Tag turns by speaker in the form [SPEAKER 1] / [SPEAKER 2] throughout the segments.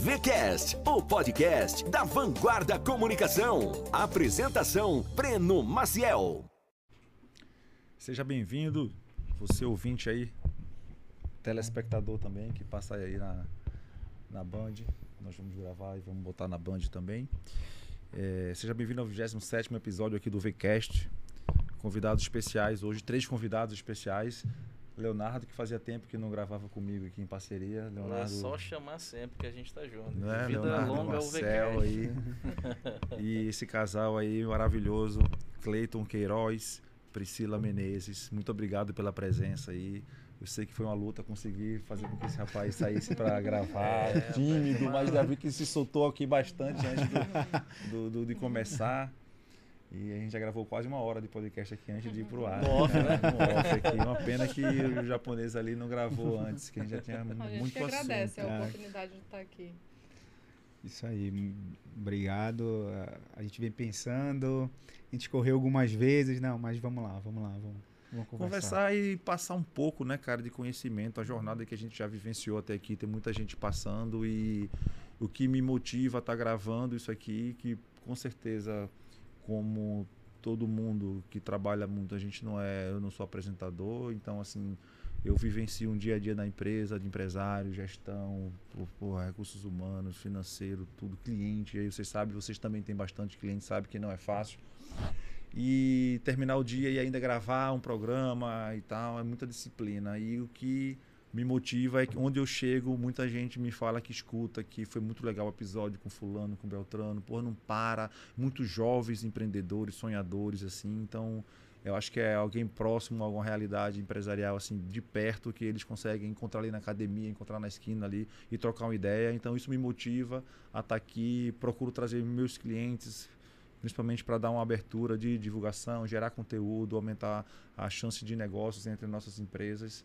[SPEAKER 1] VCast, o podcast da Vanguarda Comunicação. Apresentação: Breno Maciel.
[SPEAKER 2] Seja bem-vindo, você ouvinte aí, telespectador também, que passa aí na, na Band. Nós vamos gravar e vamos botar na Band também. É, seja bem-vindo ao 27 episódio aqui do VCast. Convidados especiais, hoje três convidados especiais. Leonardo, que fazia tempo que não gravava comigo aqui em parceria. Leonardo,
[SPEAKER 3] é só chamar sempre que a gente tá junto.
[SPEAKER 2] Né?
[SPEAKER 3] Vida
[SPEAKER 2] Leonardo
[SPEAKER 3] longa
[SPEAKER 2] Marcel aí. e esse casal aí maravilhoso, Cleiton Queiroz, Priscila Menezes. Muito obrigado pela presença aí. Eu sei que foi uma luta conseguir fazer com que esse rapaz saísse para gravar. É, tímido, mas já vi que se soltou aqui bastante antes do, do, do, de começar. E a gente já gravou quase uma hora de podcast aqui antes de ir pro ar.
[SPEAKER 3] No off, né?
[SPEAKER 2] Uma pena que o japonês ali não gravou antes, que a gente já tinha
[SPEAKER 4] a
[SPEAKER 2] muito
[SPEAKER 4] gente que agradece
[SPEAKER 2] assunto.
[SPEAKER 4] a oportunidade de estar aqui.
[SPEAKER 5] Isso aí, obrigado. A gente vem pensando, a gente correu algumas vezes, não, mas vamos lá, vamos lá, vamos, vamos conversar.
[SPEAKER 2] Conversar e passar um pouco, né, cara, de conhecimento, a jornada que a gente já vivenciou até aqui, tem muita gente passando e o que me motiva a estar tá gravando isso aqui, que com certeza como todo mundo que trabalha muito, a gente não é, eu não sou apresentador, então assim, eu vivencio um dia a dia na empresa, de empresário, gestão, por, recursos humanos, financeiro, tudo, cliente. Aí vocês sabem, vocês também têm bastante cliente, sabe que não é fácil. E terminar o dia e ainda gravar um programa e tal, é muita disciplina. E o que me motiva é onde eu chego, muita gente me fala que escuta, que foi muito legal o episódio com fulano, com Beltrano, pô, não para, muitos jovens empreendedores, sonhadores assim, então eu acho que é alguém próximo a alguma realidade empresarial assim de perto que eles conseguem encontrar ali na academia, encontrar na esquina ali e trocar uma ideia. Então isso me motiva a estar tá aqui, procuro trazer meus clientes principalmente para dar uma abertura de divulgação, gerar conteúdo, aumentar a chance de negócios entre nossas empresas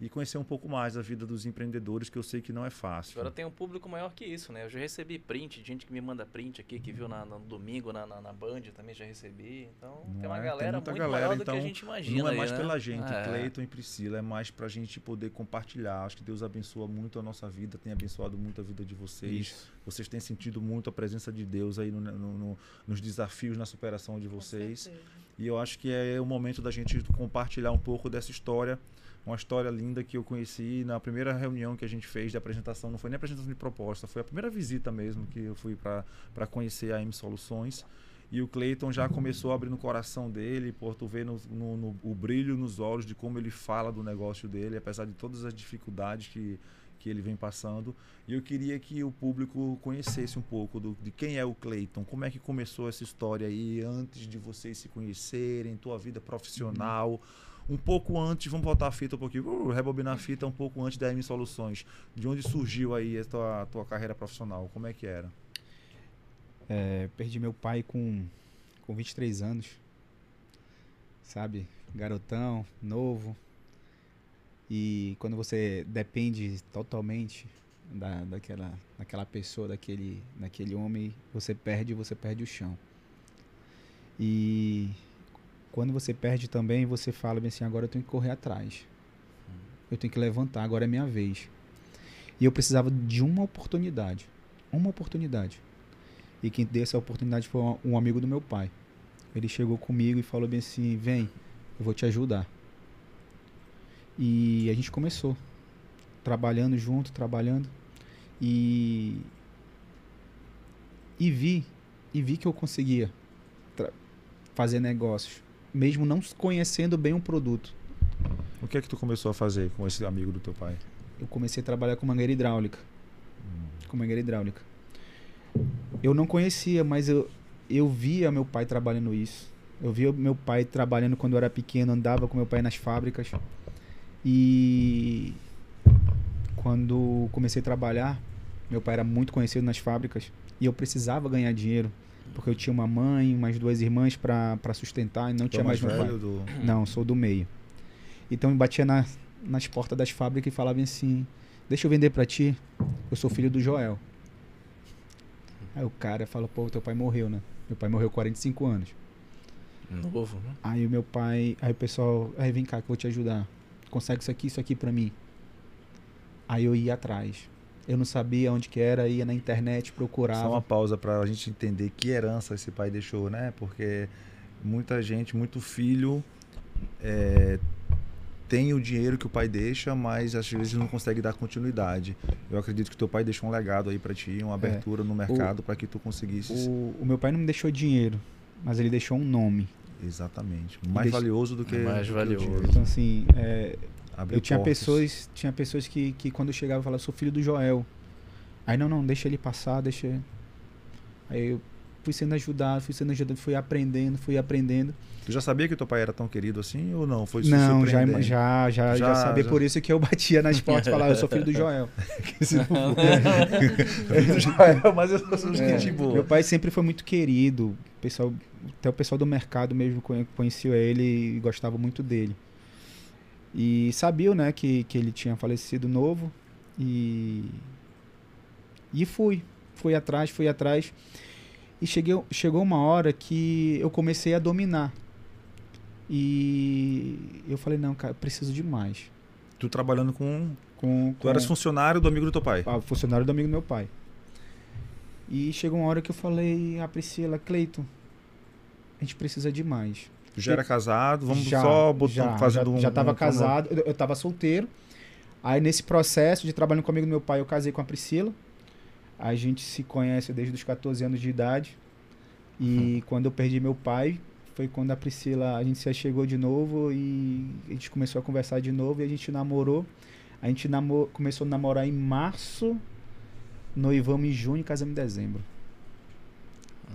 [SPEAKER 2] e conhecer um pouco mais a vida dos empreendedores, que eu sei que não é fácil.
[SPEAKER 3] Agora tem um público maior que isso, né? Eu já recebi print, gente que me manda print aqui, que viu na, no domingo na, na, na Band, também já recebi. Então não tem uma é, galera tem muito galera, maior do
[SPEAKER 2] então,
[SPEAKER 3] que a gente imagina.
[SPEAKER 2] Não é
[SPEAKER 3] aí,
[SPEAKER 2] mais
[SPEAKER 3] né?
[SPEAKER 2] pela gente,
[SPEAKER 3] é.
[SPEAKER 2] Cleiton e Priscila, é mais para a gente poder compartilhar. Acho que Deus abençoa muito a nossa vida, tem abençoado muito a vida de vocês. Isso. Vocês têm sentido muito a presença de Deus aí no, no, no, nos desafios, na superação de vocês. E eu acho que é o momento da gente compartilhar um pouco dessa história uma história linda que eu conheci na primeira reunião que a gente fez de apresentação. Não foi nem apresentação de proposta, foi a primeira visita mesmo que eu fui para conhecer a M Soluções. E o Cleiton já começou a abrir no coração dele, por tu ver no, no, no, o brilho nos olhos de como ele fala do negócio dele, apesar de todas as dificuldades que, que ele vem passando. E eu queria que o público conhecesse um pouco do, de quem é o Cleiton, como é que começou essa história aí, antes de vocês se conhecerem, tua vida profissional. Uhum um pouco antes, vamos voltar a fita um pouquinho, uh, rebobinar a fita um pouco antes da M Soluções. De onde surgiu aí a tua, tua carreira profissional? Como é que era?
[SPEAKER 5] É, perdi meu pai com, com 23 anos. Sabe? Garotão, novo. E quando você depende totalmente da, daquela, daquela pessoa, daquele, daquele homem, você perde, você perde o chão. E quando você perde também, você fala assim, agora eu tenho que correr atrás. Eu tenho que levantar, agora é minha vez. E eu precisava de uma oportunidade. Uma oportunidade. E quem deu essa oportunidade foi um amigo do meu pai. Ele chegou comigo e falou bem assim: vem, eu vou te ajudar. E a gente começou. Trabalhando junto, trabalhando. E. E vi. E vi que eu conseguia fazer negócios mesmo não conhecendo bem um produto.
[SPEAKER 2] O que é que tu começou a fazer com esse amigo do teu pai?
[SPEAKER 5] Eu comecei a trabalhar com mangueira hidráulica. Hum. Com mangueira hidráulica. Eu não conhecia, mas eu, eu via meu pai trabalhando isso. Eu via meu pai trabalhando quando eu era pequeno, andava com meu pai nas fábricas. E quando comecei a trabalhar, meu pai era muito conhecido nas fábricas e eu precisava ganhar dinheiro porque eu tinha uma mãe, umas duas irmãs para sustentar e não
[SPEAKER 2] tu
[SPEAKER 5] tinha mais,
[SPEAKER 2] mais
[SPEAKER 5] meu pai.
[SPEAKER 2] Do...
[SPEAKER 5] Não, sou do meio. Então eu batia na, nas portas das fábricas e falava assim: Deixa eu vender para ti. Eu sou filho do Joel. Aí o cara fala: Pô, teu pai morreu, né? Meu pai morreu com 45 anos.
[SPEAKER 3] Novo, né?
[SPEAKER 5] Aí o meu pai, aí o pessoal, aí vem cá que eu vou te ajudar. Consegue isso aqui, isso aqui para mim. Aí eu ia atrás. Eu não sabia onde que era, ia na internet, procurava.
[SPEAKER 2] Só uma pausa para a gente entender que herança esse pai deixou, né? Porque muita gente, muito filho é, tem o dinheiro que o pai deixa, mas às vezes não consegue dar continuidade. Eu acredito que teu pai deixou um legado aí para ti, uma abertura é. no mercado para que tu conseguisse.
[SPEAKER 5] O, o, meu pai não me deixou dinheiro, mas ele deixou um nome.
[SPEAKER 2] Exatamente. Mais valioso do que.
[SPEAKER 3] Mais
[SPEAKER 2] do
[SPEAKER 3] valioso.
[SPEAKER 2] Que
[SPEAKER 5] então assim, é, eu tinha portas. pessoas, tinha pessoas que, que quando eu chegava falavam, sou filho do Joel. Aí não, não, deixa ele passar, deixa. Aí eu fui sendo ajudado, fui sendo ajudado, fui aprendendo, fui aprendendo.
[SPEAKER 2] Tu já sabia que teu pai era tão querido assim ou não? Foi
[SPEAKER 5] Não, já, já, já, já, sabia. Já. Por isso que eu batia nas portas e falava, eu sou filho do Joel.
[SPEAKER 2] Joel, mas eu sou é, gente boa.
[SPEAKER 5] Meu pai sempre foi muito querido. Pessoal, até o pessoal do mercado mesmo conhecia ele e gostava muito dele. E sabiam, né, que, que ele tinha falecido novo. E, e fui. Fui atrás, fui atrás. E cheguei, chegou uma hora que eu comecei a dominar. E eu falei, não, cara, preciso de mais.
[SPEAKER 2] Tu trabalhando com.
[SPEAKER 5] com
[SPEAKER 2] tu com, eras funcionário do amigo do teu pai?
[SPEAKER 5] Ah, funcionário do amigo do meu pai. E chegou uma hora que eu falei, a Priscila, Cleiton, a gente precisa de mais.
[SPEAKER 2] Tu já era casado? Vamos já, só botar, já, fazendo
[SPEAKER 5] já,
[SPEAKER 2] um.
[SPEAKER 5] Já estava um, casado, eu, eu tava solteiro. Aí nesse processo de trabalho comigo do meu pai, eu casei com a Priscila. A gente se conhece desde os 14 anos de idade. E hum. quando eu perdi meu pai, foi quando a Priscila, a gente se chegou de novo e a gente começou a conversar de novo e a gente namorou. A gente namor começou a namorar em março, noivamos em junho e casamos em dezembro.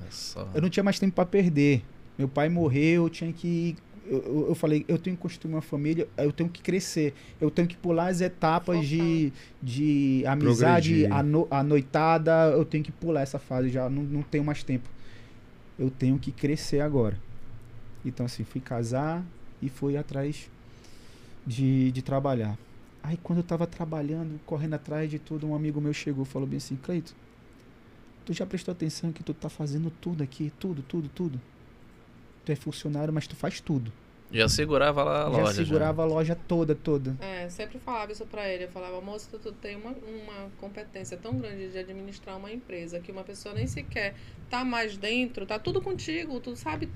[SPEAKER 3] Nossa.
[SPEAKER 5] Eu não tinha mais tempo para perder. Meu pai morreu, eu tinha que eu, eu, falei, eu tenho que construir uma família, eu tenho que crescer, eu tenho que pular as etapas de, de amizade, a, no, a noitada, eu tenho que pular essa fase já, não, não tenho mais tempo. Eu tenho que crescer agora. Então, assim, fui casar e fui atrás de, de trabalhar. Aí, quando eu tava trabalhando, correndo atrás de tudo, um amigo meu chegou e falou bem assim: Cleito, tu já prestou atenção que tu tá fazendo tudo aqui? Tudo, tudo, tudo? Tu é funcionário, mas tu faz tudo.
[SPEAKER 3] Já segurava lá a
[SPEAKER 5] já
[SPEAKER 3] loja.
[SPEAKER 5] Segurava já. a loja toda, toda.
[SPEAKER 4] É, sempre falava isso pra ele. Eu falava, moço, tu, tu tem uma, uma competência tão grande de administrar uma empresa que uma pessoa nem sequer tá mais dentro, tá tudo contigo, tu sabe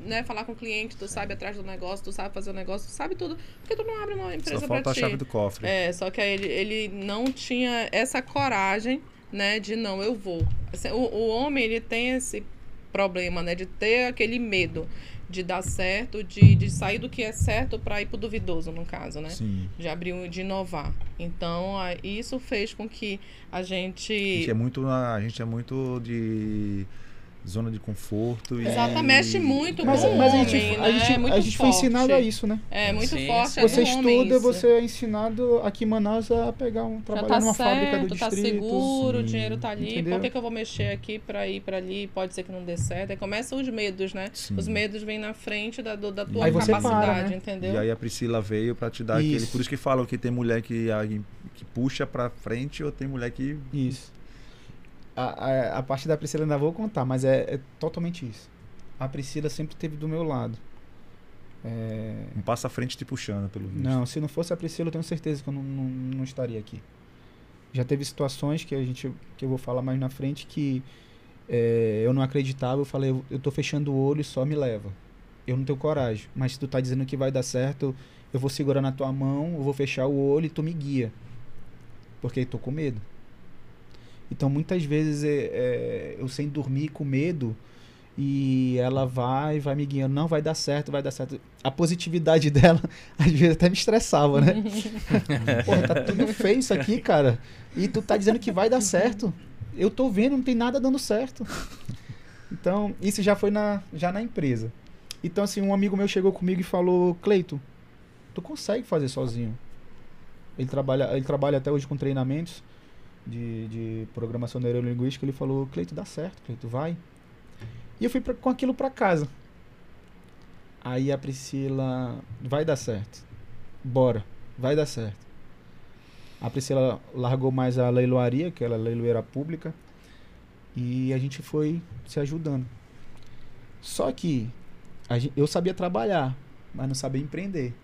[SPEAKER 4] né, falar com o cliente, tu sabe atrás do negócio, tu sabe fazer o negócio, tu sabe tudo. Porque tu não abre uma empresa
[SPEAKER 2] só falta
[SPEAKER 4] a
[SPEAKER 2] chave do cofre.
[SPEAKER 4] É, só que aí ele, ele não tinha essa coragem, né, de não, eu vou. Assim, o, o homem, ele tem esse problema, né, de ter aquele medo de dar certo, de, de sair do que é certo para ir pro duvidoso, no caso, né?
[SPEAKER 2] Sim.
[SPEAKER 4] De abrir, de inovar. Então, isso fez com que a gente... A
[SPEAKER 2] gente é muito, a gente é muito de zona de conforto.
[SPEAKER 4] Exato, mexe muito
[SPEAKER 5] mas,
[SPEAKER 4] com
[SPEAKER 5] mas
[SPEAKER 4] o
[SPEAKER 5] a gente,
[SPEAKER 4] homem,
[SPEAKER 5] a
[SPEAKER 4] né?
[SPEAKER 5] gente,
[SPEAKER 4] é muito
[SPEAKER 5] a gente foi ensinado a isso, né?
[SPEAKER 4] É muito
[SPEAKER 3] Sim,
[SPEAKER 4] forte.
[SPEAKER 3] sim.
[SPEAKER 4] É
[SPEAKER 5] você
[SPEAKER 4] estuda,
[SPEAKER 5] isso. você é ensinado aqui em Manaus a pegar um trabalho
[SPEAKER 4] tá
[SPEAKER 5] numa
[SPEAKER 4] certo,
[SPEAKER 5] fábrica do
[SPEAKER 4] tá
[SPEAKER 5] distrito.
[SPEAKER 4] seguro,
[SPEAKER 5] sim.
[SPEAKER 4] o dinheiro tá ali.
[SPEAKER 5] Entendeu?
[SPEAKER 4] Por que, que eu vou mexer aqui para ir para ali? Pode ser que não dê certo. Aí começam os medos, né?
[SPEAKER 2] Sim.
[SPEAKER 4] Os medos vêm na frente da, do, da tua
[SPEAKER 5] aí você
[SPEAKER 4] capacidade,
[SPEAKER 5] para, né?
[SPEAKER 4] entendeu?
[SPEAKER 2] E aí a Priscila veio para te dar
[SPEAKER 5] isso.
[SPEAKER 2] aquele. Por isso que falam que tem mulher que, que puxa para frente ou tem mulher que.
[SPEAKER 5] Isso. A, a, a parte da Priscila ainda vou contar, mas é, é totalmente isso a Priscila sempre esteve do meu lado. É...
[SPEAKER 2] Um passo à frente te puxando pelo visto.
[SPEAKER 5] Não, se não fosse a Priscila, eu tenho certeza que eu não, não, não, estaria aqui. Já teve situações que a gente que eu vou falar mais na frente que é, eu não acreditava, eu falei, eu, eu tô fechando o olho, só me leva. Eu não tenho coragem, mas se tu tá dizendo que vai dar certo, eu vou segurar na tua mão, eu vou fechar o olho e tu me guia. Porque eu tô com medo. Então muitas vezes é, é, eu sem dormir com medo, e ela vai, vai me guiando, não, vai dar certo, vai dar certo. A positividade dela, às vezes até me estressava, né? Porra, tá tudo feio isso aqui, cara. E tu tá dizendo que vai dar certo. Eu tô vendo, não tem nada dando certo. Então, isso já foi na, já na empresa. Então, assim, um amigo meu chegou comigo e falou, Cleito, tu consegue fazer sozinho. Ele trabalha, ele trabalha até hoje com treinamentos de, de programação neurolinguística. Ele falou, Cleito, dá certo, Cleito, vai. E eu fui pra, com aquilo para casa. Aí a Priscila, vai dar certo. Bora, vai dar certo. A Priscila largou mais a leiloaria, que era a leiloeira pública, e a gente foi se ajudando. Só que gente, eu sabia trabalhar, mas não sabia empreender.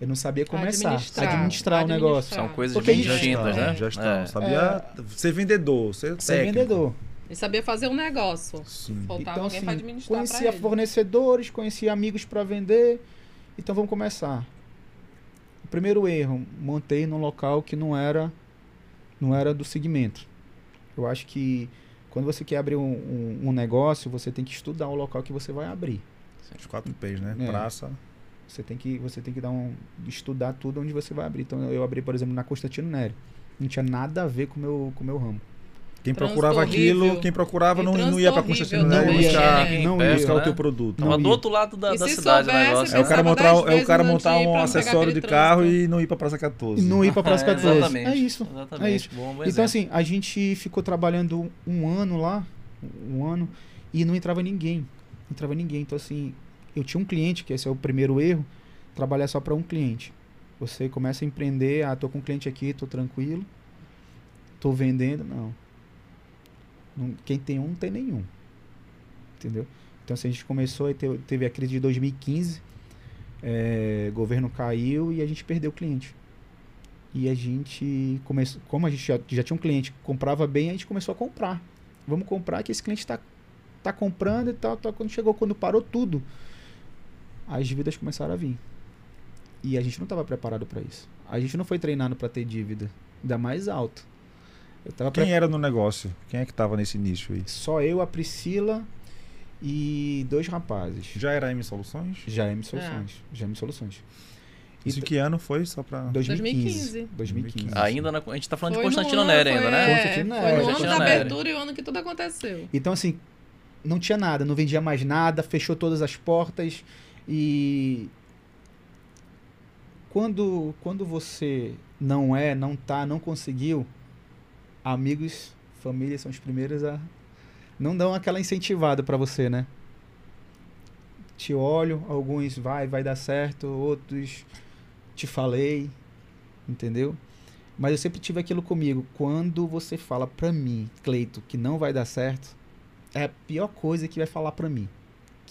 [SPEAKER 5] Eu não sabia começar, administrar,
[SPEAKER 4] administrar,
[SPEAKER 5] o negócio.
[SPEAKER 3] São coisas
[SPEAKER 5] Porque
[SPEAKER 3] bem distintas, né?
[SPEAKER 2] Gestão.
[SPEAKER 3] É.
[SPEAKER 2] Sabia ser vendedor, ser
[SPEAKER 5] Ser
[SPEAKER 2] técnico.
[SPEAKER 5] vendedor.
[SPEAKER 4] Ele sabia fazer um negócio.
[SPEAKER 2] Sim.
[SPEAKER 4] Faltava
[SPEAKER 5] Então,
[SPEAKER 4] alguém
[SPEAKER 5] assim,
[SPEAKER 4] pra administrar
[SPEAKER 5] conhecia fornecedores, conhecia amigos para vender. Então vamos começar. O primeiro erro, montei num local que não era não era do segmento. Eu acho que quando você quer abrir um, um- um negócio, você tem que estudar o local que você vai abrir.
[SPEAKER 2] Os quatro P's, né?
[SPEAKER 5] É.
[SPEAKER 2] Praça.
[SPEAKER 5] Você tem que você tem que dar um estudar tudo onde você vai abrir. Então eu abri, por exemplo, na Constantino Nery. Não tinha nada a ver com o meu com o meu ramo.
[SPEAKER 2] Quem procurava
[SPEAKER 4] horrível.
[SPEAKER 2] aquilo, quem procurava não, não ia pra Constantino
[SPEAKER 5] também.
[SPEAKER 2] Nery
[SPEAKER 5] Não ia.
[SPEAKER 2] buscar,
[SPEAKER 3] Ninguém
[SPEAKER 5] não
[SPEAKER 3] perto,
[SPEAKER 2] buscar o
[SPEAKER 3] né?
[SPEAKER 2] teu produto.
[SPEAKER 5] Não
[SPEAKER 3] Tava
[SPEAKER 5] ia.
[SPEAKER 3] do outro lado da, da cidade o
[SPEAKER 4] soubesse,
[SPEAKER 3] negócio.
[SPEAKER 2] É o cara montar, um- é o cara montar
[SPEAKER 4] de
[SPEAKER 2] um
[SPEAKER 4] pra não
[SPEAKER 2] acessório de
[SPEAKER 4] aquele
[SPEAKER 2] carro e não ir pra Praça 14.
[SPEAKER 5] E não ir para Praça
[SPEAKER 3] É,
[SPEAKER 5] 14.
[SPEAKER 3] exatamente.
[SPEAKER 5] É isso.
[SPEAKER 3] Exatamente.
[SPEAKER 5] É isso.
[SPEAKER 3] Bom, bom
[SPEAKER 5] Então, assim, a gente ficou trabalhando um ano lá, um ano, e não entrava ninguém. Não entrava ninguém. Então, assim, eu tinha um cliente, que esse é o primeiro erro, trabalhar só para um cliente. Você começa a empreender, ah, tô com um cliente aqui, tô tranquilo, tô vendendo. Não. Não- Quem tem um, não tem nenhum. Entendeu? Então, assim, a gente começou, teve, teve a crise de 2015, eh, governo caiu e a gente perdeu o cliente. E a gente começou, como a gente já, já tinha um cliente que comprava bem, a gente começou a comprar. Vamos comprar que esse cliente está tá comprando e tal, tal. Quando chegou, quando parou tudo, as dívidas começaram a vir. E a gente não estava preparado para isso. A gente não foi treinado para ter dívida, ainda mais alto. Eu tava
[SPEAKER 2] Quem era no negócio? Quem é que tava nesse nicho aí?
[SPEAKER 5] só eu, a Priscila e dois rapazes.
[SPEAKER 2] Já era M Soluções?
[SPEAKER 5] Já M Soluções. Já M Soluções.
[SPEAKER 2] Isso em que ano foi? Só pra...
[SPEAKER 5] 2015.
[SPEAKER 4] 2015.
[SPEAKER 5] 2015.
[SPEAKER 3] Ainda na, a gente tá falando
[SPEAKER 4] Foi
[SPEAKER 3] de
[SPEAKER 4] no
[SPEAKER 3] Constantino
[SPEAKER 4] foi-
[SPEAKER 3] ainda, né?
[SPEAKER 4] é,
[SPEAKER 5] Constantino
[SPEAKER 4] Foi
[SPEAKER 5] Nery,
[SPEAKER 4] no ano da abertura e o ano que tudo aconteceu.
[SPEAKER 5] Então, assim, não tinha nada, não vendia mais nada, fechou todas as portas e. Quando, quando você não é, não tá, não conseguiu, amigos, família são os primeiros a. Não dão aquela incentivada pra você, né? Te olho, alguns vai, vai dar certo, outros te falei, entendeu? Mas eu sempre tive aquilo comigo. Quando você fala pra mim, Cleito, que não vai dar certo, é a pior coisa que vai falar pra mim.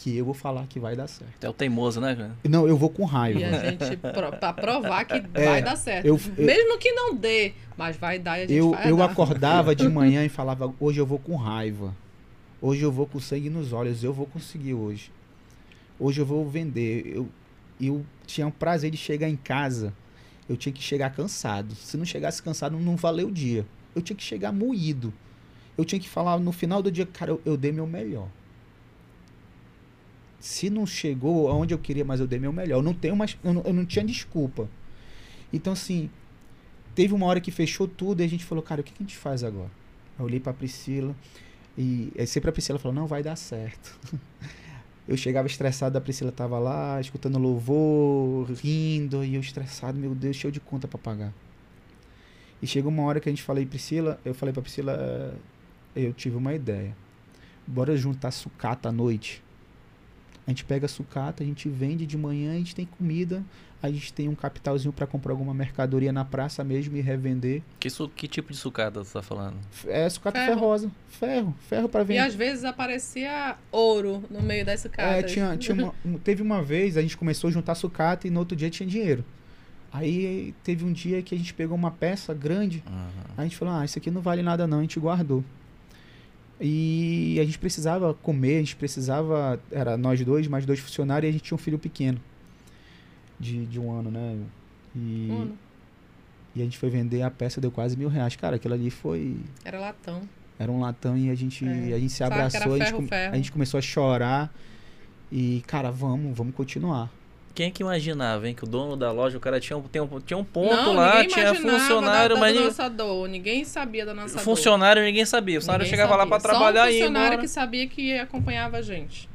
[SPEAKER 5] Que eu vou falar que vai dar certo.
[SPEAKER 3] É o teimoso, né? cara?
[SPEAKER 5] Não, eu vou com raiva.
[SPEAKER 4] E a gente, pro, pra provar que
[SPEAKER 5] É,
[SPEAKER 4] vai dar certo.
[SPEAKER 5] eu- eu-
[SPEAKER 4] Mesmo que não dê, mas vai dar e a gente
[SPEAKER 5] Eu,
[SPEAKER 4] vai
[SPEAKER 5] eu
[SPEAKER 4] dar.
[SPEAKER 5] acordava de manhã e falava, hoje eu vou com raiva. Hoje eu vou com sangue nos olhos, eu vou conseguir hoje. Hoje eu vou vender. Eu, eu tinha o prazer de chegar em casa. Eu tinha que chegar cansado. Se não chegasse cansado, não valeu o dia. Eu tinha que chegar moído. Eu tinha que falar no final do dia, cara, eu, eu dei meu melhor. Se não chegou aonde eu queria, mas eu dei meu melhor. Eu não tenho mais, eu não, eu não tinha desculpa. Então assim, teve uma hora que fechou tudo e a gente falou, cara, o que, a gente faz agora? Eu olhei pra Priscila e aí sempre a Priscila falou, não, vai dar certo. Eu chegava estressado, a Priscila tava lá, escutando louvor, rindo, e eu estressado, meu Deus, cheio de conta pra pagar. E chegou uma hora que a gente falei, Priscila, eu falei pra Priscila, "Eh, eu tive uma ideia. Bora juntar sucata à noite. A gente pega a sucata, a gente vende de manhã, a gente tem comida, a gente tem um capitalzinho pra comprar alguma mercadoria na praça mesmo e revender.
[SPEAKER 3] Que, su- que tipo de sucata você tá falando?
[SPEAKER 5] É sucata
[SPEAKER 4] Ferro.
[SPEAKER 5] ferrosa. Ferro, ferro pra
[SPEAKER 4] E
[SPEAKER 5] vender.
[SPEAKER 4] às vezes aparecia ouro no meio das sucatas.
[SPEAKER 5] É, tinha, tinha uma- um- teve uma vez, a gente começou a juntar sucata e no outro dia tinha dinheiro. Aí teve um dia que a gente pegou uma peça grande, a gente falou, ah, isso aqui não vale nada não, a gente guardou. E a gente precisava comer, a gente precisava, era nós dois, mais dois funcionários, e a gente tinha um filho pequeno, de, de um ano, né? E,
[SPEAKER 4] Mano,
[SPEAKER 5] e a gente foi vender a peça, deu quase mil reais. Cara, aquilo ali foi...
[SPEAKER 4] era latão.
[SPEAKER 5] Era um latão e a gente,
[SPEAKER 4] É.
[SPEAKER 5] a gente se abraçou, a, gente,
[SPEAKER 4] ferro,
[SPEAKER 5] com-
[SPEAKER 4] ferro.
[SPEAKER 5] a gente começou a chorar. E, cara, vamos, vamos continuar.
[SPEAKER 3] Quem é que imaginava, hein? Que o dono da loja, o cara tinha um, tinha um, tinha um ponto
[SPEAKER 4] não,
[SPEAKER 3] lá, tinha funcionário,
[SPEAKER 4] da,
[SPEAKER 3] mas
[SPEAKER 4] da
[SPEAKER 3] ninguém-
[SPEAKER 4] nossa dor. Ninguém sabia da nossa dor.
[SPEAKER 3] funcionário ninguém sabia. O funcionário
[SPEAKER 4] Ninguém
[SPEAKER 3] chegava lá
[SPEAKER 4] sabia.
[SPEAKER 3] pra trabalhar
[SPEAKER 4] Só um
[SPEAKER 3] e ia
[SPEAKER 4] funcionário
[SPEAKER 3] embora.
[SPEAKER 4] que sabia que acompanhava a gente.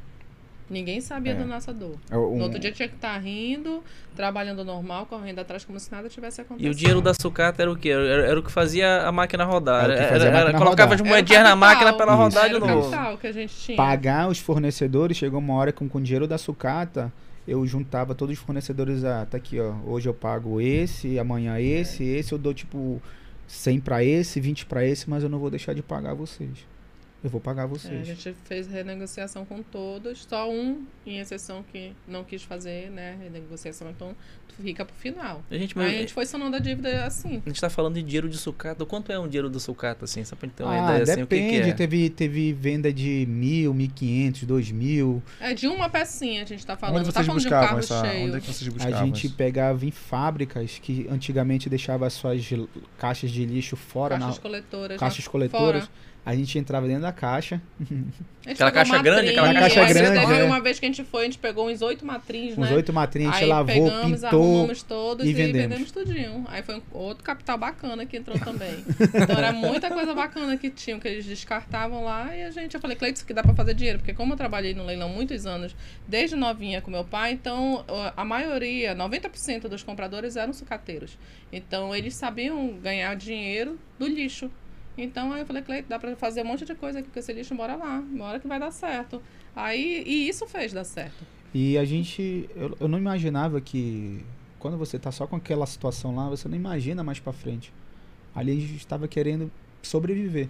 [SPEAKER 4] Ninguém sabia
[SPEAKER 5] É.
[SPEAKER 4] da nossa dor.
[SPEAKER 5] Um-
[SPEAKER 4] No outro dia tinha que estar rindo, trabalhando normal, correndo atrás como se nada tivesse acontecido.
[SPEAKER 3] E o dinheiro da sucata era o quê? Era, era o que fazia a máquina rodar.
[SPEAKER 5] Era
[SPEAKER 3] Era- era-
[SPEAKER 5] máquina
[SPEAKER 3] colocava
[SPEAKER 5] rodar.
[SPEAKER 3] as moedinhas na máquina pra ela rodar de
[SPEAKER 4] Era o
[SPEAKER 3] novo.
[SPEAKER 4] capital que a gente tinha.
[SPEAKER 5] pagar os fornecedores, chegou uma hora com, com o dinheiro da sucata, eu juntava todos os fornecedores, ah, tá aqui, ó, hoje eu pago esse, amanhã esse, esse eu dou tipo 100 pra esse, 20 pra esse, mas eu não vou deixar de pagar vocês. Eu vou pagar
[SPEAKER 4] É, a
[SPEAKER 5] vocês.
[SPEAKER 4] gente fez renegociação com todos, só um, em exceção, que não quis fazer, né? Renegociação, então fica pro final.
[SPEAKER 3] A gente,
[SPEAKER 4] Aí a gente foi sanando a dívida assim.
[SPEAKER 3] a gente tá falando de dinheiro de sucata. Quanto é um dinheiro do sucata, assim? Só pra gente ter uma
[SPEAKER 5] ah,
[SPEAKER 3] ideia, assim, o que,
[SPEAKER 5] depende.
[SPEAKER 3] que é.
[SPEAKER 5] Teve, teve venda de mil, mil e quinhentos, dois mil.
[SPEAKER 4] É de uma pecinha a gente tá falando.
[SPEAKER 2] Onde
[SPEAKER 4] tá
[SPEAKER 2] vocês
[SPEAKER 4] falando de um
[SPEAKER 2] buscavam
[SPEAKER 4] carro
[SPEAKER 2] essa.
[SPEAKER 4] cheio.
[SPEAKER 2] Onde é que vocês
[SPEAKER 5] A
[SPEAKER 2] buscavam?
[SPEAKER 5] gente
[SPEAKER 2] isso?
[SPEAKER 5] pegava em fábricas que antigamente deixava suas caixas de lixo fora,
[SPEAKER 4] Caixas
[SPEAKER 5] na,
[SPEAKER 4] coletoras.
[SPEAKER 5] caixas
[SPEAKER 4] já
[SPEAKER 5] coletoras.
[SPEAKER 4] fora.
[SPEAKER 5] A gente entrava dentro da caixa.
[SPEAKER 3] Aquela caixa grande, aquela
[SPEAKER 4] matrinha,
[SPEAKER 5] caixa grande,
[SPEAKER 4] Teve
[SPEAKER 5] é.
[SPEAKER 4] uma vez que a gente foi, a gente pegou uns oito matrins,
[SPEAKER 5] Uns
[SPEAKER 4] né?
[SPEAKER 5] oito matrinhos, a gente
[SPEAKER 4] Aí
[SPEAKER 5] lavou,
[SPEAKER 4] pegamos,
[SPEAKER 5] pintou.
[SPEAKER 4] arrumamos todos
[SPEAKER 5] e
[SPEAKER 4] e,
[SPEAKER 5] vendemos.
[SPEAKER 4] vendemos tudinho. Aí foi um outro capital bacana que entrou também. Então era muita coisa bacana que tinham, que eles descartavam lá e a gente, eu falei, Cleiton, isso aqui dá pra fazer dinheiro, porque como eu trabalhei no leilão muitos anos, desde novinha com meu pai, então a maioria, 90% dos compradores eram sucateiros. Então eles sabiam ganhar dinheiro do lixo. Então aí eu falei, Cleiton, dá pra fazer um monte de coisa aqui com esse lixo, bora lá, bora que vai dar certo. Aí, e isso fez dar certo.
[SPEAKER 5] E a gente. Eu, eu não imaginava que. Quando você tá só com aquela situação lá, você não imagina mais pra frente. Ali a gente estava querendo sobreviver.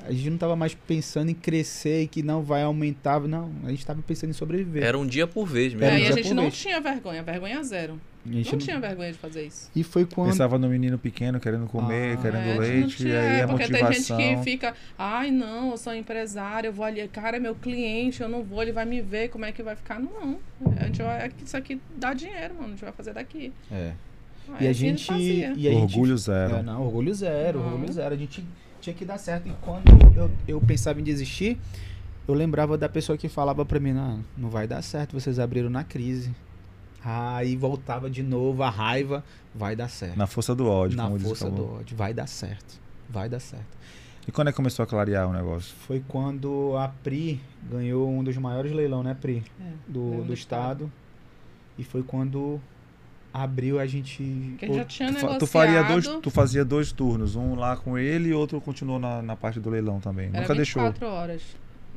[SPEAKER 5] A gente não tava mais pensando em crescer e que não vai aumentar. Não, a gente tava pensando em sobreviver.
[SPEAKER 3] Era um dia por vez mesmo.
[SPEAKER 5] Era
[SPEAKER 4] É,
[SPEAKER 5] um
[SPEAKER 4] e a
[SPEAKER 5] dia
[SPEAKER 4] gente não
[SPEAKER 5] vez.
[SPEAKER 4] tinha vergonha, vergonha zero.
[SPEAKER 5] A gente
[SPEAKER 4] Não tinha vergonha de fazer isso.
[SPEAKER 5] E foi quando.
[SPEAKER 2] Pensava no menino pequeno querendo comer,
[SPEAKER 5] Ah,
[SPEAKER 2] querendo
[SPEAKER 4] É, a gente não
[SPEAKER 2] leite,
[SPEAKER 4] tinha,
[SPEAKER 2] e aí a
[SPEAKER 4] porque
[SPEAKER 2] motivação.
[SPEAKER 4] tem gente que fica, ai não, eu sou empresário, eu vou ali, cara, é meu cliente, eu não vou, ele vai me ver, como é que vai ficar? Não, a gente vai, isso aqui dá dinheiro, mano, a gente vai fazer daqui.
[SPEAKER 5] É.
[SPEAKER 4] Aí
[SPEAKER 5] E a gente.
[SPEAKER 4] fazia.
[SPEAKER 5] E a gente
[SPEAKER 2] Orgulho zero.
[SPEAKER 5] É, não, orgulho zero,
[SPEAKER 4] Não.
[SPEAKER 5] orgulho zero. A gente tinha que dar certo. E quando eu, eu pensava em desistir, eu lembrava da pessoa que falava pra mim, não, não vai dar certo, vocês abriram na crise. Aí voltava de novo a raiva, vai dar certo.
[SPEAKER 2] Na força do ódio,
[SPEAKER 5] Na
[SPEAKER 2] como
[SPEAKER 5] força do ódio, vai dar certo. Vai dar certo.
[SPEAKER 2] E quando é que começou a clarear o negócio?
[SPEAKER 5] Foi quando a Pri ganhou um dos maiores leilão, né, Pri?
[SPEAKER 4] É,
[SPEAKER 5] Do, do
[SPEAKER 4] do
[SPEAKER 5] estado. E foi quando abriu a gente.
[SPEAKER 4] que a gente já tinha
[SPEAKER 2] Tu,
[SPEAKER 4] negociado.
[SPEAKER 2] tu faria dois, tu fazia dois turnos, um lá com ele e outro continuou na, na parte do leilão também.
[SPEAKER 4] Era
[SPEAKER 2] Nunca deixou.
[SPEAKER 4] 24 horas.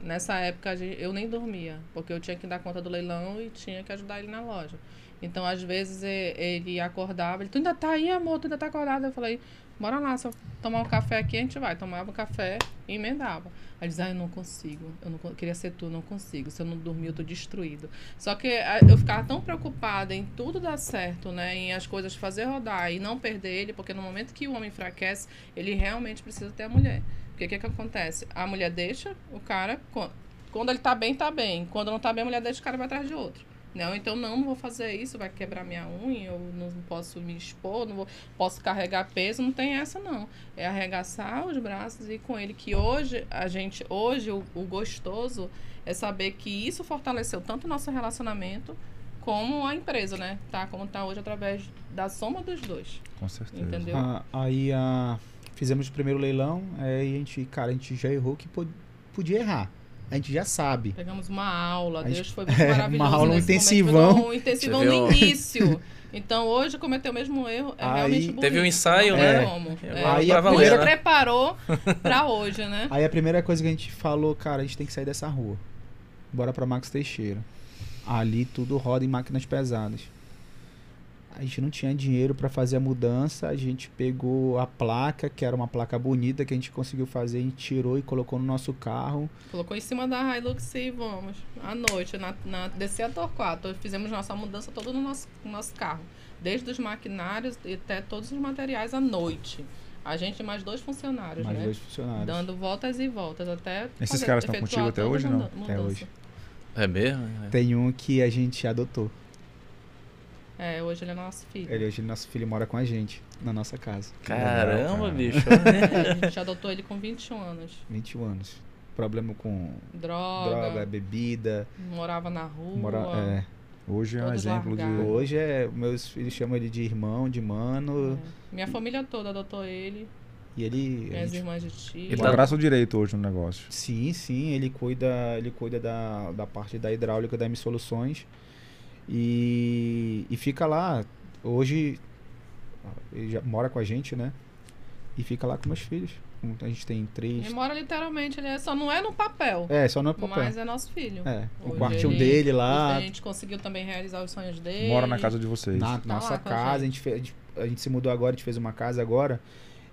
[SPEAKER 4] Nessa época eu nem dormia, porque eu tinha que dar conta do leilão e tinha que ajudar ele na loja. Então, às vezes, ele acordava, ele, tu ainda tá aí, amor, tu ainda tá acordado? Eu falei, bora lá, eu tomar um café aqui, a gente vai. Tomava um café e emendava. Aí dizia, ah, eu não consigo, eu não queria ser tu, não consigo. Se eu não dormir, eu tô destruído. Só que eu ficava tão preocupada em tudo dar certo, né? Em as coisas fazer rodar e não perder ele, porque no momento que o homem enfraquece, ele realmente precisa ter a mulher. Porque o que, que acontece? A mulher deixa o cara. quan- Quando ele tá bem, tá bem. Quando não tá bem, a mulher deixa o cara vai atrás de outro. Não, então não, não vou fazer isso, vai quebrar minha unha, eu não posso me expor, não vou, posso carregar peso, não tem essa não. É arregaçar os braços e ir com ele. Que hoje, a gente, hoje, o, o gostoso é saber que isso fortaleceu tanto o nosso relacionamento como a empresa, né? Tá como tá hoje através da soma dos dois.
[SPEAKER 2] Com certeza.
[SPEAKER 4] Entendeu?
[SPEAKER 5] Ah, aí a, fizemos o primeiro leilão, aí a gente, cara, a gente já errou que pod- podia errar. A gente já sabe.
[SPEAKER 4] Pegamos uma aula,
[SPEAKER 5] A gente-
[SPEAKER 4] Deus foi muito
[SPEAKER 5] É,
[SPEAKER 4] maravilhoso.
[SPEAKER 5] uma aula, um
[SPEAKER 4] nesse momento,
[SPEAKER 5] intensivão.
[SPEAKER 4] foi Um intensivão no início. Então hoje cometeu o mesmo erro. É
[SPEAKER 5] Aí-
[SPEAKER 4] realmente bonito.
[SPEAKER 3] Teve um ensaio,
[SPEAKER 4] Não
[SPEAKER 5] né?
[SPEAKER 4] tem como. É.
[SPEAKER 5] Aí a primeira-
[SPEAKER 3] né?
[SPEAKER 4] preparou pra hoje, né?
[SPEAKER 5] Aí a primeira coisa que a gente falou, cara, a gente tem que sair dessa rua. Bora pra Max Teixeira. Ali tudo roda em máquinas pesadas. A gente não tinha dinheiro pra fazer a mudança, a gente pegou a placa, que era uma placa bonita que a gente conseguiu fazer, a gente tirou e colocou no nosso carro.
[SPEAKER 4] Colocou em cima da Hilux e vamos. À noite, na, na descer a Torquato. Fizemos nossa mudança toda no nosso, no nosso carro. Desde os maquinários e até todos os materiais à noite. A gente e mais dois funcionários,
[SPEAKER 5] Mais
[SPEAKER 4] né?
[SPEAKER 5] dois funcionários.
[SPEAKER 4] Dando voltas e voltas até.
[SPEAKER 2] Esses
[SPEAKER 4] fazer-
[SPEAKER 2] caras estão contigo até hoje, não?
[SPEAKER 4] muda-
[SPEAKER 5] Até
[SPEAKER 4] mudança.
[SPEAKER 5] hoje.
[SPEAKER 3] É mesmo? É.
[SPEAKER 5] Tem um que a gente adotou.
[SPEAKER 4] É, hoje ele é nosso filho.
[SPEAKER 5] Ele hoje nosso filho mora com a gente, na nossa casa.
[SPEAKER 3] Caramba,
[SPEAKER 2] cara.
[SPEAKER 3] bicho.
[SPEAKER 4] É, a gente adotou ele com 21 anos.
[SPEAKER 5] 21 anos. Problema com
[SPEAKER 4] Droga,
[SPEAKER 5] droga, bebida.
[SPEAKER 4] morava na rua.
[SPEAKER 5] Mora, é.
[SPEAKER 2] Hoje é um exemplo de.
[SPEAKER 4] largados.
[SPEAKER 5] Hoje é. Meus filhos chamam ele de irmão, de mano.
[SPEAKER 4] É. Minha família toda adotou ele,
[SPEAKER 5] E ele.
[SPEAKER 4] minhas
[SPEAKER 5] gente-
[SPEAKER 4] irmãs de tio.
[SPEAKER 3] Ele
[SPEAKER 2] Um
[SPEAKER 3] tá-
[SPEAKER 2] braço direito hoje no negócio.
[SPEAKER 5] Sim, sim, ele cuida, ele cuida da, da parte da hidráulica da M Soluções. E, e fica lá. Hoje ele já mora com a gente, né? E fica lá com meus filhos. A gente tem três.
[SPEAKER 4] Ele mora literalmente, ele é, só não é no papel,
[SPEAKER 5] É, só no papel.
[SPEAKER 4] mas é nosso filho.
[SPEAKER 5] É, o
[SPEAKER 4] Hoje
[SPEAKER 5] quartinho
[SPEAKER 4] ele-
[SPEAKER 5] dele
[SPEAKER 4] A
[SPEAKER 5] lá,
[SPEAKER 4] gente conseguiu também realizar os sonhos dele.
[SPEAKER 2] Mora na casa de vocês.
[SPEAKER 5] na
[SPEAKER 4] Tá
[SPEAKER 5] nossa
[SPEAKER 4] a
[SPEAKER 5] casa. A
[SPEAKER 4] gente.
[SPEAKER 5] gente, fez, a gente se mudou agora, a gente fez uma casa agora.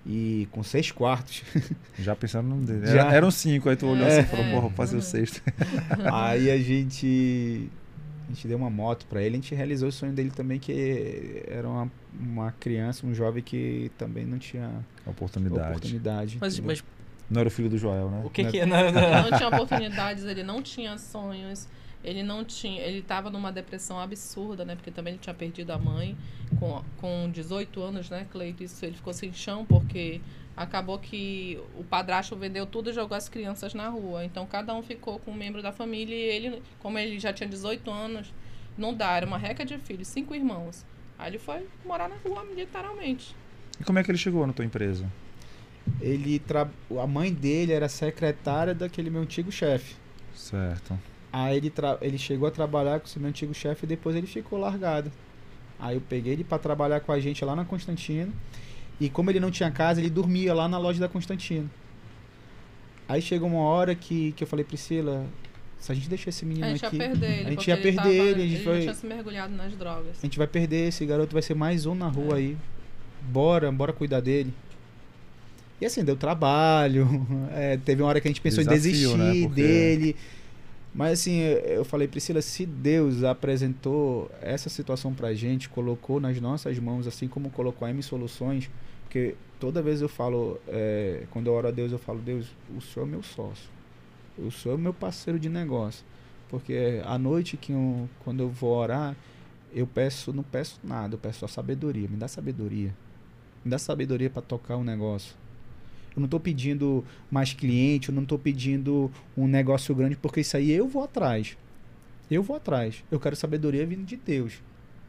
[SPEAKER 5] E com seis quartos.
[SPEAKER 2] Já pensando no dele.
[SPEAKER 5] Já.
[SPEAKER 2] Era, eram cinco, aí tu olhou
[SPEAKER 4] É,
[SPEAKER 2] assim e falou,
[SPEAKER 4] é.
[SPEAKER 2] porra, vou fazer o
[SPEAKER 4] Uhum.
[SPEAKER 2] sexto.
[SPEAKER 5] Aí a gente. A gente deu uma moto pra ele, a gente realizou o sonho dele também, que era uma, uma criança, um jovem que também não tinha
[SPEAKER 2] Oportunidade.
[SPEAKER 5] oportunidade.
[SPEAKER 3] Mas, mas
[SPEAKER 2] Não era o filho do Joel, né?
[SPEAKER 3] o que
[SPEAKER 5] Né?
[SPEAKER 3] que é? Não,
[SPEAKER 4] Ele
[SPEAKER 3] não.
[SPEAKER 4] não tinha oportunidades, ele não tinha sonhos, ele não tinha. Ele estava numa depressão absurda, né? Porque também ele tinha perdido a mãe com, com 18 anos, né, Cleito? Isso ele ficou sem chão porque acabou que o padrasto vendeu tudo e jogou as crianças na rua. Então cada um ficou com um membro da família e ele, como ele já tinha 18 anos, não dá, era uma reca de filhos, cinco irmãos. Aí ele foi morar na rua, literalmente.
[SPEAKER 2] E como é que ele chegou na tua empresa?
[SPEAKER 5] Ele tra... A mãe dele era secretária daquele meu antigo chefe.
[SPEAKER 2] Certo.
[SPEAKER 5] Aí ele, tra... ele chegou a trabalhar com esse meu antigo chefe e depois ele ficou largado. Aí eu peguei ele para trabalhar com a gente lá na Constantino. E como ele não tinha casa, ele dormia lá na loja da Constantino. Aí chegou uma hora que, que eu falei, Priscila, se a gente deixar esse menino
[SPEAKER 4] A gente ia
[SPEAKER 5] aqui,
[SPEAKER 4] perder ele.
[SPEAKER 5] a gente ia perder
[SPEAKER 4] tava-
[SPEAKER 5] ele, a gente
[SPEAKER 4] ele
[SPEAKER 5] vai-
[SPEAKER 4] tinha se mergulhado nas drogas.
[SPEAKER 5] a gente vai perder esse garoto, vai ser mais um na rua aí. Bora, bora cuidar dele. E assim, deu trabalho. é, teve uma hora que a gente pensou em
[SPEAKER 2] Desafio,
[SPEAKER 5] desistir
[SPEAKER 2] né? Porque-
[SPEAKER 5] dele. Mas assim, eu falei, Priscila, se Deus apresentou essa situação pra gente, colocou nas nossas mãos, assim como colocou a M Soluções, porque toda vez eu falo, é, quando eu oro a Deus, eu falo, Deus, o Senhor é meu sócio. O Senhor é meu parceiro de negócio. Porque à noite, que eu, quando eu vou orar, eu peço, não peço nada, eu peço só sabedoria. Me dá sabedoria. Me dá sabedoria para tocar um negócio. Eu não estou pedindo mais cliente, eu não estou pedindo um negócio grande, porque isso aí eu vou atrás. Eu vou atrás. Eu quero sabedoria vindo de Deus.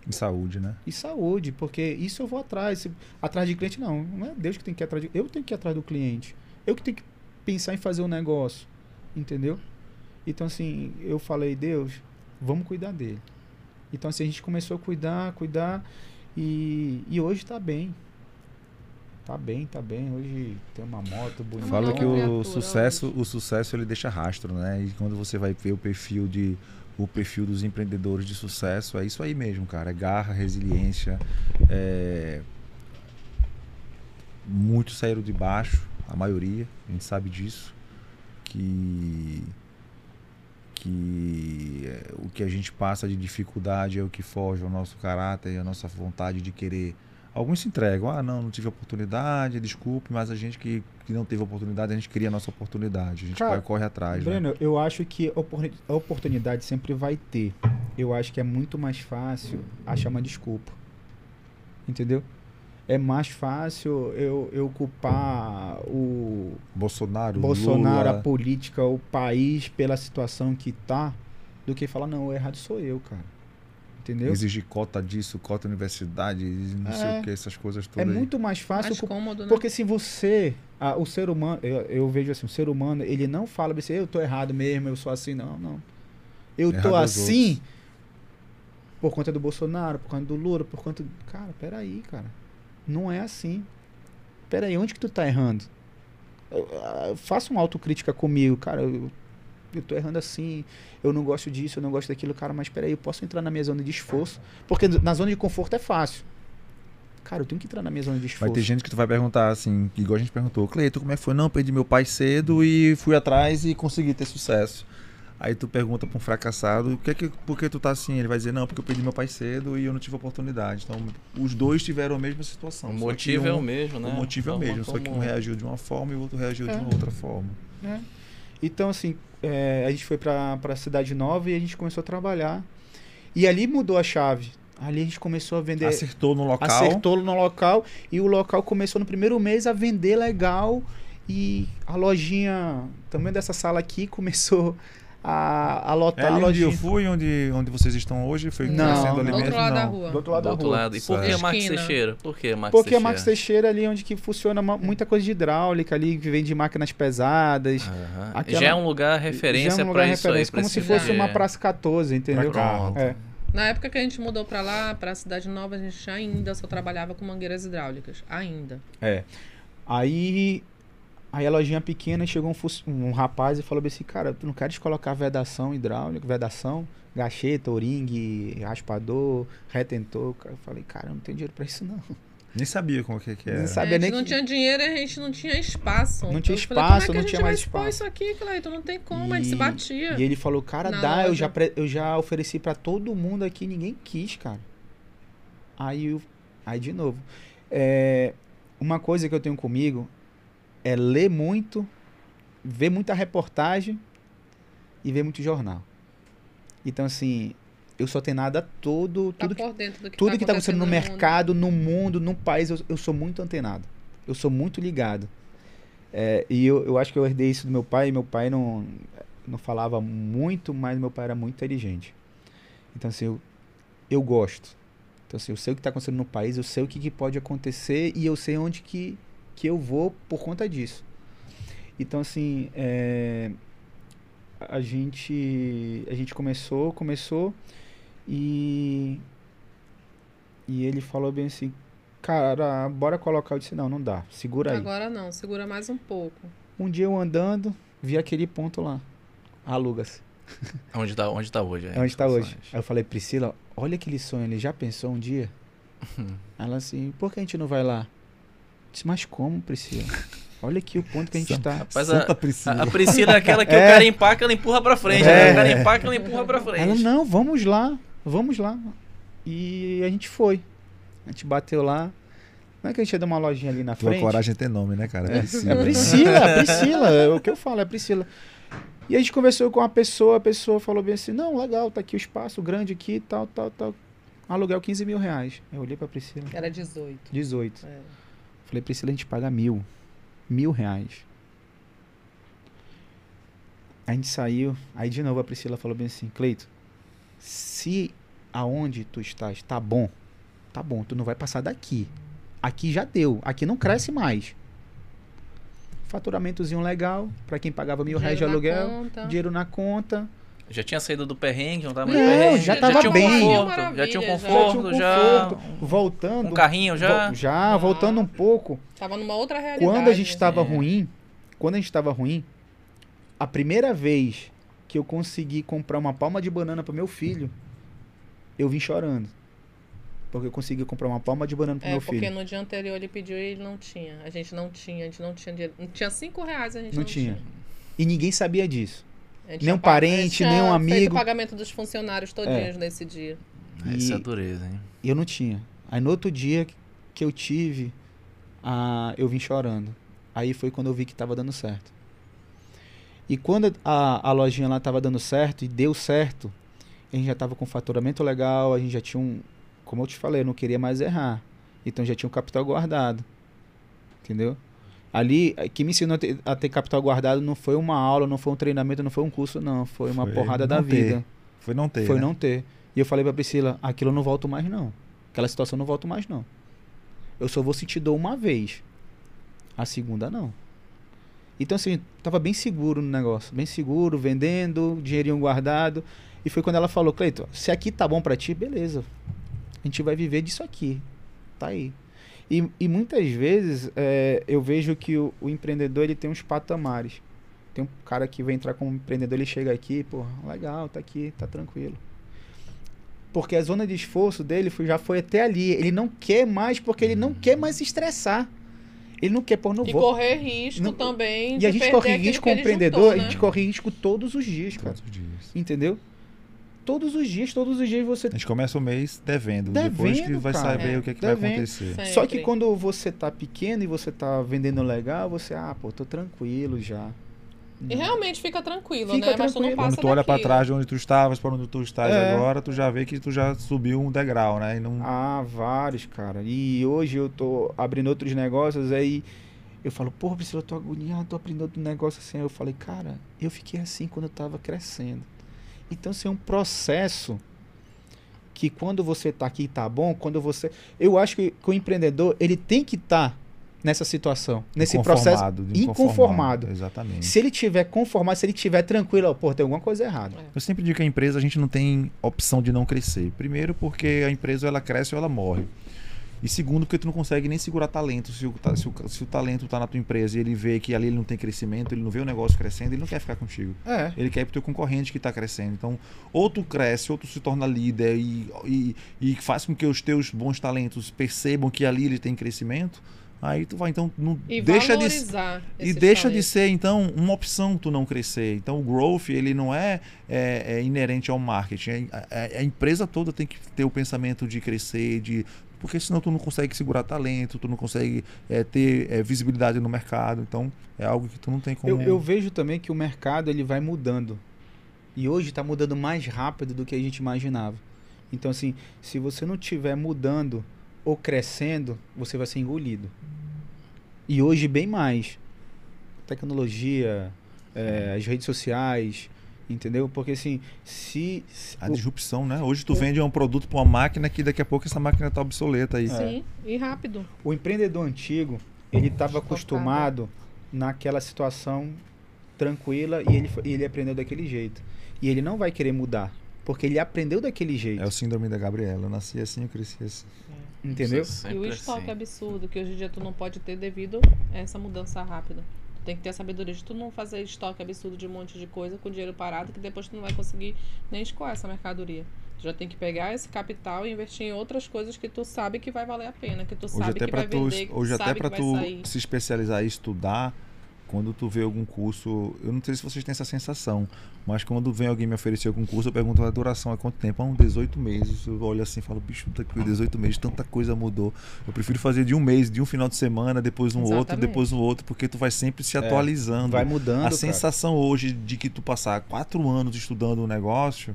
[SPEAKER 2] Em saúde, né?
[SPEAKER 5] E saúde, porque isso eu vou atrás. Atrás de cliente, não. Não é Deus que tem que ir atrás de. Eu tenho que ir atrás do cliente. Eu que tenho que pensar em fazer um negócio. Entendeu? Então, assim, eu falei, Deus, vamos cuidar dele. Então, assim, a gente começou a cuidar, cuidar. E, e hoje tá bem. Tá bem, tá bem. Hoje tem uma moto bonita.
[SPEAKER 2] Fala que o
[SPEAKER 4] criatura
[SPEAKER 2] sucesso, o sucesso ele deixa rastro, né? E quando você vai ver o perfil de o perfil dos empreendedores de sucesso, é isso aí mesmo, cara. É garra, resiliência, é... muitos saíram de baixo, a maioria, a gente sabe disso, que que é, o que a gente passa de dificuldade é o que foge ao nosso caráter e a nossa vontade de querer Alguns se entregam, ah, não, não tive oportunidade, desculpe, mas a gente que, que não teve oportunidade, a gente queria a nossa oportunidade, a gente
[SPEAKER 5] Cara,
[SPEAKER 2] vai, corre atrás. né?
[SPEAKER 5] Breno, eu acho que a oportuni- a oportunidade sempre vai ter. Eu acho que é muito mais fácil achar uma desculpa. Entendeu? É mais fácil eu, eu culpar o
[SPEAKER 2] Bolsonaro,
[SPEAKER 5] Bolsonaro, a
[SPEAKER 2] Lula,
[SPEAKER 5] política, o país pela situação que tá, do que falar, não, o errado sou eu, cara. Entendeu?
[SPEAKER 2] exigir cota disso, cota universidade, não sei
[SPEAKER 5] É.
[SPEAKER 2] o que, essas coisas
[SPEAKER 5] É
[SPEAKER 2] todas. aí.
[SPEAKER 5] muito mais fácil
[SPEAKER 4] Mais cômodo, né?
[SPEAKER 5] Porque se você, ah, o ser humano, eu, eu vejo assim, o ser humano, ele não fala assim, eu tô errado mesmo, eu sou assim, não, não. Eu tô
[SPEAKER 2] Errado é os
[SPEAKER 5] assim
[SPEAKER 2] outros.
[SPEAKER 5] por conta do Bolsonaro, por conta do Lula, por conta do... Cara, peraí, cara. Não é assim. Peraí, onde que tu tá errando? Eu- Faça uma autocrítica comigo, cara, eu, eu tô errando assim, eu não gosto disso, eu não gosto daquilo, cara, mas peraí, eu posso entrar na minha zona de esforço, porque na zona de conforto é fácil. Cara, eu tenho que entrar na minha zona de esforço.
[SPEAKER 2] Vai ter gente que tu vai perguntar assim, igual a gente perguntou, Cleiton, como é que foi? Não, perdi meu pai cedo e fui atrás e consegui ter sucesso. Aí tu pergunta pra um fracassado, o que é que, por que tu tá assim? Ele vai dizer, não, porque eu perdi meu pai cedo e eu não tive oportunidade. Então, os dois tiveram a mesma situação.
[SPEAKER 3] O motivo é
[SPEAKER 2] um-
[SPEAKER 3] o mesmo, né?
[SPEAKER 2] O motivo é o mesmo, só que um
[SPEAKER 3] como-
[SPEAKER 2] reagiu de uma forma e o outro reagiu de
[SPEAKER 5] É.
[SPEAKER 2] uma outra forma.
[SPEAKER 5] É. Então, assim, é, a gente foi pra, pra Cidade Nova e a gente começou a trabalhar. E ali mudou a chave. Ali a gente começou a vender.
[SPEAKER 2] Acertou no local.
[SPEAKER 5] Acertou no local. E o local começou no primeiro mês a vender legal. E a lojinha, também dessa sala aqui, começou a, a
[SPEAKER 2] É
[SPEAKER 5] lotar a
[SPEAKER 2] ali onde eu fui, onde, onde vocês estão hoje, foi
[SPEAKER 5] Não,
[SPEAKER 2] crescendo
[SPEAKER 5] não.
[SPEAKER 2] ali
[SPEAKER 4] Do outro
[SPEAKER 2] mesmo,
[SPEAKER 4] lado da
[SPEAKER 2] não.
[SPEAKER 4] rua.
[SPEAKER 5] Do outro lado
[SPEAKER 3] Do
[SPEAKER 5] da
[SPEAKER 3] outro
[SPEAKER 5] rua.
[SPEAKER 3] lado. E por que. Max. Teixeira? Por que Max
[SPEAKER 5] Porque a
[SPEAKER 3] Teixeira?
[SPEAKER 5] Max Teixeira ali onde que funciona muita coisa de hidráulica ali, que vende máquinas pesadas.
[SPEAKER 3] Aham.
[SPEAKER 5] Aquela-
[SPEAKER 3] Já é um lugar
[SPEAKER 5] Já é
[SPEAKER 3] referência
[SPEAKER 5] um lugar
[SPEAKER 3] isso aí.
[SPEAKER 5] referência, como se fosse uma Praça 14, entendeu? É.
[SPEAKER 4] Na época que a gente mudou pra lá, pra Cidade Nova, a gente ainda só trabalhava com mangueiras hidráulicas. Ainda.
[SPEAKER 5] É. Aí, aí a lojinha pequena chegou um, um rapaz e falou assim, cara, tu não queres colocar vedação hidráulica, vedação, gacheta, oringue, raspador, retentor? Eu falei, cara, eu não tenho dinheiro pra isso não.
[SPEAKER 2] Nem sabia como que, que era.
[SPEAKER 5] Nem sabia
[SPEAKER 4] a gente
[SPEAKER 5] nem
[SPEAKER 4] não
[SPEAKER 5] que-
[SPEAKER 4] tinha dinheiro e a gente não tinha espaço.
[SPEAKER 5] Não tinha
[SPEAKER 4] Eu falei,
[SPEAKER 5] espaço,
[SPEAKER 4] como é que
[SPEAKER 5] não
[SPEAKER 4] a gente
[SPEAKER 5] tinha
[SPEAKER 4] vai
[SPEAKER 5] mais
[SPEAKER 4] expor
[SPEAKER 5] espaço.
[SPEAKER 4] isso aqui, Cleiton? Não tem como, a gente se batia.
[SPEAKER 5] E ele falou, cara, dá, eu já, pre- eu já ofereci pra todo mundo aqui, ninguém quis, cara. Aí, eu- aí de novo. É, uma coisa que eu tenho comigo é ler muito, ver muita reportagem e ver muito jornal. Então, assim, eu sou antenado a todo,
[SPEAKER 4] Tá
[SPEAKER 5] tudo que
[SPEAKER 4] por dentro do que
[SPEAKER 5] tudo
[SPEAKER 4] tá
[SPEAKER 5] que está acontecendo no
[SPEAKER 4] mundo.
[SPEAKER 5] mercado, no mundo, no país, eu, eu sou muito antenado. Eu sou muito ligado. É, e eu, eu acho que eu herdei isso do meu pai. Meu pai não, não falava muito, mas meu pai era muito inteligente. Então, assim, eu, eu gosto. Então, assim, eu sei o que está acontecendo no país, eu sei o que, que pode acontecer e eu sei onde que, que eu vou por conta disso. Então, assim, é, a gente a gente começou, começou e e ele falou bem assim, cara, bora colocar. Eu disse, não, não dá, segura aí.
[SPEAKER 4] Agora não, segura mais um pouco.
[SPEAKER 5] Um dia eu andando, vi aquele ponto lá, aluga-se.
[SPEAKER 3] Onde tá, onde tá hoje?
[SPEAKER 5] É onde está hoje. Aí eu falei, Priscila, olha aquele sonho, ele já pensou um dia? Ela assim, por que a gente não vai lá? Disse, mas como, Priscila? Olha aqui o ponto que a gente está.
[SPEAKER 3] Rapaz, a,
[SPEAKER 2] Priscila.
[SPEAKER 3] a, a Priscila é aquela que
[SPEAKER 5] É.
[SPEAKER 3] o cara empaca, ela empurra pra frente.
[SPEAKER 5] É.
[SPEAKER 3] O cara empaca, ela empurra pra frente.
[SPEAKER 5] Ela, não, vamos lá, vamos lá. E a gente foi. A gente bateu lá. Não é que a gente ia dar uma lojinha ali na
[SPEAKER 2] Tua
[SPEAKER 5] frente?
[SPEAKER 2] coragem tem nome, né, cara?
[SPEAKER 5] É,
[SPEAKER 2] Priscila.
[SPEAKER 5] é
[SPEAKER 2] né?
[SPEAKER 5] Priscila, é Priscila, é o que eu falo, é Priscila. E a gente conversou com a pessoa, a pessoa falou bem assim, não, legal, tá aqui o espaço grande aqui, tal, tal, tal. Aluguel 15 mil reais. Eu olhei pra Priscila,
[SPEAKER 4] Era 18.
[SPEAKER 5] 18.
[SPEAKER 4] É.
[SPEAKER 5] Falei, Priscila, a gente paga mil. Mil reais. A gente saiu, aí de novo a Priscila falou bem assim, Cleito, se aonde tu estás tá bom, tá bom, tu não vai passar daqui. Aqui já deu, aqui não cresce mais. Faturamentozinho legal, pra quem pagava mil reais de
[SPEAKER 4] Dinheiro
[SPEAKER 5] aluguel,
[SPEAKER 4] conta.
[SPEAKER 5] dinheiro na conta.
[SPEAKER 3] Já tinha saído do perrengue, não tava mais
[SPEAKER 5] Não,
[SPEAKER 3] perrengue.
[SPEAKER 5] já tava
[SPEAKER 3] tinha um
[SPEAKER 5] bem.
[SPEAKER 3] conforto, já tinha um
[SPEAKER 4] já.
[SPEAKER 5] Já tinha um
[SPEAKER 3] conforto, já.
[SPEAKER 5] conforto, voltando.
[SPEAKER 3] Um carrinho já.
[SPEAKER 5] vo- já, voltando um pouco.
[SPEAKER 4] Tava numa outra realidade.
[SPEAKER 5] Quando a gente estava
[SPEAKER 3] É.
[SPEAKER 5] ruim, quando a gente estava ruim, a primeira vez que eu consegui comprar uma palma de banana para meu filho, eu vim chorando. Porque eu consegui comprar uma palma de banana para
[SPEAKER 4] É,
[SPEAKER 5] meu
[SPEAKER 4] porque
[SPEAKER 5] filho.
[SPEAKER 4] no dia anterior ele pediu e ele não tinha. A gente não tinha, a gente não tinha dinheiro. Não tinha cinco reais, a gente
[SPEAKER 5] Não
[SPEAKER 4] não,
[SPEAKER 5] tinha. E ninguém sabia disso. Um
[SPEAKER 4] pago-
[SPEAKER 5] parente,
[SPEAKER 4] tinha
[SPEAKER 5] nem um
[SPEAKER 4] Feito
[SPEAKER 5] amigo.
[SPEAKER 4] o pagamento dos funcionários todinhos nesse dia.
[SPEAKER 3] Isso é dureza, hein?
[SPEAKER 5] E eu não tinha. Aí no outro dia que eu tive, ah, eu vim chorando. Aí foi quando eu vi que estava dando certo. E quando a, a lojinha lá estava dando certo e deu certo, a gente já estava com faturamento legal, a gente já tinha um. Como eu te falei, eu não queria mais errar. Então já tinha um capital guardado. Entendeu? Ali, que me ensinou a ter, a ter capital guardado não foi uma aula, não foi um treinamento, não foi um curso, não. Foi uma
[SPEAKER 2] Foi
[SPEAKER 5] porrada da
[SPEAKER 2] ter.
[SPEAKER 5] vida.
[SPEAKER 2] Foi não ter.
[SPEAKER 5] Foi
[SPEAKER 2] né?
[SPEAKER 5] não ter. E eu falei pra Priscila, aquilo eu não volto mais não. Aquela situação eu não volto mais não. Eu só vou sentir dor uma vez. A segunda não. Então assim, tava bem seguro no negócio, bem seguro, vendendo, dinheirinho guardado. E foi quando ela falou, Cleiton, se aqui tá bom pra ti, beleza. A gente vai viver disso aqui. Tá aí. E, e muitas vezes é, eu vejo que o, o empreendedor ele tem uns patamares. Tem um cara que vai entrar como empreendedor, ele chega aqui, pô, legal, tá aqui, tá tranquilo. Porque a zona de esforço dele foi- já foi até ali. Ele não quer mais, porque ele não quer mais se estressar. Ele não quer, pô, não
[SPEAKER 4] E
[SPEAKER 5] vou.
[SPEAKER 4] correr risco
[SPEAKER 5] Não-
[SPEAKER 4] também.
[SPEAKER 5] E
[SPEAKER 4] de
[SPEAKER 5] a gente corre risco como
[SPEAKER 4] ele
[SPEAKER 5] empreendedor,
[SPEAKER 4] juntou,
[SPEAKER 5] a
[SPEAKER 4] né?
[SPEAKER 5] gente corre risco todos os dias, cara.
[SPEAKER 2] Todos os dias.
[SPEAKER 5] Entendeu? Todos os dias, todos os dias você
[SPEAKER 2] A gente começa o mês devendo. depois que
[SPEAKER 5] Devendo,
[SPEAKER 2] vai
[SPEAKER 5] cara.
[SPEAKER 2] saber
[SPEAKER 4] É.
[SPEAKER 2] o que, é que vai
[SPEAKER 5] Devendo.
[SPEAKER 2] acontecer.
[SPEAKER 4] Sempre.
[SPEAKER 5] Só que quando você tá pequeno e você tá vendendo legal, você, ah, pô, tô tranquilo já.
[SPEAKER 4] E realmente fica tranquilo,
[SPEAKER 5] Fica
[SPEAKER 4] né? Mas tu não
[SPEAKER 5] tranquilo.
[SPEAKER 4] passa
[SPEAKER 2] Quando tu olha pra
[SPEAKER 4] daquilo.
[SPEAKER 2] trás de onde tu estavas, para onde tu estás
[SPEAKER 5] É.
[SPEAKER 2] agora, tu já vê que tu já subiu um degrau, né? E não...
[SPEAKER 5] Ah, vários, cara. E hoje eu tô abrindo outros negócios, aí eu falo, porra, Priscila, eu tô agoniado, tô abrindo outro negócio assim. Aí eu falei, cara, eu fiquei assim quando eu tava crescendo. Então, assim, é um processo que quando você tá aqui tá bom, quando você... Eu acho que, que o empreendedor, ele tem que estar nessa situação, nesse processo
[SPEAKER 2] Inconformado,
[SPEAKER 5] inconformado.
[SPEAKER 2] Exatamente.
[SPEAKER 5] Se ele tiver conformado, se ele tiver tranquilo, ó, pô, tem alguma coisa errada.
[SPEAKER 2] Eu sempre digo que a empresa a gente não tem opção de não crescer. Primeiro porque a empresa ela cresce ou ela morre. E segundo, porque tu não consegue nem segurar talento. Se o, se o, se o talento tá na tua empresa e ele vê que ali ele não tem crescimento, ele não vê o negócio crescendo, ele não quer ficar contigo.
[SPEAKER 5] É.
[SPEAKER 2] Ele quer ir pro teu concorrente que está crescendo. Então, ou tu cresce, ou tu se torna líder e, e, e faz com que os teus bons talentos percebam que ali ele tem crescimento. Aí tu vai, então, não
[SPEAKER 4] E
[SPEAKER 2] deixa de e deixa de
[SPEAKER 4] talentos.
[SPEAKER 2] ser, então, uma opção tu não crescer. Então, o growth, ele não é, é- é inerente ao marketing. A, a- a empresa toda tem que ter o pensamento de crescer, de porque senão tu não consegue segurar talento, tu não consegue é, ter é, visibilidade no mercado. Então, é algo que tu não tem como...
[SPEAKER 5] Eu, eu vejo também que o mercado ele vai mudando. E hoje está mudando mais rápido do que a gente imaginava. Então, assim, se você não estiver mudando ou crescendo, você vai ser engolido. E hoje, bem mais. Tecnologia, eh, as redes sociais, entendeu? Porque, assim, se.
[SPEAKER 2] A
[SPEAKER 5] o-
[SPEAKER 2] disrupção, né? Hoje tu vende um produto para uma máquina que daqui a pouco essa máquina tá obsoleta aí.
[SPEAKER 4] Sim, e rápido.
[SPEAKER 5] O empreendedor antigo, ele estava acostumado naquela situação tranquila e ele, e ele aprendeu daquele jeito. E ele não vai querer mudar, porque ele aprendeu daquele jeito.
[SPEAKER 2] É o síndrome da Gabriela. Eu nasci assim, eu cresci assim.
[SPEAKER 5] Entendeu?
[SPEAKER 3] É
[SPEAKER 4] E o estoque
[SPEAKER 3] assim.
[SPEAKER 4] absurdo que hoje em dia tu não pode ter devido a essa mudança rápida. Tem que ter a sabedoria de tu não fazer estoque absurdo de um monte de coisa com dinheiro parado que depois tu não vai conseguir nem escoar essa mercadoria. Tu já tem que pegar esse capital e investir em outras coisas que tu sabe que vai valer a pena, que tu
[SPEAKER 2] Hoje
[SPEAKER 4] sabe
[SPEAKER 2] até
[SPEAKER 4] que vai
[SPEAKER 2] tu,
[SPEAKER 4] vender,
[SPEAKER 2] hoje até
[SPEAKER 4] sabe
[SPEAKER 2] para tu
[SPEAKER 4] sair.
[SPEAKER 2] se especializar e estudar, quando tu vê algum curso, eu não sei se vocês têm essa sensação, mas quando vem alguém me oferecer algum curso, eu pergunto a duração é quanto tempo? Ah, uns 18 meses. Eu olho assim e falo, bicho, tá aqui 18 meses, tanta coisa mudou. Eu prefiro fazer de um mês, de um final de semana, depois um outro,
[SPEAKER 4] Exatamente.
[SPEAKER 2] depois um outro, porque tu vai sempre se
[SPEAKER 5] É,
[SPEAKER 2] atualizando.
[SPEAKER 5] Vai mudando.
[SPEAKER 2] a
[SPEAKER 5] cara.
[SPEAKER 2] sensação hoje de que tu passar quatro anos estudando um negócio,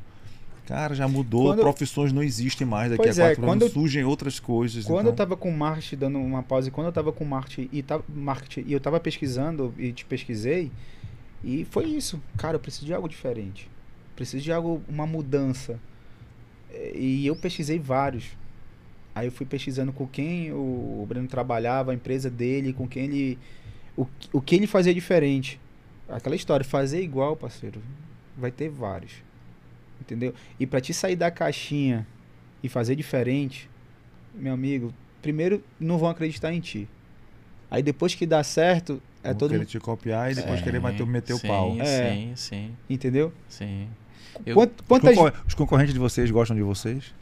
[SPEAKER 2] cara, já mudou.
[SPEAKER 5] Quando-
[SPEAKER 2] Profissões não existem mais daqui
[SPEAKER 5] Pois
[SPEAKER 2] a
[SPEAKER 5] é,
[SPEAKER 2] quatro
[SPEAKER 5] quando
[SPEAKER 2] anos,
[SPEAKER 5] eu-
[SPEAKER 2] surgem outras coisas.
[SPEAKER 5] Quando
[SPEAKER 2] então...
[SPEAKER 5] eu tava com marketing, dando uma pausa, quando eu tava com marketing e, tava, marketing e eu tava pesquisando e te pesquisei, e foi isso. Cara, eu preciso de algo diferente. Preciso de algo, uma mudança. É, E eu pesquisei vários. Aí eu fui pesquisando com quem o Breno trabalhava, a empresa dele, com quem ele. O, o que ele fazia diferente. Aquela história, fazer igual, parceiro. Vai ter vários. Entendeu? E pra te sair da caixinha e fazer diferente, meu amigo, primeiro não vão acreditar em ti. Aí depois que dá certo, é
[SPEAKER 2] Vão
[SPEAKER 5] todo
[SPEAKER 2] querer
[SPEAKER 5] mundo.
[SPEAKER 2] te copiar e depois
[SPEAKER 3] Sim,
[SPEAKER 2] querer meter, meter
[SPEAKER 3] sim,
[SPEAKER 2] o pau.
[SPEAKER 5] É.
[SPEAKER 3] Sim, sim,
[SPEAKER 5] Entendeu?
[SPEAKER 3] sim. Eu-
[SPEAKER 5] Quant-
[SPEAKER 2] Os,
[SPEAKER 5] quantas.
[SPEAKER 2] os concorrentes de vocês gostam de vocês?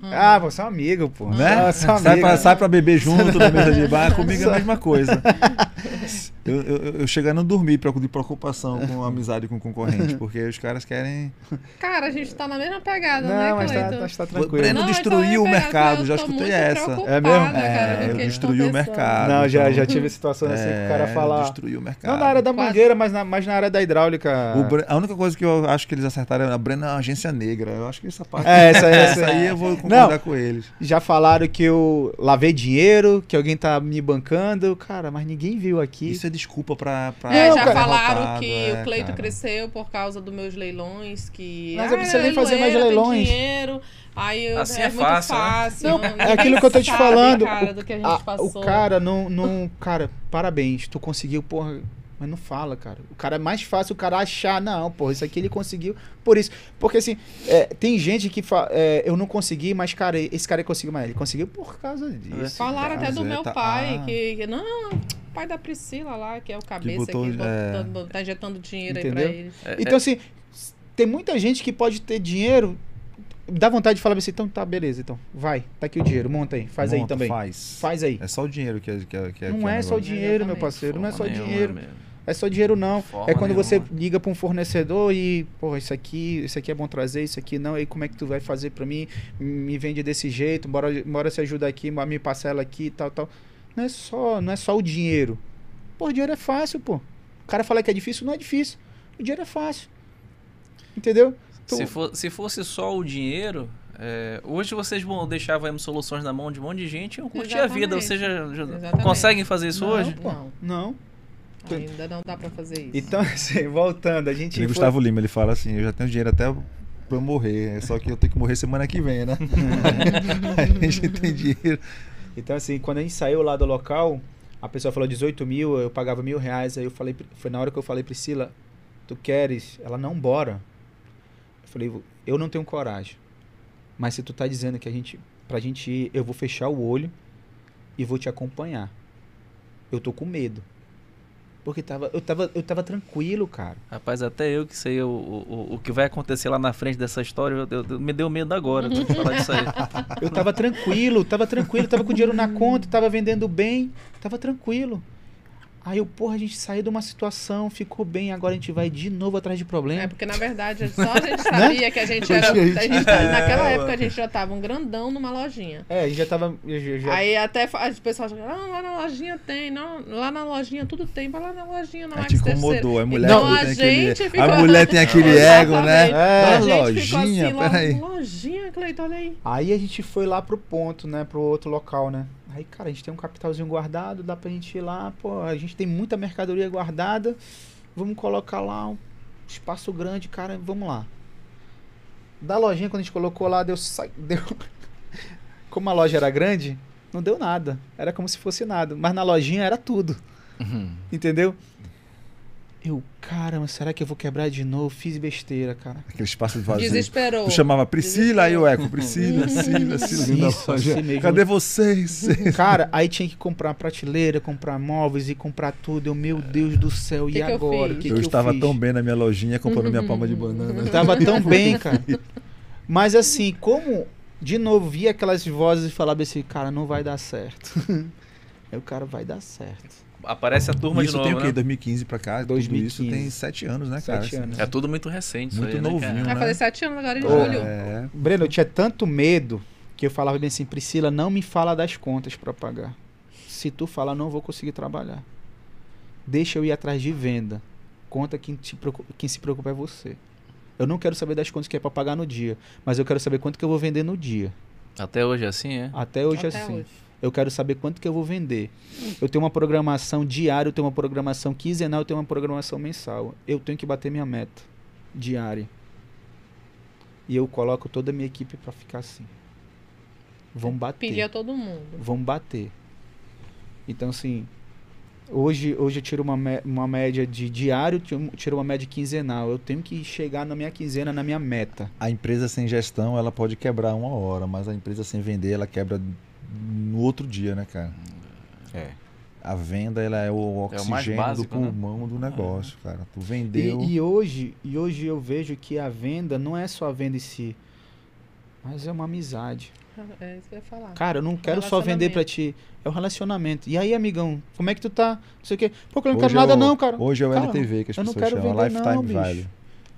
[SPEAKER 5] Ah, você é um amigo, pô.
[SPEAKER 2] Né?
[SPEAKER 5] Ah, é um
[SPEAKER 2] Sai pra, sai pra beber junto na mesa de bar, comigo é a mesma coisa. Eu, eu, eu chego a não dormir de preocupação com a amizade com o concorrente, porque os caras querem.
[SPEAKER 4] Cara, a gente tá na mesma pegada,
[SPEAKER 5] Não,
[SPEAKER 4] né,
[SPEAKER 5] mas tá, mas tá
[SPEAKER 2] O
[SPEAKER 5] tranquilo.
[SPEAKER 2] Breno
[SPEAKER 4] Não,
[SPEAKER 2] destruiu
[SPEAKER 4] então eu
[SPEAKER 2] o
[SPEAKER 4] ia pegar,
[SPEAKER 2] mercado, já escutei essa.
[SPEAKER 5] É mesmo?
[SPEAKER 4] cara,
[SPEAKER 2] É, eu
[SPEAKER 4] eles
[SPEAKER 2] destruí o mercado.
[SPEAKER 5] Não, já,
[SPEAKER 2] então-
[SPEAKER 5] já tive situações assim que o cara
[SPEAKER 2] É,
[SPEAKER 5] fala.
[SPEAKER 2] Destruiu o mercado.
[SPEAKER 5] Não na área da
[SPEAKER 4] Quase.
[SPEAKER 5] mangueira, mas na, mas na área da hidráulica.
[SPEAKER 2] O Bre- A única coisa que eu acho que eles acertaram é a Brena é uma agência negra. Eu acho que essa parte.
[SPEAKER 5] É, essa, essa,
[SPEAKER 2] essa aí eu vou concordar
[SPEAKER 5] Não.
[SPEAKER 2] com eles.
[SPEAKER 5] Já falaram que eu lavei dinheiro, que alguém tá me bancando. Cara, mas ninguém viu aqui.
[SPEAKER 2] Isso é desculpa pra. pra
[SPEAKER 4] É, já falaram que
[SPEAKER 2] é,
[SPEAKER 4] o Cleito
[SPEAKER 2] cara.
[SPEAKER 4] cresceu por causa dos meus leilões, que
[SPEAKER 5] Mas
[SPEAKER 4] ah,
[SPEAKER 5] eu preciso nem fazer mais leilões.
[SPEAKER 4] dinheiro, aí eu,
[SPEAKER 3] Assim
[SPEAKER 4] é,
[SPEAKER 3] é
[SPEAKER 4] muito
[SPEAKER 3] fácil, né?
[SPEAKER 4] fácil.
[SPEAKER 5] Não, é aquilo que eu tô te falando.
[SPEAKER 4] Cara, do que a gente
[SPEAKER 5] Ah,
[SPEAKER 4] passou.
[SPEAKER 5] o cara não, não. Cara, parabéns. Tu conseguiu, porra. Mas não fala, cara. O cara é mais fácil o cara achar, não, porra, isso aqui ele conseguiu. Por isso. Porque assim, é, tem gente que fala, é, eu não consegui, mas, cara, esse cara conseguiu, mas ele conseguiu por causa disso.
[SPEAKER 4] Falaram até do meu
[SPEAKER 2] tá-
[SPEAKER 4] pai,
[SPEAKER 2] ah.
[SPEAKER 4] que, que- Não, o pai da Priscila lá, que é o cabeça
[SPEAKER 2] botou,
[SPEAKER 4] que,
[SPEAKER 2] é.
[SPEAKER 4] botando- tá injetando dinheiro aí
[SPEAKER 5] Entendeu?
[SPEAKER 4] pra eles.
[SPEAKER 3] É,
[SPEAKER 5] Então, assim, s- tem muita gente que pode ter dinheiro. Dá vontade de falar assim, então tá, beleza, então. Vai, tá aqui o dinheiro, monta aí, faz aí
[SPEAKER 2] Monta,
[SPEAKER 5] também.
[SPEAKER 2] Faz.
[SPEAKER 5] Faz aí.
[SPEAKER 2] É só o dinheiro que é, que é, que é
[SPEAKER 5] Não
[SPEAKER 2] que é
[SPEAKER 5] é
[SPEAKER 2] o
[SPEAKER 5] só o dinheiro, meu parceiro, não é só
[SPEAKER 3] nenhuma
[SPEAKER 5] dinheiro.
[SPEAKER 3] mesmo.
[SPEAKER 5] É só dinheiro não.
[SPEAKER 3] Forma
[SPEAKER 5] é quando você
[SPEAKER 3] nenhuma.
[SPEAKER 5] liga para um fornecedor e, pô, isso aqui, isso aqui é bom trazer, isso aqui não, e como é que tu vai fazer para mim? Me vende desse jeito, bora, bora se ajuda aqui, me parcela aqui, tal, tal. Não é só, não é só o dinheiro. Pô, o dinheiro é fácil, pô. O cara fala que é difícil, não é difícil. O dinheiro é fácil. Entendeu? Tu-
[SPEAKER 3] Se, for- se fosse só o dinheiro, é, hoje vocês vão deixar vai, soluções na mão de um monte de gente e iam curtir a vida. Vocês já, já conseguem fazer isso
[SPEAKER 5] Não,
[SPEAKER 3] hoje?
[SPEAKER 5] pô.
[SPEAKER 4] Não.
[SPEAKER 5] Não.
[SPEAKER 4] Ainda não dá pra fazer isso.
[SPEAKER 5] Então, assim, voltando, a gente
[SPEAKER 2] Tem
[SPEAKER 5] foi-
[SPEAKER 2] Gustavo Lima, ele fala assim, eu já tenho dinheiro até pra eu morrer, é só que eu tenho que morrer semana que vem, né? a gente tem dinheiro.
[SPEAKER 5] Então, assim, quando a gente saiu lá do local, a pessoa falou 18 mil, eu pagava mil reais. Aí eu falei, foi na hora que eu falei, Priscila, tu queres? Ela, não, bora. Eu falei, eu não tenho coragem. Mas se tu tá dizendo que a gente, pra gente ir, eu vou fechar o olho, e vou te acompanhar. Eu tô com medo. Porque tava, eu, tava, eu tava tranquilo, cara.
[SPEAKER 3] Rapaz, até eu que sei o, o, o que vai acontecer lá na frente dessa história, eu, eu, eu me deu medo agora de falar disso aí.
[SPEAKER 5] Eu tava tranquilo, tava tranquilo, tava com dinheiro na conta, tava vendendo bem, tava tranquilo. Aí eu, porra, a gente saiu de uma situação, ficou bem, agora a gente vai de novo atrás de problema.
[SPEAKER 4] É, porque na verdade só a gente sabia que a gente era. A gente, naquela época a gente já tava um grandão numa lojinha.
[SPEAKER 5] É, a gente já tava. Já, já...
[SPEAKER 4] Aí até as pessoas falam, ah, lá na lojinha tem, não, lá na lojinha tudo tem, vai lá na lojinha, não
[SPEAKER 2] é te incomodou, a mulher
[SPEAKER 4] então,
[SPEAKER 2] a,
[SPEAKER 4] tem aquele,
[SPEAKER 2] ficou... a mulher tem aquele ego, né?
[SPEAKER 4] É. A lojinha, assim, peraí. Lojinha, Cleiton, olha aí.
[SPEAKER 5] Aí a gente foi lá pro ponto, né, pro outro local, né? Aí, cara, a gente tem um capitalzinho guardado, dá pra gente ir lá, pô, a gente tem muita mercadoria guardada, vamos colocar lá um espaço grande, cara, vamos lá. Da lojinha, quando a gente colocou lá, deu. deu como a loja era grande, não deu nada. Era como se fosse nada. Mas na lojinha era tudo. Uhum. Entendeu? Eu, caramba, será que eu vou quebrar de novo? Fiz besteira, cara.
[SPEAKER 2] Aquele espaço vazio.
[SPEAKER 4] Desesperou.
[SPEAKER 2] Tu chamava Priscila, aí o Eco, Priscila, Priscila, Priscila. Assim Cadê vocês?
[SPEAKER 5] Cara, aí tinha que comprar prateleira, comprar móveis e comprar tudo. Eu, meu Deus do céu, que e que agora?
[SPEAKER 2] Eu,
[SPEAKER 5] que
[SPEAKER 2] eu
[SPEAKER 5] que
[SPEAKER 2] estava
[SPEAKER 5] eu
[SPEAKER 2] tão bem na minha lojinha comprando minha palma de banana.
[SPEAKER 5] Eu tava tão bem, cara. Mas assim, como de novo via aquelas vozes e falava assim, cara, não vai dar certo. aí o cara vai dar certo
[SPEAKER 3] aparece a turma
[SPEAKER 2] isso
[SPEAKER 3] de novo.
[SPEAKER 2] Isso tem o quê?
[SPEAKER 3] Né?
[SPEAKER 2] 2015 pra cá? 2015. Tudo isso tem sete anos, né, cara?
[SPEAKER 5] Sete anos.
[SPEAKER 3] É tudo muito recente.
[SPEAKER 2] Muito
[SPEAKER 3] aí,
[SPEAKER 2] novinho. Né,
[SPEAKER 4] Vai
[SPEAKER 2] né?
[SPEAKER 4] fazer sete anos agora em oh, julho.
[SPEAKER 5] É. Breno, eu tinha tanto medo que eu falava bem assim, Priscila, não me fala das contas para pagar. Se tu falar, não vou conseguir trabalhar. Deixa eu ir atrás de venda. Conta quem, te preocupa, quem se preocupa é você. Eu não quero saber das contas que é para pagar no dia, mas eu quero saber quanto que eu vou vender no dia.
[SPEAKER 3] Até hoje é assim, é?
[SPEAKER 5] Até hoje é assim. Hoje. Eu quero saber quanto que eu vou vender. Eu tenho uma programação diária, eu tenho uma programação quinzenal, eu tenho uma programação mensal. Eu tenho que bater minha meta diária. E eu coloco toda a minha equipe para ficar assim. Vamos bater.
[SPEAKER 4] Pedir a todo mundo.
[SPEAKER 5] Vamos bater. Então, assim, hoje, hoje eu tiro uma, uma média de diário, tiro uma média quinzenal. Eu tenho que chegar na minha quinzena, na minha meta.
[SPEAKER 2] A empresa sem gestão, ela pode quebrar uma hora, mas a empresa sem vender, ela quebra no outro dia, né, cara?
[SPEAKER 5] É.
[SPEAKER 2] A venda ela é o oxigênio é o básico, do né? pulmão né? do negócio, é. cara. Tu vendeu.
[SPEAKER 5] E, e, hoje, e hoje eu vejo que a venda não é só a venda em si, mas é uma amizade.
[SPEAKER 4] É isso que eu ia falar.
[SPEAKER 5] Cara, eu não quero só vender pra ti. É o relacionamento. E aí, amigão, como é que tu tá? Não sei o quê. Pô, eu não quero nada, não, cara.
[SPEAKER 2] Hoje é o
[SPEAKER 5] cara,
[SPEAKER 2] LTV que as
[SPEAKER 5] eu
[SPEAKER 2] pessoas
[SPEAKER 5] não quero
[SPEAKER 2] chamam.
[SPEAKER 5] Vender,
[SPEAKER 2] Lifetime
[SPEAKER 5] não, bicho.
[SPEAKER 2] Value.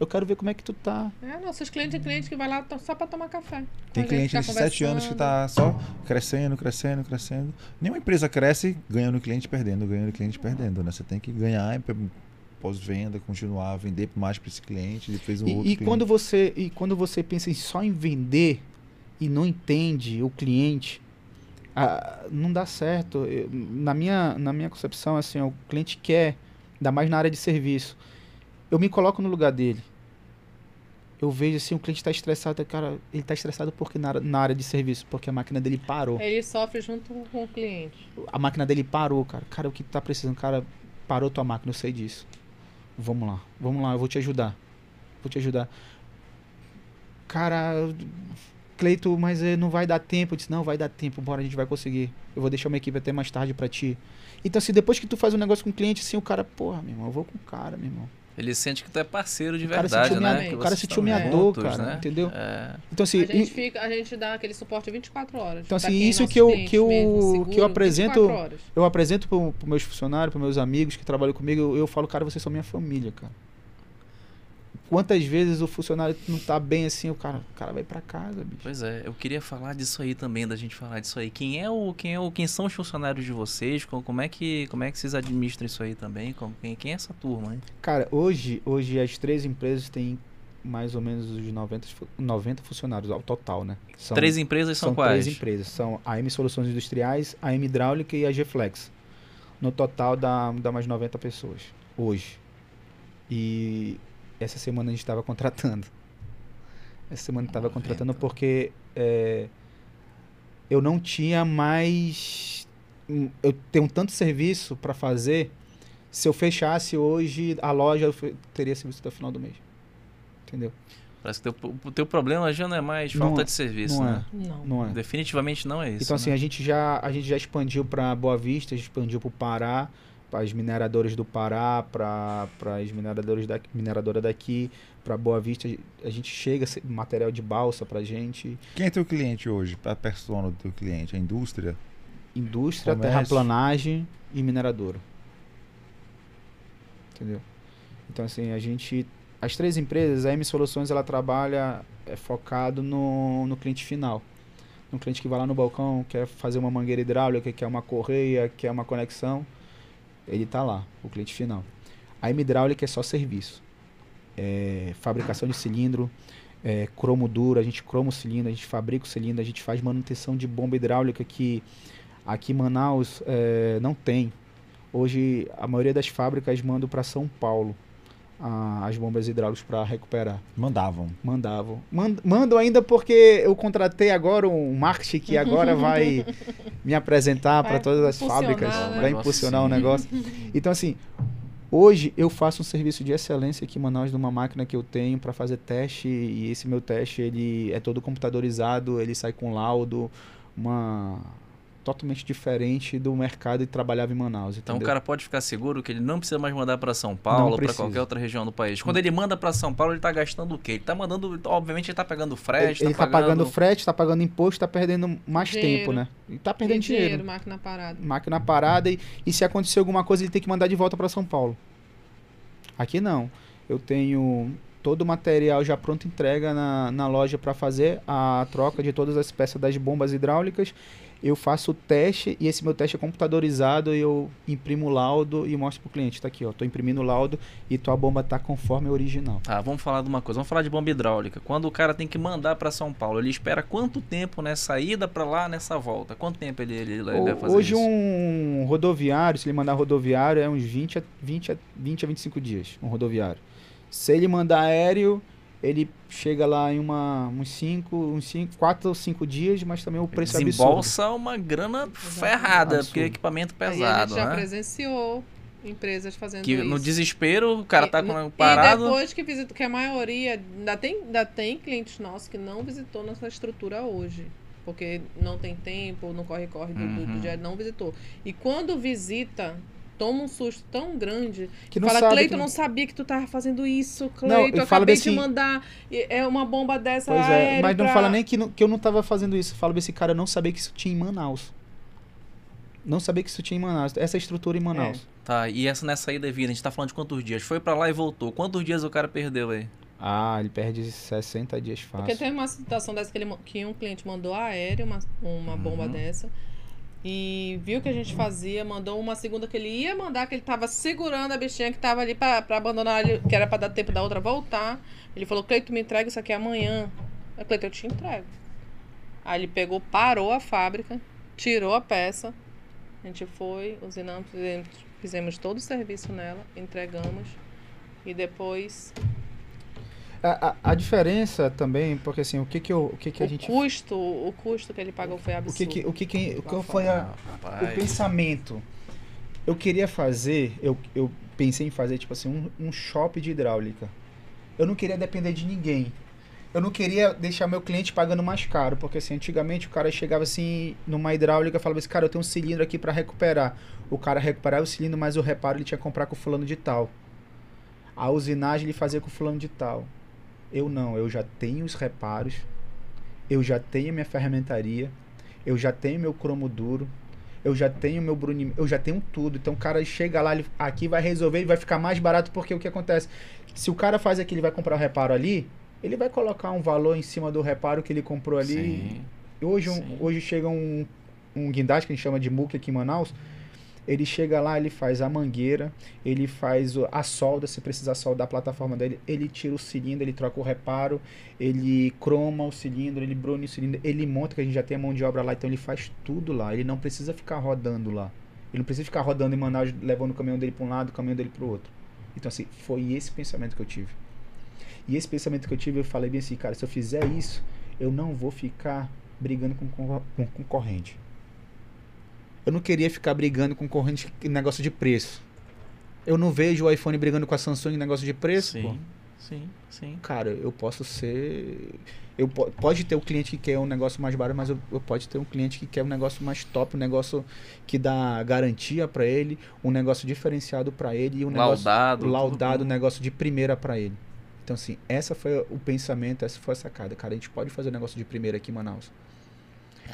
[SPEAKER 5] Eu quero ver como é que tu tá.
[SPEAKER 4] É, nossos clientes e clientes que vai lá só para tomar café.
[SPEAKER 2] Tem cliente de sete anos que tá só crescendo, crescendo, crescendo. Nenhuma empresa cresce ganhando cliente perdendo, ganhando cliente perdendo, né? Você tem que ganhar pós-venda, continuar a vender mais para esse cliente, depois o
[SPEAKER 5] e,
[SPEAKER 2] outro.
[SPEAKER 5] E quando você e quando você pensa em só em vender e não entende o cliente, ah, não dá certo. Eu, na minha na minha concepção assim, o cliente quer, ainda mais na área de serviço. Eu me coloco no lugar dele eu vejo assim, o cliente está estressado, cara, ele está estressado porque na, na, área de serviço, porque a máquina dele parou.
[SPEAKER 4] Ele sofre junto com o cliente.
[SPEAKER 5] A máquina dele parou, cara. Cara, o que tá precisando? Cara, parou tua máquina, eu sei disso. Vamos lá, vamos lá, eu vou te ajudar. Vou te ajudar. Cara, Cleito, mas eh, não vai dar tempo. Eu disse, não, vai dar tempo, bora, a gente vai conseguir. Eu vou deixar uma equipe até mais tarde para ti. Então, assim, depois que tu faz um negócio com o cliente, assim, o cara, porra, meu irmão, eu vou com o cara, meu irmão.
[SPEAKER 3] Ele sente que tu é parceiro de verdade,
[SPEAKER 5] né? o cara sentiu minha dor, cara, né? entendeu?
[SPEAKER 3] É.
[SPEAKER 5] Então assim,
[SPEAKER 4] a gente, fica, a gente dá aquele suporte 24 horas.
[SPEAKER 5] Então assim, isso que eu que eu mesmo, que eu apresento, eu apresento para os meus funcionários, para meus amigos que trabalham comigo, eu, eu falo, cara, vocês são minha família, cara. Quantas vezes o funcionário não tá bem assim, o cara, o cara vai para casa, bicho.
[SPEAKER 3] Pois é, eu queria falar disso aí também, da gente falar disso aí. Quem é o quem é o quem são os funcionários de vocês? Como é que como é que vocês administram isso aí também? Como, quem, quem é essa turma, hein?
[SPEAKER 5] Cara, hoje, hoje as três empresas têm mais ou menos os 90, 90 funcionários ao total, né?
[SPEAKER 3] São, três empresas são,
[SPEAKER 5] são
[SPEAKER 3] quais?
[SPEAKER 5] Três empresas, são a M Soluções Industriais, a M Hidráulica e a G-Flex. No total dá, dá mais 90 pessoas hoje. E essa semana a gente estava contratando. Essa semana estava contratando porque é, eu não tinha mais. Hum, eu tenho tanto serviço para fazer. Se eu fechasse hoje a loja, eu teria serviço até o final do mês. Entendeu?
[SPEAKER 3] Parece que o teu, o teu problema já não é mais
[SPEAKER 5] Não
[SPEAKER 3] falta
[SPEAKER 5] é,
[SPEAKER 3] de serviço,
[SPEAKER 5] não é.
[SPEAKER 3] né?
[SPEAKER 4] Não.
[SPEAKER 5] Não é.
[SPEAKER 3] Definitivamente não é isso.
[SPEAKER 5] Então, assim,
[SPEAKER 3] né?
[SPEAKER 5] a gente já, a gente já expandiu para Boa Vista, expandiu para o Pará, para as mineradoras do Pará, para as mineradoras da, mineradora daqui, para Boa Vista. A gente chega, material de balsa para gente,
[SPEAKER 2] Quem é teu cliente hoje? A persona do teu cliente? A indústria?
[SPEAKER 5] indústria,
[SPEAKER 2] Comércio.
[SPEAKER 5] terraplanagem e mineradora. Entendeu? Então, assim, a gente. As três empresas, a M Soluções, ela trabalha é, focado no, no cliente final. No cliente que vai lá no balcão, quer fazer uma mangueira hidráulica, quer uma correia, quer uma conexão. Ele está lá, o cliente final. A Hidráulica é só serviço. É, fabricação de cilindro, é, cromo duro, a gente croma o cilindro, a gente fabrica o cilindro, a gente faz manutenção de bomba hidráulica que aqui em Manaus é, não tem. Hoje a maioria das fábricas mandam para São Paulo a- as bombas hidráulicas para recuperar.
[SPEAKER 2] Mandavam.
[SPEAKER 5] Mandavam. Mand- Mando ainda porque eu contratei agora um marketing que agora vai me apresentar para todas as fábricas,
[SPEAKER 4] né?
[SPEAKER 5] vai impulsionar o negócio. Então, assim, hoje eu faço um serviço de excelência aqui em Manaus numa máquina que eu tenho para fazer teste e esse meu teste ele é todo computadorizado, ele sai com laudo, uma totalmente diferente do mercado que trabalhava em Manaus.
[SPEAKER 3] Então o
[SPEAKER 5] entendeu?
[SPEAKER 3] cara pode ficar seguro que ele não precisa mais mandar para São Paulo ou para qualquer outra região do país. Quando ele manda para São Paulo, ele tá gastando o quê? Ele tá mandando, obviamente ele tá pegando
[SPEAKER 5] ele,
[SPEAKER 3] frete,
[SPEAKER 5] ele
[SPEAKER 3] tá
[SPEAKER 5] tá pagando
[SPEAKER 3] pagando
[SPEAKER 5] frete, tá pagando imposto, tá perdendo mais
[SPEAKER 4] Dinheiro.
[SPEAKER 5] tempo, né? E tá
[SPEAKER 4] E
[SPEAKER 5] perdendo dinheiro.
[SPEAKER 4] dinheiro, máquina parada.
[SPEAKER 5] máquina parada e, e se acontecer alguma coisa ele tem que mandar de volta para São Paulo. Aqui não. Eu tenho todo o material já pronto entrega na, na loja para fazer a troca de todas as peças das bombas hidráulicas. Eu faço o teste e esse meu teste é computadorizado e eu imprimo o laudo e mostro pro cliente. Tá aqui, ó. Tô imprimindo o laudo e tua bomba tá conforme a original.
[SPEAKER 3] Tá, vamos falar de uma coisa. Vamos falar de bomba hidráulica. Quando o cara tem que mandar para São Paulo, ele espera quanto tempo nessa ida para lá, nessa volta? Quanto tempo ele, ele, ele vai fazer
[SPEAKER 5] Hoje
[SPEAKER 3] isso?
[SPEAKER 5] um rodoviário, se ele mandar rodoviário, é uns 20 a, 20 a, 20 a 25 dias, um rodoviário. Se ele mandar aéreo, ele chega lá em uma, uns 5, uns 5, 4 ou 5 dias, mas também o preço é absurdo.
[SPEAKER 3] Desembolsa uma grana ferrada,
[SPEAKER 5] Absurdo.
[SPEAKER 3] porque é equipamento
[SPEAKER 4] Aí a
[SPEAKER 3] pesado,
[SPEAKER 4] gente já
[SPEAKER 3] né?
[SPEAKER 4] presenciou empresas fazendo
[SPEAKER 3] Que
[SPEAKER 4] isso.
[SPEAKER 3] no desespero, o cara
[SPEAKER 4] E-
[SPEAKER 3] tá parado.
[SPEAKER 4] E depois que visitou, que a maioria, ainda tem, ainda tem clientes nossos que não visitou nossa estrutura hoje. Porque não tem tempo, não corre-corre do, do, do
[SPEAKER 3] Uhum.
[SPEAKER 4] dia, não visitou. E quando visita, toma um susto tão grande
[SPEAKER 5] Que não
[SPEAKER 4] fala,
[SPEAKER 5] sabe
[SPEAKER 4] Cleiton,
[SPEAKER 5] que-
[SPEAKER 4] não sabia que tu tava fazendo isso,
[SPEAKER 5] Não, e
[SPEAKER 4] eu acabei
[SPEAKER 5] assim-
[SPEAKER 4] de mandar é uma bomba dessa
[SPEAKER 5] Pois é,
[SPEAKER 4] aérea
[SPEAKER 5] mas não
[SPEAKER 4] pra-
[SPEAKER 5] fala nem que, não- que eu não tava fazendo isso. Fala pra esse cara não saber que isso tinha em Manaus. Não saber que isso tinha em Manaus. Essa estrutura em Manaus.
[SPEAKER 3] Tá, e essa nessa ida e vinda, a gente tá falando de quantos dias? Foi pra lá e voltou. Quantos dias o cara perdeu aí?
[SPEAKER 5] Ah, ele perde 60 dias fácil.
[SPEAKER 4] Porque tem uma situação dessa que, ele, que um cliente mandou aéreo, uma, uma bomba
[SPEAKER 3] Uhum.
[SPEAKER 4] dessa, e viu que a gente fazia, mandou uma segunda que ele ia mandar, que ele tava segurando a bichinha que tava ali pra, pra abandonar, que era pra dar tempo da outra voltar. Ele falou, Cleito, me entrega isso aqui amanhã. Eu, Cleito, eu te entrego. Aí ele pegou, parou a fábrica, tirou a peça, a gente foi, usinamos, fizemos, fizemos todo o serviço nela, entregamos, e depois
[SPEAKER 5] A, a- a diferença também, porque assim, o que que, eu, o que, que a
[SPEAKER 4] o
[SPEAKER 5] gente...
[SPEAKER 4] custo, o custo que ele pagou foi
[SPEAKER 5] O
[SPEAKER 4] absurdo.
[SPEAKER 5] que que, o que, que, o que foi a, o pensamento? Eu queria fazer, eu, eu pensei em fazer, tipo assim, um, um shopping de hidráulica. Eu não queria depender de ninguém. Eu não queria deixar meu cliente pagando mais caro, porque assim, antigamente o cara chegava assim, numa hidráulica e falava assim, cara, eu tenho um cilindro aqui para recuperar. O cara recuperava o cilindro, mas o reparo ele tinha que comprar com o fulano de tal. A usinagem ele fazia com o fulano de tal. Eu não, eu já tenho os reparos, eu já tenho minha ferramentaria, eu já tenho meu cromo duro, eu já tenho meu bruni, eu já tenho tudo. Então o cara chega lá, ele, aqui vai resolver e vai ficar mais barato porque o que acontece? Se o cara faz aqui, ele vai comprar o reparo ali, ele vai colocar um valor em cima do reparo que ele comprou ali.
[SPEAKER 3] Sim.
[SPEAKER 5] Hoje, um- hoje chega um, um guindaste que a gente chama de muque aqui em Manaus. Ele chega lá, ele faz a mangueira, ele faz a solda, se precisar soldar a plataforma dele, ele tira o cilindro, ele troca o reparo, ele croma o cilindro, ele brune o cilindro, ele monta, que a gente já tem a mão de obra lá, então ele faz tudo lá. Ele não precisa ficar rodando lá. Ele não precisa ficar rodando em Manaus, levando o caminhão dele para um lado, o caminhão dele para o outro. Então, assim, foi esse pensamento que eu tive. E esse pensamento que eu tive, eu falei bem assim, cara, se eu fizer isso, eu não vou ficar brigando com, concor- com concorrente. Eu não queria ficar brigando com concorrente em negócio de preço. Eu não vejo o iPhone brigando com a Samsung em negócio de preço, pô.
[SPEAKER 3] Sim. Sim, sim.
[SPEAKER 5] Cara, eu posso ser. Eu, po- pode ter o cliente que quer um negócio mais barato, mas eu, eu pode ter um cliente que quer um negócio mais top, um negócio que dá garantia pra ele, um negócio diferenciado pra ele e um negócio
[SPEAKER 3] Laudado.
[SPEAKER 5] laudado, um negócio de primeira pra ele. Então, assim, essa foi o pensamento, essa foi a sacada. Cara, a gente pode fazer um negócio de primeira aqui em Manaus.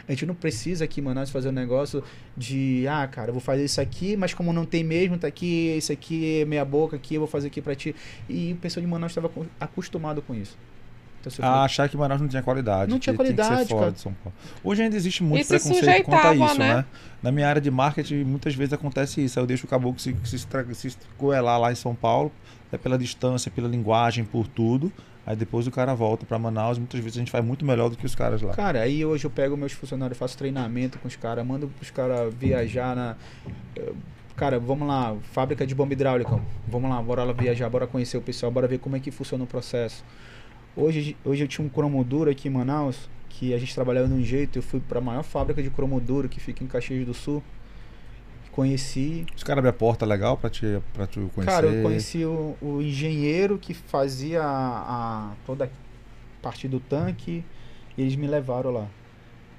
[SPEAKER 5] A gente não precisa aqui em Manaus fazer um negócio de, ah, cara, eu vou fazer isso aqui, mas como não tem mesmo, tá aqui, isso aqui é meia boca aqui, eu vou fazer aqui pra ti. E o pessoal de Manaus estava acostumado com isso. Então,
[SPEAKER 2] a achar que Manaus não tinha qualidade.
[SPEAKER 5] Não
[SPEAKER 2] que
[SPEAKER 5] tinha qualidade, cara.
[SPEAKER 2] de São Paulo. Hoje ainda existe muito
[SPEAKER 4] E
[SPEAKER 2] preconceito quanto a isso,
[SPEAKER 4] né?
[SPEAKER 2] né? Na minha área de marketing, muitas vezes acontece isso. Aí eu deixo o caboclo se, se, se escoelar lá em São Paulo, é pela distância, pela linguagem, por tudo. Aí depois o cara volta pra Manaus. Muitas vezes a gente faz muito melhor do que os caras lá.
[SPEAKER 5] Cara, aí hoje eu pego meus funcionários, faço treinamento com os caras, mando os caras viajar na. eh, Cara, vamos lá, fábrica de bomba hidráulica. Vamos lá, bora lá viajar, bora conhecer o pessoal, bora ver como é que funciona o processo. Hoje, hoje eu tinha um cromoduro aqui em Manaus, que a gente trabalhava de um jeito, eu fui pra maior fábrica de cromoduro que fica em Caxias do Sul. Conheci,
[SPEAKER 2] Os caras abrem a porta legal pra te, pra te conhecer.
[SPEAKER 5] Cara, eu conheci o, o engenheiro que fazia a, a- toda a parte do tanque e eles me levaram lá.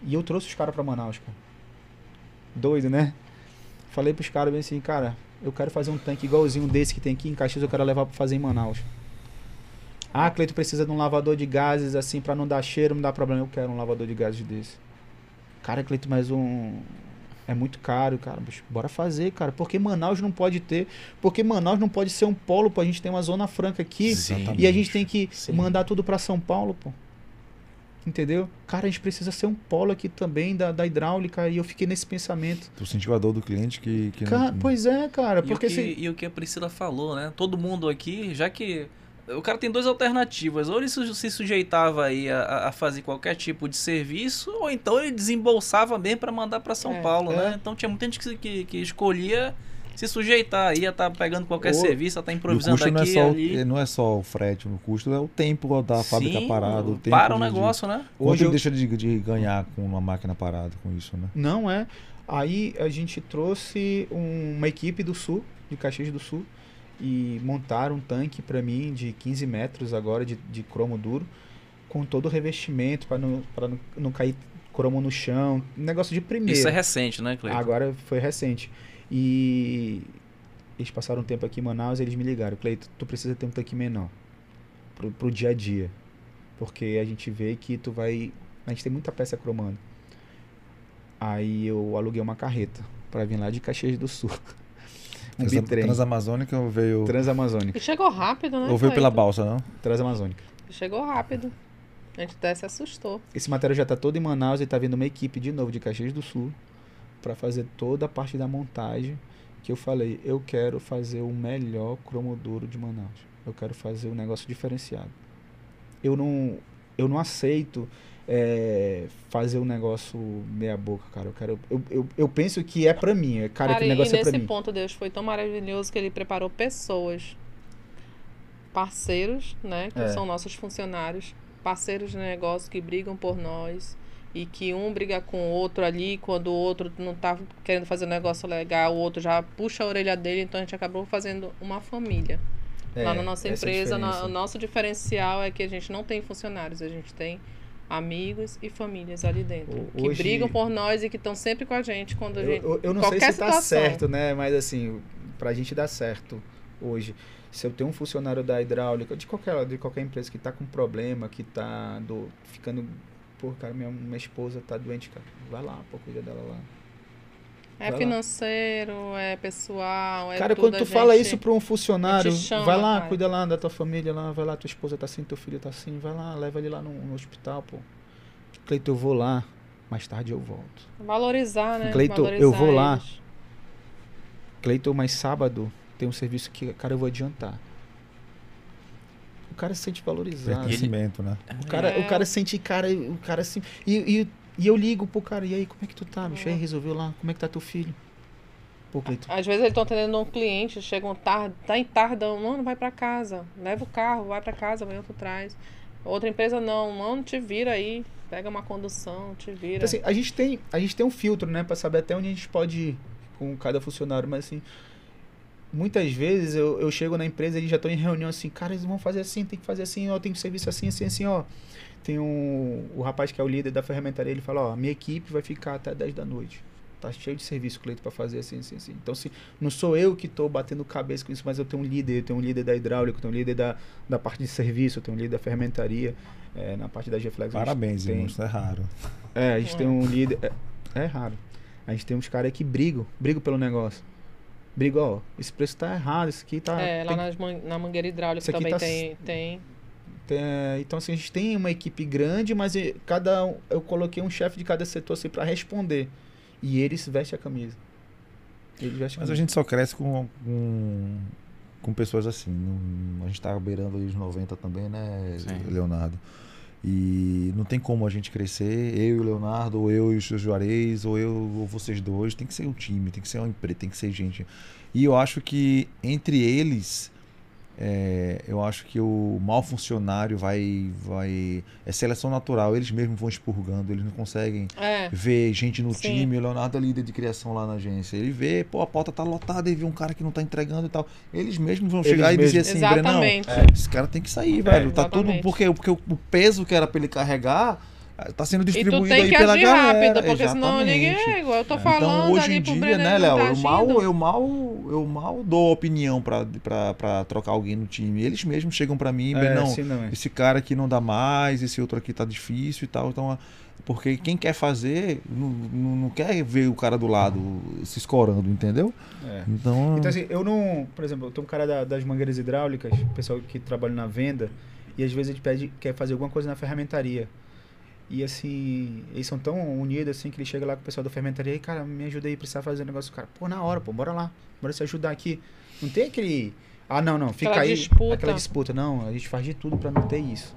[SPEAKER 5] E eu trouxe os caras pra Manaus, cara. Doido, né? Falei pros caras bem assim, cara, eu quero fazer um tanque igualzinho desse que tem aqui em Caxias, eu quero levar pra fazer em Manaus. Ah, Cleito precisa de um lavador de gases assim pra não dar cheiro, não dar problema. Eu quero um lavador de gases desse. Cara, Cleito, mas um. É muito caro, cara. Bicho, bora fazer, cara. Porque Manaus não pode ter. Porque Manaus não pode ser um polo, pô. A gente tem uma zona franca aqui.
[SPEAKER 3] Sim.
[SPEAKER 5] E a gente tem que
[SPEAKER 3] Sim.
[SPEAKER 5] mandar tudo pra São Paulo, pô. Entendeu? Cara, a gente precisa ser um polo aqui também da, da hidráulica. E eu fiquei nesse pensamento.
[SPEAKER 2] Tu sentiu a dor do cliente que, que
[SPEAKER 5] Cara,
[SPEAKER 2] não...
[SPEAKER 5] pois é, cara.
[SPEAKER 3] E o,
[SPEAKER 5] Porque
[SPEAKER 3] que,
[SPEAKER 5] se.
[SPEAKER 3] e o que a Priscila falou, né? Todo mundo aqui, já que. O cara tem duas alternativas. Ou ele se sujeitava aí a- a, a fazer qualquer tipo de serviço, ou então ele desembolsava mesmo pra mandar pra São
[SPEAKER 4] É.
[SPEAKER 3] Paulo, né?
[SPEAKER 5] É.
[SPEAKER 3] Então tinha muita gente que, que, que escolhia se sujeitar, ia estar pegando qualquer
[SPEAKER 5] Ou-
[SPEAKER 3] serviço, ia estar
[SPEAKER 2] E o
[SPEAKER 3] improvisando aqui
[SPEAKER 2] não é, só,
[SPEAKER 3] ali.
[SPEAKER 2] o, não é só o frete, o custo é o tempo da fábrica
[SPEAKER 3] Sim,
[SPEAKER 2] parada. O tempo
[SPEAKER 3] para o
[SPEAKER 2] de-
[SPEAKER 3] negócio, né?
[SPEAKER 5] Hoje
[SPEAKER 2] ele
[SPEAKER 5] eu-
[SPEAKER 2] deixa de, de ganhar com uma máquina parada com isso, né?
[SPEAKER 5] Não é. Aí a gente trouxe um- uma equipe do Sul, de Caxias do Sul, e montaram um tanque pra mim de 15 metros agora de, de cromo duro, com todo o revestimento para não, pra não, não cair cromo no chão. Negócio de primeira.
[SPEAKER 3] Isso é recente, né, Cleiton?
[SPEAKER 5] Agora foi recente. E eles passaram um tempo aqui em Manaus e eles me ligaram, Cleito, tu precisa ter um tanque menor pro, pro dia a dia. Porque a gente vê que tu vai. A gente tem muita peça cromando. Aí eu aluguei uma carreta pra vir lá de Caxias do Sul. um
[SPEAKER 2] Trans,
[SPEAKER 5] bitrem.
[SPEAKER 2] Transamazônica ou veio,
[SPEAKER 5] Transamazônica.
[SPEAKER 4] E chegou rápido, né?
[SPEAKER 2] ou veio pela balsa, não?
[SPEAKER 5] Transamazônica.
[SPEAKER 4] Chegou rápido. A gente até se assustou.
[SPEAKER 5] Esse material já tá todo em Manaus e tá vindo uma equipe de novo de Caxias do Sul para fazer toda a parte da montagem que eu falei, eu quero fazer o melhor cromoduro de Manaus. Eu quero fazer um negócio diferenciado. Eu não eu não aceito é, fazer um negócio meia boca, cara. Eu quero eu, eu, eu penso que é para mim, é cara, que o
[SPEAKER 4] e
[SPEAKER 5] negócio é
[SPEAKER 4] nesse
[SPEAKER 5] para mim.
[SPEAKER 4] ponto Deus foi tão maravilhoso que ele preparou pessoas, parceiros, né, que
[SPEAKER 5] É.
[SPEAKER 4] são nossos funcionários, parceiros de negócio que brigam por nós e que um briga com o outro ali, quando o outro não tá querendo fazer um negócio legal, o outro já puxa a orelha dele, então a gente acabou fazendo uma família. Lá na nossa
[SPEAKER 5] É, é
[SPEAKER 4] empresa, na- o nosso diferencial é que a gente não tem funcionários, a gente tem amigos e famílias ali dentro.
[SPEAKER 5] O-
[SPEAKER 4] que
[SPEAKER 5] hoje-
[SPEAKER 4] brigam por nós e que estão sempre com a gente quando a
[SPEAKER 5] Eu,
[SPEAKER 4] gente.
[SPEAKER 5] eu, eu não sei se tá
[SPEAKER 4] situação.
[SPEAKER 5] certo, né? Mas assim, pra gente dar certo hoje, se eu tenho um funcionário da hidráulica, de qualquer, de qualquer empresa que tá com problema, que tá do, ficando. Pô, cara, minha, minha esposa tá doente, cara. Vai lá, pô, cuida dela lá.
[SPEAKER 4] É
[SPEAKER 5] Vai lá.
[SPEAKER 4] financeiro, é pessoal, é
[SPEAKER 5] cara,
[SPEAKER 4] tudo,
[SPEAKER 5] quando
[SPEAKER 4] a
[SPEAKER 5] tu fala
[SPEAKER 4] gente-
[SPEAKER 5] isso pra um funcionário,
[SPEAKER 4] chama,
[SPEAKER 5] vai lá,
[SPEAKER 4] cara.
[SPEAKER 5] cuida lá da tua família lá, vai lá, tua esposa tá assim, teu filho tá assim, vai lá, leva ele lá no, no hospital, pô. Cleiton, eu vou lá, mais tarde eu volto.
[SPEAKER 4] Valorizar, né?
[SPEAKER 5] Cleiton,
[SPEAKER 4] Valorizar
[SPEAKER 5] eu vou lá.
[SPEAKER 4] eles.
[SPEAKER 5] Cleiton, mas sábado tem um serviço que, cara, eu vou adiantar. O cara se sente valorizado.
[SPEAKER 2] Pertencimento, né?
[SPEAKER 5] O cara,
[SPEAKER 4] É.
[SPEAKER 5] o cara sente, cara, o cara assim. E, e, e eu ligo pro cara, e aí, como é que tu tá, bicho? Aí resolveu lá, como é que tá teu filho? Pô, Cleiton.
[SPEAKER 4] Às vezes eles estão atendendo um cliente, chegam tarde, tá em tardão, mano, vai pra casa, leva o carro, vai pra casa, amanhã tu traz. Outra empresa não, mano, te vira aí, pega uma condução, te vira.
[SPEAKER 5] Então, assim, a gente tem, a gente tem um filtro, né, pra saber até onde a gente pode ir com cada funcionário, mas assim, muitas vezes eu, eu chego na empresa e já estão em reunião assim, cara, eles vão fazer assim, tem que fazer assim, ó, tem que serviço assim, assim, assim, ó. Tem um, o rapaz que é o líder da ferramentaria, ele fala, ó, minha equipe vai ficar até 10 da noite. Tá cheio de serviço, Cleito, para fazer assim, assim, assim. Então, se, não sou eu que estou batendo cabeça com isso, mas eu tenho um líder, eu tenho um líder da hidráulica, eu tenho um líder da, da parte de serviço, eu tenho um líder da ferramentaria, é, na parte da G-Flex.
[SPEAKER 2] Parabéns,
[SPEAKER 5] tem-
[SPEAKER 2] irmão. Isso é raro.
[SPEAKER 5] É, a gente tem um líder. É, é raro. A gente tem uns caras que brigam, brigam pelo negócio. Brigam, ó, esse preço tá errado, isso aqui tá.
[SPEAKER 4] É, lá
[SPEAKER 5] tem-
[SPEAKER 4] nas man- na mangueira hidráulica também
[SPEAKER 5] tá
[SPEAKER 4] tem, tem.
[SPEAKER 5] É, então, assim, a gente tem uma equipe grande, mas cada um- eu coloquei um chefe de cada setor assim, para responder. E eles vestem a camisa. Eles vestem a
[SPEAKER 2] Mas a
[SPEAKER 5] camisa.
[SPEAKER 2] gente só cresce com, com, com pessoas assim. Não- a gente tá beirando ali os 90 também, né,
[SPEAKER 3] Sim.
[SPEAKER 2] Leonardo? E não tem como a gente crescer, eu e o Leonardo, ou eu e o seu Juarez, ou eu ou vocês dois. Tem que ser um time, tem que ser uma empresa, tem que ser gente. E eu acho que entre eles, é, eu acho que o mau funcionário vai, vai. É seleção natural, eles mesmos vão expurgando, eles não conseguem
[SPEAKER 4] É.
[SPEAKER 2] vê gente no
[SPEAKER 4] Sim.
[SPEAKER 2] time, o Leonardo é líder de criação lá na agência. Ele vê, pô, a pauta tá lotada, ele vê um cara que não tá entregando e tal. Eles mesmos vão
[SPEAKER 5] Eles
[SPEAKER 2] chegar e dizer
[SPEAKER 5] mesmos.
[SPEAKER 2] assim, Brenão,
[SPEAKER 4] Exatamente.
[SPEAKER 2] esse cara tem que sair, velho. Tá tudo.
[SPEAKER 4] exatamente.
[SPEAKER 2] Porque, porque o o peso que era pra ele carregar tá sendo
[SPEAKER 4] E tu
[SPEAKER 2] distribuído
[SPEAKER 4] tem
[SPEAKER 2] aí
[SPEAKER 4] que
[SPEAKER 2] pela
[SPEAKER 4] agir
[SPEAKER 2] galera.
[SPEAKER 4] rápido, porque senão ninguém
[SPEAKER 2] Exatamente.
[SPEAKER 4] é igual. Eu tô falando
[SPEAKER 2] Então, hoje
[SPEAKER 4] ali
[SPEAKER 2] em
[SPEAKER 4] pro
[SPEAKER 2] dia, né,
[SPEAKER 4] não
[SPEAKER 2] Léo?
[SPEAKER 4] tá
[SPEAKER 2] eu, mal, eu, mal, eu mal dou opinião pra, pra, pra trocar alguém no time. Eles mesmos chegam pra mim,
[SPEAKER 5] É,
[SPEAKER 2] Brenão,
[SPEAKER 5] assim não é.
[SPEAKER 2] esse cara aqui não dá mais, esse outro aqui tá difícil e tal. Então, porque quem quer fazer não, não, não quer ver o cara do lado se escorando, entendeu?
[SPEAKER 5] É.
[SPEAKER 2] Então,
[SPEAKER 5] Então, assim, eu não. Por exemplo, eu tenho um cara da- das mangueiras hidráulicas, pessoal que trabalha na venda, e às vezes a gente pede, quer fazer alguma coisa na ferramentaria. E assim, eles são tão unidos assim que ele chega lá com o pessoal da fermentaria e, cara, me ajuda aí, precisa fazer um negócio. Cara, pô, na hora, pô, bora lá, bora se ajudar aqui. Não tem aquele. Ah, não, não, fica
[SPEAKER 4] Aquela
[SPEAKER 5] aí.
[SPEAKER 4] disputa.
[SPEAKER 5] Aquela disputa. Não, a gente faz de tudo pra não ter isso.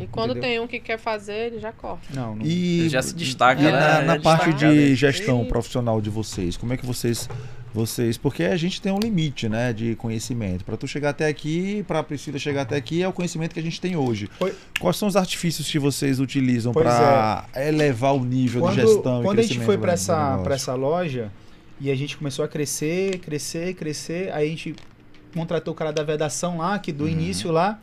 [SPEAKER 4] E quando
[SPEAKER 5] Entendeu?
[SPEAKER 4] tem um que quer fazer, ele já corta.
[SPEAKER 5] Não, não.
[SPEAKER 2] e
[SPEAKER 3] Já se destaca,
[SPEAKER 2] e
[SPEAKER 3] né?
[SPEAKER 2] na, na
[SPEAKER 3] Já
[SPEAKER 2] parte
[SPEAKER 3] destaca,
[SPEAKER 2] de
[SPEAKER 3] né?
[SPEAKER 2] gestão
[SPEAKER 4] E-
[SPEAKER 2] profissional de vocês, como é que vocês vocês, porque a gente tem um limite, né, de conhecimento. Para tu chegar até aqui, para a Priscila chegar até aqui é o conhecimento que a gente tem hoje.
[SPEAKER 5] Foi-
[SPEAKER 2] Quais são os artifícios que vocês utilizam para elevar o nível
[SPEAKER 5] quando,
[SPEAKER 2] de gestão e
[SPEAKER 5] quando a gente
[SPEAKER 2] crescimento
[SPEAKER 5] foi para essa, pra essa loja e a gente começou a crescer, crescer, crescer, aí a gente contratou o cara da vedação lá, que do
[SPEAKER 2] Uhum.
[SPEAKER 5] início lá,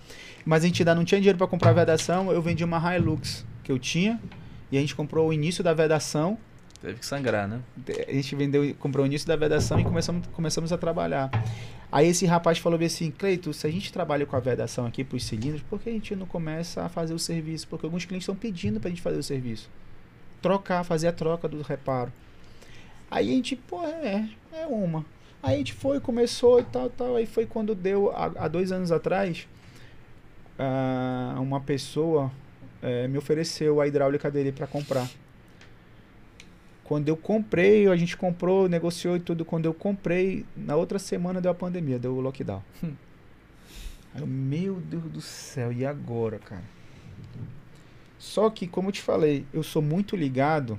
[SPEAKER 5] mas a gente ainda não tinha dinheiro para comprar a vedação, eu vendi uma Hilux que eu tinha e a gente comprou o início da vedação,
[SPEAKER 3] Teve que sangrar, né?
[SPEAKER 5] a gente vendeu, comprou o início da vedação e começamos, começamos a trabalhar. Aí esse rapaz falou assim, Cleito, se a gente trabalha com a vedação aqui para os cilindros, por que a gente não começa a fazer o serviço? Porque alguns clientes estão pedindo para a gente fazer o serviço. Trocar, fazer a troca do reparo. Aí a gente, pô, é, é uma. Aí a gente foi, começou e tal, tal. Aí foi quando deu, há, há dois anos atrás, ah, uma pessoa eh, me ofereceu a hidráulica dele para comprar. Quando eu comprei, a gente comprou, negociou e tudo. Quando eu comprei, na outra semana deu a pandemia, deu o lockdown. Aí eu, meu Deus do céu, e agora, cara? Só que, como eu te falei, eu sou muito ligado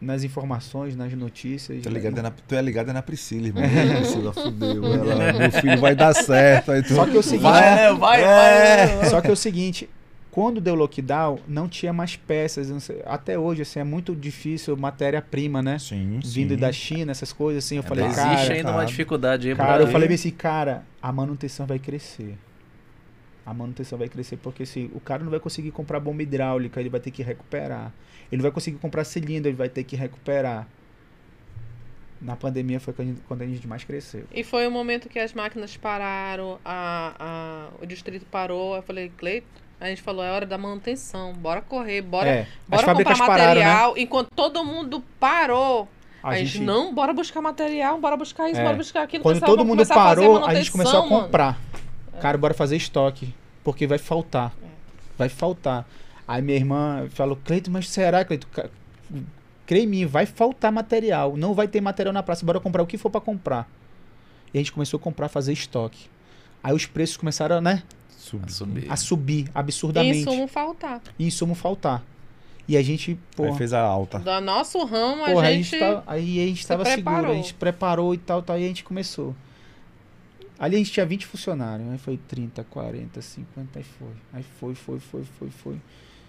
[SPEAKER 5] nas informações, nas notícias.
[SPEAKER 2] Tu é
[SPEAKER 5] né?
[SPEAKER 2] ligado na, tu é ligado na Priscila, irmão. Priscila fudeu. Ela, meu filho vai dar certo. Aí tu,
[SPEAKER 5] Só que é o seguinte,
[SPEAKER 3] Vai, né? Vai,
[SPEAKER 2] É.
[SPEAKER 3] vai.
[SPEAKER 5] Só que é o seguinte, quando deu lockdown, não tinha mais peças. sei- até hoje, assim, é muito difícil matéria-prima, né?
[SPEAKER 2] Sim,
[SPEAKER 5] Vindo
[SPEAKER 2] sim.
[SPEAKER 5] da China, essas coisas assim. Eu falei,
[SPEAKER 2] Existe
[SPEAKER 5] cara,
[SPEAKER 3] Existe ainda uma
[SPEAKER 2] cara,
[SPEAKER 3] dificuldade aí
[SPEAKER 5] Cara, eu falei assim, cara, a manutenção vai crescer. A manutenção vai crescer porque assim, o cara não vai conseguir comprar bomba hidráulica, ele vai ter que recuperar. Ele não vai conseguir comprar cilindro, ele vai ter que recuperar. Na pandemia foi quando a gente- mais cresceu.
[SPEAKER 4] E foi o momento que as máquinas pararam, a, a, o distrito parou. Eu falei, Cleito, a gente falou, é hora da manutenção. Bora correr, bora,
[SPEAKER 5] é,
[SPEAKER 4] bora comprar
[SPEAKER 5] pararam, né?
[SPEAKER 4] material. Enquanto todo mundo parou,
[SPEAKER 5] A,
[SPEAKER 4] a,
[SPEAKER 5] gente,
[SPEAKER 4] gente, não, bora buscar material, bora buscar isso,
[SPEAKER 5] É.
[SPEAKER 4] bora buscar aquilo.
[SPEAKER 5] quando todo mundo
[SPEAKER 4] começar a
[SPEAKER 5] parou, a gente começou a
[SPEAKER 4] manutenção, mano.
[SPEAKER 5] comprar. Cara, bora fazer estoque, porque vai faltar.
[SPEAKER 4] É.
[SPEAKER 5] Vai faltar. Aí minha irmã falou, Cleito, mas será, Cleito? Crê em mim, vai faltar material. Não vai ter material na praça, bora comprar o que for pra comprar. E a gente começou a comprar, fazer estoque. Aí os preços começaram, né,
[SPEAKER 2] Subir.
[SPEAKER 3] subir.
[SPEAKER 5] a subir
[SPEAKER 4] E
[SPEAKER 5] absurdamente.
[SPEAKER 4] insumo faltar.
[SPEAKER 5] E insumo faltar. E a gente, pô,
[SPEAKER 2] Aí fez a alta.
[SPEAKER 4] Do nosso ramo, a
[SPEAKER 5] Porra,
[SPEAKER 4] gente...
[SPEAKER 5] a gente tá, aí a gente
[SPEAKER 4] se
[SPEAKER 5] tava seguro, a
[SPEAKER 4] preparou.
[SPEAKER 5] gente preparou e tal, tal, e a gente começou. Ali a gente tinha 20 funcionários, aí foi 30, 40, 50, aí foi. Aí foi, foi, foi, foi, foi.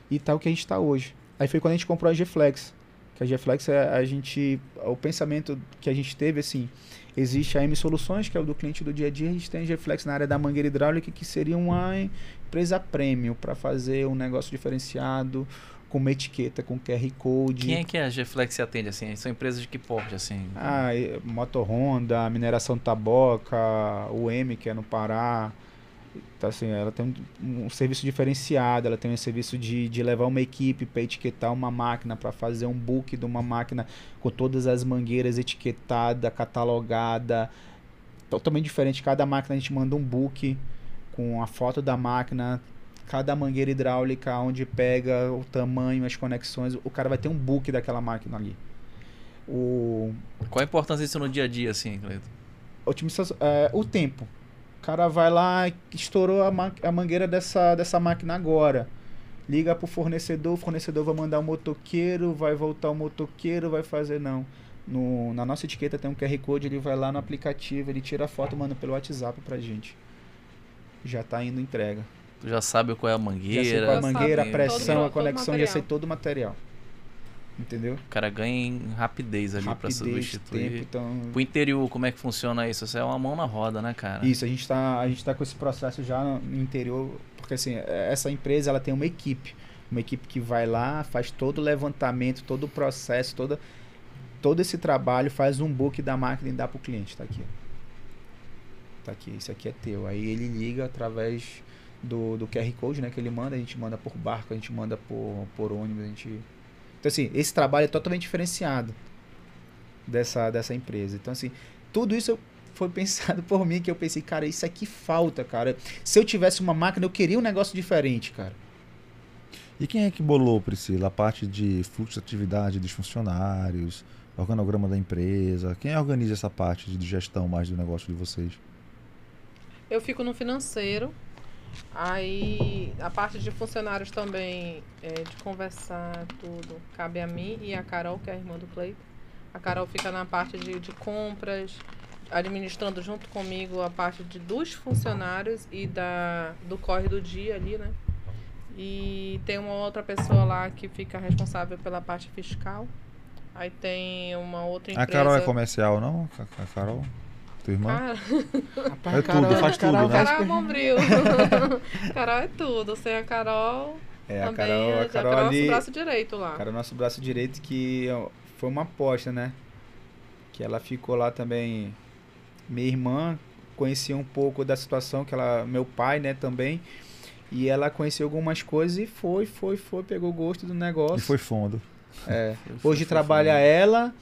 [SPEAKER 5] E tal que a gente tá hoje. Aí foi quando a gente comprou a G-Flex. Que a G-Flex é a gente. O pensamento que a gente teve, assim. Existe a M Soluções, que é o do cliente do dia a dia. A gente tem a Geflex na área da mangueira hidráulica, que seria uma empresa premium para fazer um negócio diferenciado, com uma etiqueta, com QR Code.
[SPEAKER 3] Quem é que a Geflex atende assim? São empresas de que porte assim?
[SPEAKER 5] Ah, e- Moto Honda, Mineração Taboca, o M, que é no Pará. Então, assim, ela tem um, um serviço diferenciado, ela tem um serviço de, de levar uma equipe para etiquetar uma máquina, para fazer um book de uma máquina com todas as mangueiras etiquetada, catalogada, totalmente diferente. Cada máquina a gente manda um book com a foto da máquina, cada mangueira hidráulica, onde pega o tamanho, as conexões, o cara vai ter um book daquela máquina ali. O,
[SPEAKER 3] Qual a importância disso no dia a dia, assim, Cleiton?
[SPEAKER 5] otimização, é, o tempo. O cara vai lá, estourou a, ma- a mangueira dessa, dessa máquina agora. Liga pro fornecedor, o fornecedor vai mandar o motoqueiro, vai voltar o motoqueiro, vai fazer não. No, na nossa etiqueta tem um QR Code, ele vai lá no aplicativo, ele tira a foto e manda pelo WhatsApp pra gente. Já tá indo entrega.
[SPEAKER 3] Tu já sabe qual é a
[SPEAKER 5] Já sei
[SPEAKER 3] mangueira.
[SPEAKER 5] qual a
[SPEAKER 4] Já sabe
[SPEAKER 5] mangueira, a pressão,
[SPEAKER 4] todo
[SPEAKER 5] a conexão, já sei todo o material. Entendeu?
[SPEAKER 3] O cara ganha em rapidez ali
[SPEAKER 5] Rapidez,
[SPEAKER 3] substituir.
[SPEAKER 5] tempo, então...
[SPEAKER 3] Pro interior, como é que funciona isso? Isso é uma mão na roda, né, cara?
[SPEAKER 5] Isso, a gente está a gente tá com esse processo já no interior, porque assim, é- essa empresa ela tem uma equipe, uma equipe que vai lá, faz todo o levantamento, todo o processo, toda todo esse trabalho, faz um book da máquina e dá pro cliente, tá aqui. Tá aqui, isso aqui é teu. Aí ele liga através do, do QR Code, né, que ele manda, a gente manda por barco, a gente manda por, por ônibus, a gente Então assim, esse trabalho é totalmente diferenciado dessa dessa empresa. Então assim, tudo isso foi pensado por mim que eu pensei, cara, isso aqui falta, cara. Se eu tivesse uma máquina, eu queria um negócio diferente, cara.
[SPEAKER 2] E quem é que bolou, Priscila, a parte de fluxo de atividade dos funcionários, organograma da empresa? Quem organiza essa parte de gestão mais do negócio de vocês?
[SPEAKER 4] Eu fico no financeiro. Aí a parte de funcionários também, é, de conversar, tudo, cabe a mim e a Carol, que é a irmã do Cleiton. A Carol fica na parte de, de compras, administrando junto comigo a parte de, dos funcionários e da, do corre do dia ali, né? E tem uma outra pessoa lá que fica responsável pela parte fiscal. Aí tem uma outra empresa.
[SPEAKER 2] A Carol é comercial, não? A a Carol? Tua irmã?
[SPEAKER 4] Cara,
[SPEAKER 2] É tudo, faz tudo, né?
[SPEAKER 4] Carol é bombril. Carol é tudo. Sem a Carol,
[SPEAKER 5] É, a
[SPEAKER 4] também
[SPEAKER 5] Carol,
[SPEAKER 4] é,
[SPEAKER 5] a
[SPEAKER 4] já
[SPEAKER 5] Carol
[SPEAKER 4] é nosso
[SPEAKER 5] ali,
[SPEAKER 4] braço direito lá.
[SPEAKER 5] cara, o nosso braço direito que foi uma aposta, né? Que ela ficou lá também. Minha irmã conhecia um pouco da situação que ela, meu pai, né, também. E ela conheceu algumas coisas e foi, foi, foi, pegou gosto do negócio.
[SPEAKER 2] E foi fundo.
[SPEAKER 5] É.
[SPEAKER 3] Foi-
[SPEAKER 5] Hoje
[SPEAKER 3] foi-
[SPEAKER 5] trabalha
[SPEAKER 3] foi-
[SPEAKER 5] ela,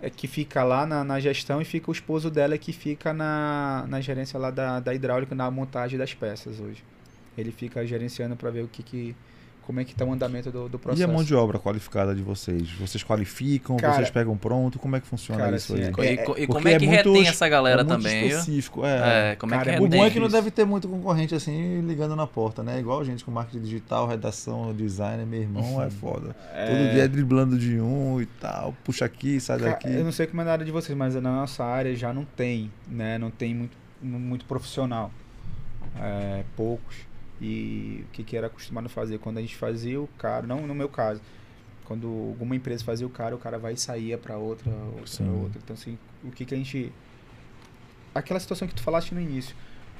[SPEAKER 5] é, que fica lá na, na gestão, e fica o esposo dela que fica na, na gerência lá da, da hidráulica, na montagem das peças hoje. Ele fica gerenciando para ver o que, que como é que tá o andamento do, do processo.
[SPEAKER 2] E a mão de obra qualificada de vocês? Vocês qualificam,
[SPEAKER 5] Cara,
[SPEAKER 2] vocês pegam pronto? Como é que funciona
[SPEAKER 5] cara,
[SPEAKER 2] isso
[SPEAKER 5] assim,
[SPEAKER 2] aí?
[SPEAKER 3] E, co- e co- e como é que
[SPEAKER 2] é muito-
[SPEAKER 3] retém essa galera
[SPEAKER 2] é muito
[SPEAKER 3] também,
[SPEAKER 2] específico, é.
[SPEAKER 3] É, como é
[SPEAKER 5] Cara,
[SPEAKER 3] que
[SPEAKER 5] é
[SPEAKER 2] O
[SPEAKER 3] retém?
[SPEAKER 2] bom é que não deve ter muito concorrente assim ligando na porta, né? Igual a gente com marketing digital, redação, design, meu irmão, é foda. Todo dia é driblando de um e tal, puxa aqui, sai daqui.
[SPEAKER 5] Eu não sei como é na área de vocês, mas na nossa área já não tem, né? Não tem muito, muito profissional. É, poucos. E o que, que era acostumado a fazer? Quando a gente fazia o cara, não no meu caso, quando alguma empresa fazia o cara, o cara vai e saía para outra, outra,
[SPEAKER 2] Sim.
[SPEAKER 5] outra. Então, assim, o que, que a gente. Aquela situação que tu falaste no início.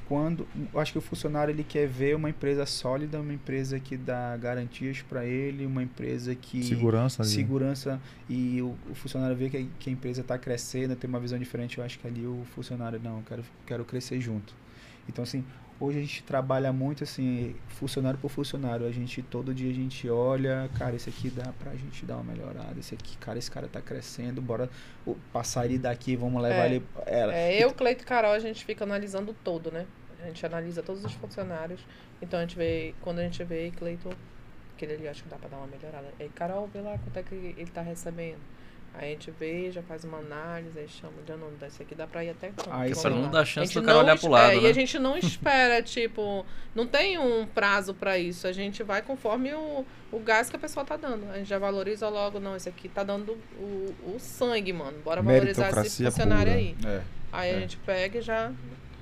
[SPEAKER 5] Quando eu acho que o funcionário ele quer ver uma empresa sólida, uma empresa que dá garantias para ele, uma empresa que
[SPEAKER 2] Segurança ali.
[SPEAKER 5] segurança e o, o funcionário vê que, a- que a empresa está crescendo, tem uma visão diferente, eu acho que ali o funcionário, não, eu quero, quero crescer junto. Então, assim, hoje a gente trabalha muito, assim, funcionário por funcionário. A gente, todo dia a gente olha, cara, esse aqui dá pra gente dar uma melhorada. Esse aqui, cara, esse cara tá crescendo, bora passar ele daqui, vamos levar
[SPEAKER 4] É.
[SPEAKER 5] ele... Ela.
[SPEAKER 4] É, eu, Cleito e Carol, a gente fica analisando todo, né? A gente analisa todos os funcionários. Então a gente vê, quando a gente vê Cleito, aquele ali acho que dá pra dar uma melhorada. Aí, Carol, vê lá quanto é que ele tá recebendo. Aí a gente vê, já faz uma análise, aí chama, já não, desse aqui dá pra ir até quanto?
[SPEAKER 5] Aí
[SPEAKER 3] Pra não dar
[SPEAKER 4] A
[SPEAKER 3] chance
[SPEAKER 4] gente
[SPEAKER 3] do cara olhar pro lado,
[SPEAKER 4] é, E
[SPEAKER 3] né?
[SPEAKER 4] a gente não espera, tipo, não tem um prazo pra isso. A gente vai conforme o, o gás que a pessoa tá dando. A gente já valoriza logo, não, esse aqui tá dando o, o sangue, mano. Bora valorizar esse funcionário
[SPEAKER 2] pura.
[SPEAKER 4] aí.
[SPEAKER 5] É.
[SPEAKER 4] Aí
[SPEAKER 5] É.
[SPEAKER 4] a gente pega e já.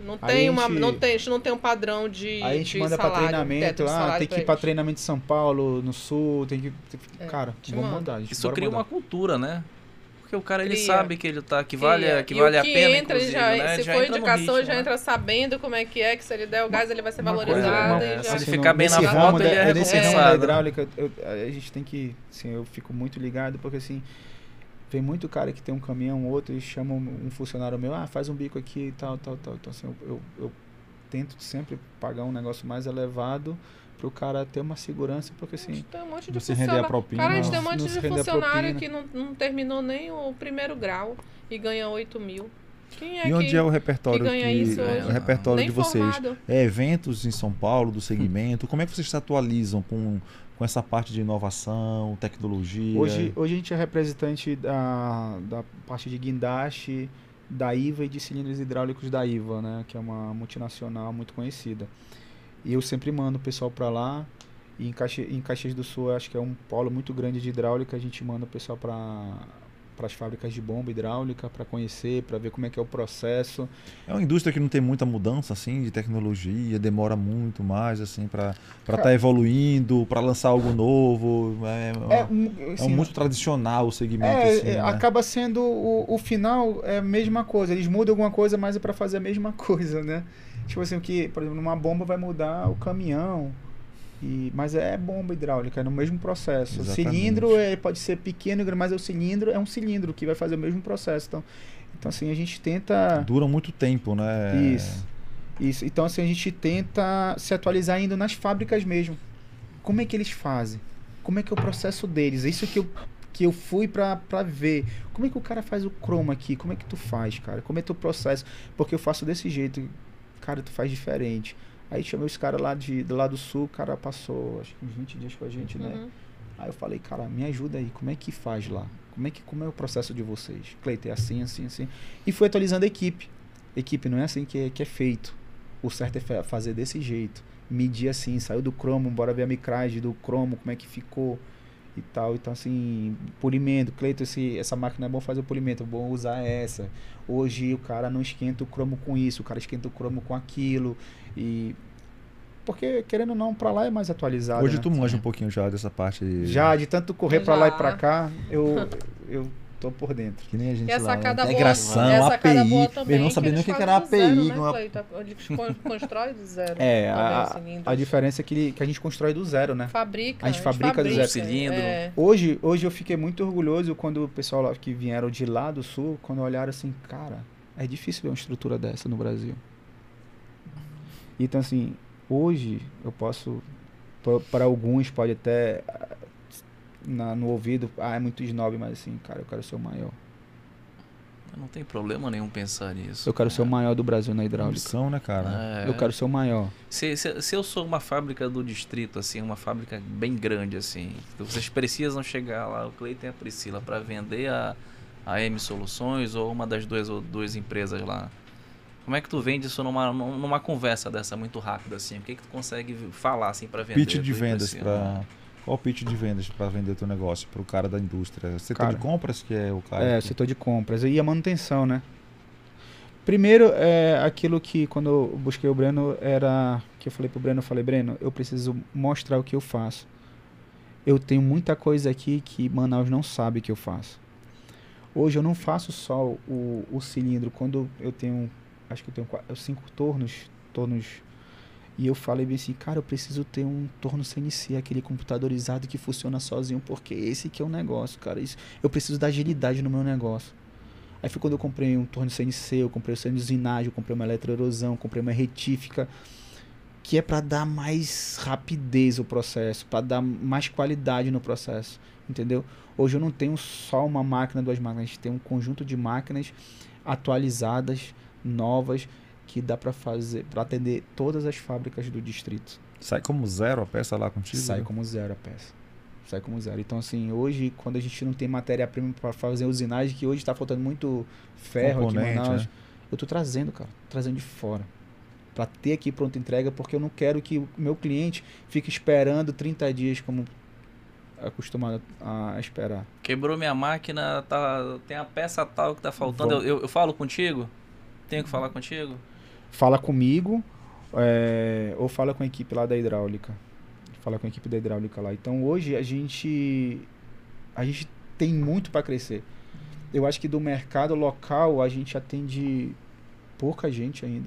[SPEAKER 4] Não
[SPEAKER 5] Aí
[SPEAKER 4] tem
[SPEAKER 5] a
[SPEAKER 4] uma.
[SPEAKER 5] gente-
[SPEAKER 4] Não tem, a gente não tem um padrão de.
[SPEAKER 5] Aí a gente
[SPEAKER 4] de
[SPEAKER 5] manda pra
[SPEAKER 4] salário,
[SPEAKER 5] treinamento,
[SPEAKER 4] teto de
[SPEAKER 5] ah, tem que ir pra treinamento em São Paulo, no Sul, tem que...
[SPEAKER 4] É,
[SPEAKER 5] Cara,
[SPEAKER 4] te
[SPEAKER 5] vamos
[SPEAKER 4] manda.
[SPEAKER 5] mandar. a gente
[SPEAKER 3] Isso cria
[SPEAKER 5] mandar.
[SPEAKER 3] uma cultura, né? Porque o cara ele
[SPEAKER 4] Cria.
[SPEAKER 3] sabe que ele tá que vale,
[SPEAKER 4] Cria.
[SPEAKER 3] que
[SPEAKER 4] E
[SPEAKER 3] vale
[SPEAKER 4] o
[SPEAKER 3] a pena,
[SPEAKER 4] entra, já,
[SPEAKER 3] né?
[SPEAKER 4] Se
[SPEAKER 3] já
[SPEAKER 4] for indicação,
[SPEAKER 3] ritmo,
[SPEAKER 4] já
[SPEAKER 3] né?
[SPEAKER 4] entra sabendo como é que é, que se ele der o gás, ele vai ser
[SPEAKER 5] Uma coisa-
[SPEAKER 4] valorizado.
[SPEAKER 5] uma-
[SPEAKER 4] e já...
[SPEAKER 3] Se ele
[SPEAKER 5] assim,
[SPEAKER 3] ficar bem na
[SPEAKER 5] ramo
[SPEAKER 3] ele é
[SPEAKER 5] Nesse ramo da hidráulica, eu- a gente tem que, assim, eu fico muito ligado, porque assim, vem muito cara que tem um caminhão, outro, e chama um um funcionário meu, ah, faz um bico aqui e tal, tal, tal. Então assim, eu, eu, eu tento sempre pagar um negócio mais elevado para o cara ter uma segurança, porque assim,
[SPEAKER 4] Tem um monte de
[SPEAKER 2] Você render a propina.
[SPEAKER 4] Cara, a gente
[SPEAKER 5] Não-
[SPEAKER 4] tem um monte de
[SPEAKER 5] se
[SPEAKER 4] funcionário que não, não terminou nem o primeiro grau e ganha 8 mil. Quem é
[SPEAKER 2] E onde
[SPEAKER 4] que,
[SPEAKER 2] é o repertório
[SPEAKER 4] que ganha
[SPEAKER 2] que-
[SPEAKER 4] isso
[SPEAKER 2] é, o repertório
[SPEAKER 4] nem
[SPEAKER 2] de vocês?
[SPEAKER 4] formado?
[SPEAKER 2] É eventos em São Paulo do segmento? Como é que vocês se atualizam com, com essa parte de inovação, tecnologia?
[SPEAKER 5] hoje, hoje a gente é representante da, da parte de guindaste, da IVA e de cilindros hidráulicos da IVA, né, que é uma multinacional muito conhecida. E eu sempre mando o pessoal para lá. E em, Caxi, em Caxias do Sul, acho que é um polo muito grande de hidráulica. A gente manda o pessoal para para as fábricas de bomba hidráulica para conhecer, para ver como é que é o processo.
[SPEAKER 2] É uma indústria que não tem muita mudança assim de tecnologia, demora muito mais assim para estar
[SPEAKER 5] Cara-
[SPEAKER 2] evoluindo, para lançar algo novo. É, é,
[SPEAKER 5] um,
[SPEAKER 2] é
[SPEAKER 5] assim,
[SPEAKER 2] muito tradicional o segmento.
[SPEAKER 5] É,
[SPEAKER 2] assim,
[SPEAKER 5] é,
[SPEAKER 2] né?
[SPEAKER 5] acaba sendo o, o final é a mesma coisa. Eles mudam alguma coisa, mas é para fazer a mesma coisa, né? Tipo assim, o que, por exemplo, numa bomba vai mudar o caminhão. E, mas é bomba hidráulica, é no mesmo processo. O
[SPEAKER 2] Exatamente.
[SPEAKER 5] cilindro é, pode ser pequeno, mas o cilindro é um cilindro que vai fazer o mesmo processo. Então, então assim, a gente tenta.
[SPEAKER 2] Dura muito tempo, né?
[SPEAKER 5] Isso. Isso. Então, assim, a gente tenta se atualizar indo nas fábricas mesmo. Como é que eles fazem? Como é que é o processo deles? É Isso que eu, que eu fui pra, pra ver. Como é que o cara faz o chroma aqui? Como é que tu faz, cara? Como é teu processo? Porque eu faço desse jeito. Cara, tu faz diferente. Aí chamei os caras lá de, do lado do sul, o cara passou acho que uns 20 dias com a gente, né?
[SPEAKER 4] Uhum.
[SPEAKER 5] Aí eu falei, cara, me ajuda aí, como é que faz lá? Como é que como é o processo de vocês? Cleiton, é assim, assim, assim. E fui atualizando a equipe. Equipe não é assim que é, que é feito. O certo é fa- fazer desse jeito. Medir assim, saiu do cromo, bora ver a micragem do cromo, como é que ficou e tal. Então, assim, polimento. Cleiton, esse, essa máquina é bom fazer o polimento, é bom usar essa. Hoje o cara não esquenta o cromo com isso, o cara esquenta o cromo com aquilo. E. Porque, querendo ou não, pra lá é mais atualizado.
[SPEAKER 2] Hoje
[SPEAKER 5] né?
[SPEAKER 2] tu manja um pouquinho já dessa parte.
[SPEAKER 5] Já, de tanto correr pra lá e pra cá, eu, eu tô por dentro.
[SPEAKER 2] Que nem a gente
[SPEAKER 4] E a
[SPEAKER 2] lá.
[SPEAKER 4] sacada boa,
[SPEAKER 2] integração,
[SPEAKER 4] e a sacada
[SPEAKER 2] API.
[SPEAKER 4] boa
[SPEAKER 2] Eu
[SPEAKER 4] também,
[SPEAKER 2] não sabia nem o que que era API.
[SPEAKER 4] zero, né,
[SPEAKER 2] uma-
[SPEAKER 4] con- constrói do zero.
[SPEAKER 5] É,
[SPEAKER 4] também
[SPEAKER 5] a,
[SPEAKER 4] cilindros.
[SPEAKER 5] a diferença é que, que a gente constrói do zero, né?
[SPEAKER 4] Fabrica.
[SPEAKER 5] A gente fabrica do zero.
[SPEAKER 3] Cilindro.
[SPEAKER 4] É.
[SPEAKER 5] Hoje, hoje eu fiquei muito orgulhoso quando o pessoal lá que vieram de lá do sul, quando olharam assim, cara, é difícil ver uma estrutura dessa no Brasil. Então, assim, hoje eu posso, para alguns pode até na- no ouvido, ah, é muito snob, mas assim, cara, eu quero ser o maior.
[SPEAKER 3] Não tem problema nenhum pensar nisso.
[SPEAKER 5] Eu quero ser o maior do Brasil na hidráulica.
[SPEAKER 2] Ambição, né, cara?
[SPEAKER 3] É.
[SPEAKER 5] Eu quero ser o maior.
[SPEAKER 3] Se, se, se eu sou uma fábrica do distrito, assim, uma fábrica bem grande, assim, vocês precisam chegar lá, o Cleiton e a Priscila, para vender a, a M Soluções ou uma das duas, ou duas empresas lá. Como é que tu vende isso numa, numa conversa dessa muito rápida, assim? O que, que tu consegue falar, assim, para vender?
[SPEAKER 2] Pitch de vendas
[SPEAKER 3] assim,
[SPEAKER 2] para Qual o pitch de vendas para vender teu negócio pro cara da indústria? Setor
[SPEAKER 5] Cara,
[SPEAKER 2] de compras que é o cara.
[SPEAKER 5] É,
[SPEAKER 2] que-
[SPEAKER 5] setor de compras. E a manutenção, né? Primeiro, é aquilo que quando eu busquei o Breno, era que eu falei pro Breno, eu falei, Breno, eu preciso mostrar o que eu faço. Eu tenho muita coisa aqui que Manaus não sabe que eu faço. Hoje eu não faço só o, o cilindro. Quando eu tenho, acho que eu tenho qua- cinco tornos, tornos e eu falei assim, cara, eu preciso ter um torno CNC, aquele computadorizado que funciona sozinho, porque esse que é o negócio, cara. Isso, eu preciso da agilidade no meu negócio. Aí foi quando eu comprei um torno CNC, eu comprei o centro de usinagem, eu comprei uma eletroerosão, comprei uma retífica, que é para dar mais rapidez ao processo, para dar mais qualidade no processo, entendeu? Hoje eu não tenho só uma máquina, duas máquinas, a gente tem um conjunto de máquinas atualizadas, novas, que dá para fazer, para atender todas as fábricas do distrito.
[SPEAKER 2] Sai como zero a peça lá contigo?
[SPEAKER 5] Sai
[SPEAKER 2] né?
[SPEAKER 5] como zero a peça. Sai como zero. Então, assim, hoje, quando a gente não tem matéria-prima para fazer usinagem, que hoje está faltando muito ferro aqui em
[SPEAKER 2] Componente,
[SPEAKER 5] Manaus,
[SPEAKER 2] né?
[SPEAKER 5] eu tô trazendo, cara. Trazendo de fora. Para ter aqui pronta entrega, porque eu não quero que o meu cliente fique esperando 30 dias como acostumado a esperar.
[SPEAKER 3] Quebrou minha máquina, tá, tem a peça tal que tá faltando. Eu, eu, eu falo contigo? Tenho que falar contigo?
[SPEAKER 5] Fala comigo é, ou fala com a equipe lá da hidráulica. Fala com a equipe da hidráulica lá. Então hoje a gente a gente tem muito para crescer. eu acho que do mercado local a gente atende pouca gente ainda.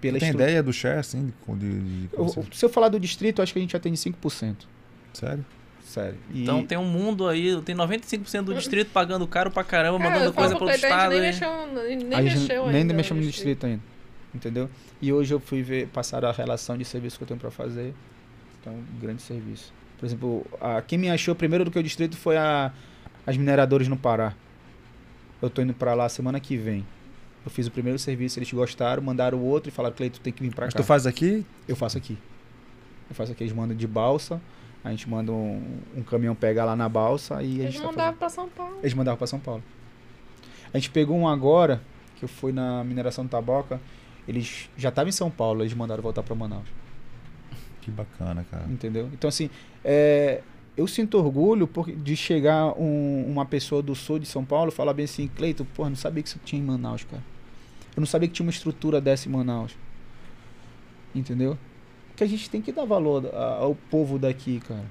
[SPEAKER 5] Pela
[SPEAKER 2] Tem ideia do share, assim? De, de, de-
[SPEAKER 5] Eu- se eu falar do distrito, eu acho que a gente atende 5%.
[SPEAKER 2] Sério?
[SPEAKER 5] Sério. E-
[SPEAKER 3] Então tem um mundo aí, tem 95% do distrito pagando caro pra caramba,
[SPEAKER 4] É,
[SPEAKER 3] mandando
[SPEAKER 4] eu
[SPEAKER 3] coisa outro
[SPEAKER 4] Cleiton,
[SPEAKER 3] estado.
[SPEAKER 4] a gente nem mexeu, nem
[SPEAKER 5] a gente
[SPEAKER 4] mexeu
[SPEAKER 5] nem
[SPEAKER 4] ainda
[SPEAKER 5] mexemos no
[SPEAKER 4] distrito.
[SPEAKER 5] distrito ainda. Entendeu? E hoje eu fui ver, passar a relação de serviço que eu tenho pra fazer. Então, um grande serviço. Por exemplo, a, quem me achou primeiro do que o distrito foi a, as mineradoras no Pará. Eu tô indo pra lá semana que vem. Eu fiz o primeiro serviço, eles gostaram, mandaram o outro e falaram, Cleiton, tem que vir pra
[SPEAKER 2] Mas
[SPEAKER 5] cá.
[SPEAKER 2] tu faz aqui?
[SPEAKER 5] Eu faço aqui. Eu faço aqui, eles mandam de balsa, a gente manda um, um caminhão pegar lá na balsa e a
[SPEAKER 4] Eles
[SPEAKER 5] gente tá
[SPEAKER 4] mandavam pra São Paulo.
[SPEAKER 5] eles mandavam pra São Paulo. A gente pegou um agora, que eu fui na mineração do Taboca, eles já estavam em São Paulo, eles mandaram voltar pra Manaus.
[SPEAKER 2] Que bacana, cara.
[SPEAKER 5] Entendeu? Então, assim, é, eu sinto orgulho por, de chegar um- uma pessoa do sul de São Paulo e falar bem assim, Cleiton, porra, não sabia que isso tinha em Manaus, cara. Eu não sabia que tinha uma estrutura dessa em Manaus. Entendeu? Porque a gente tem que dar valor a- ao povo daqui, cara.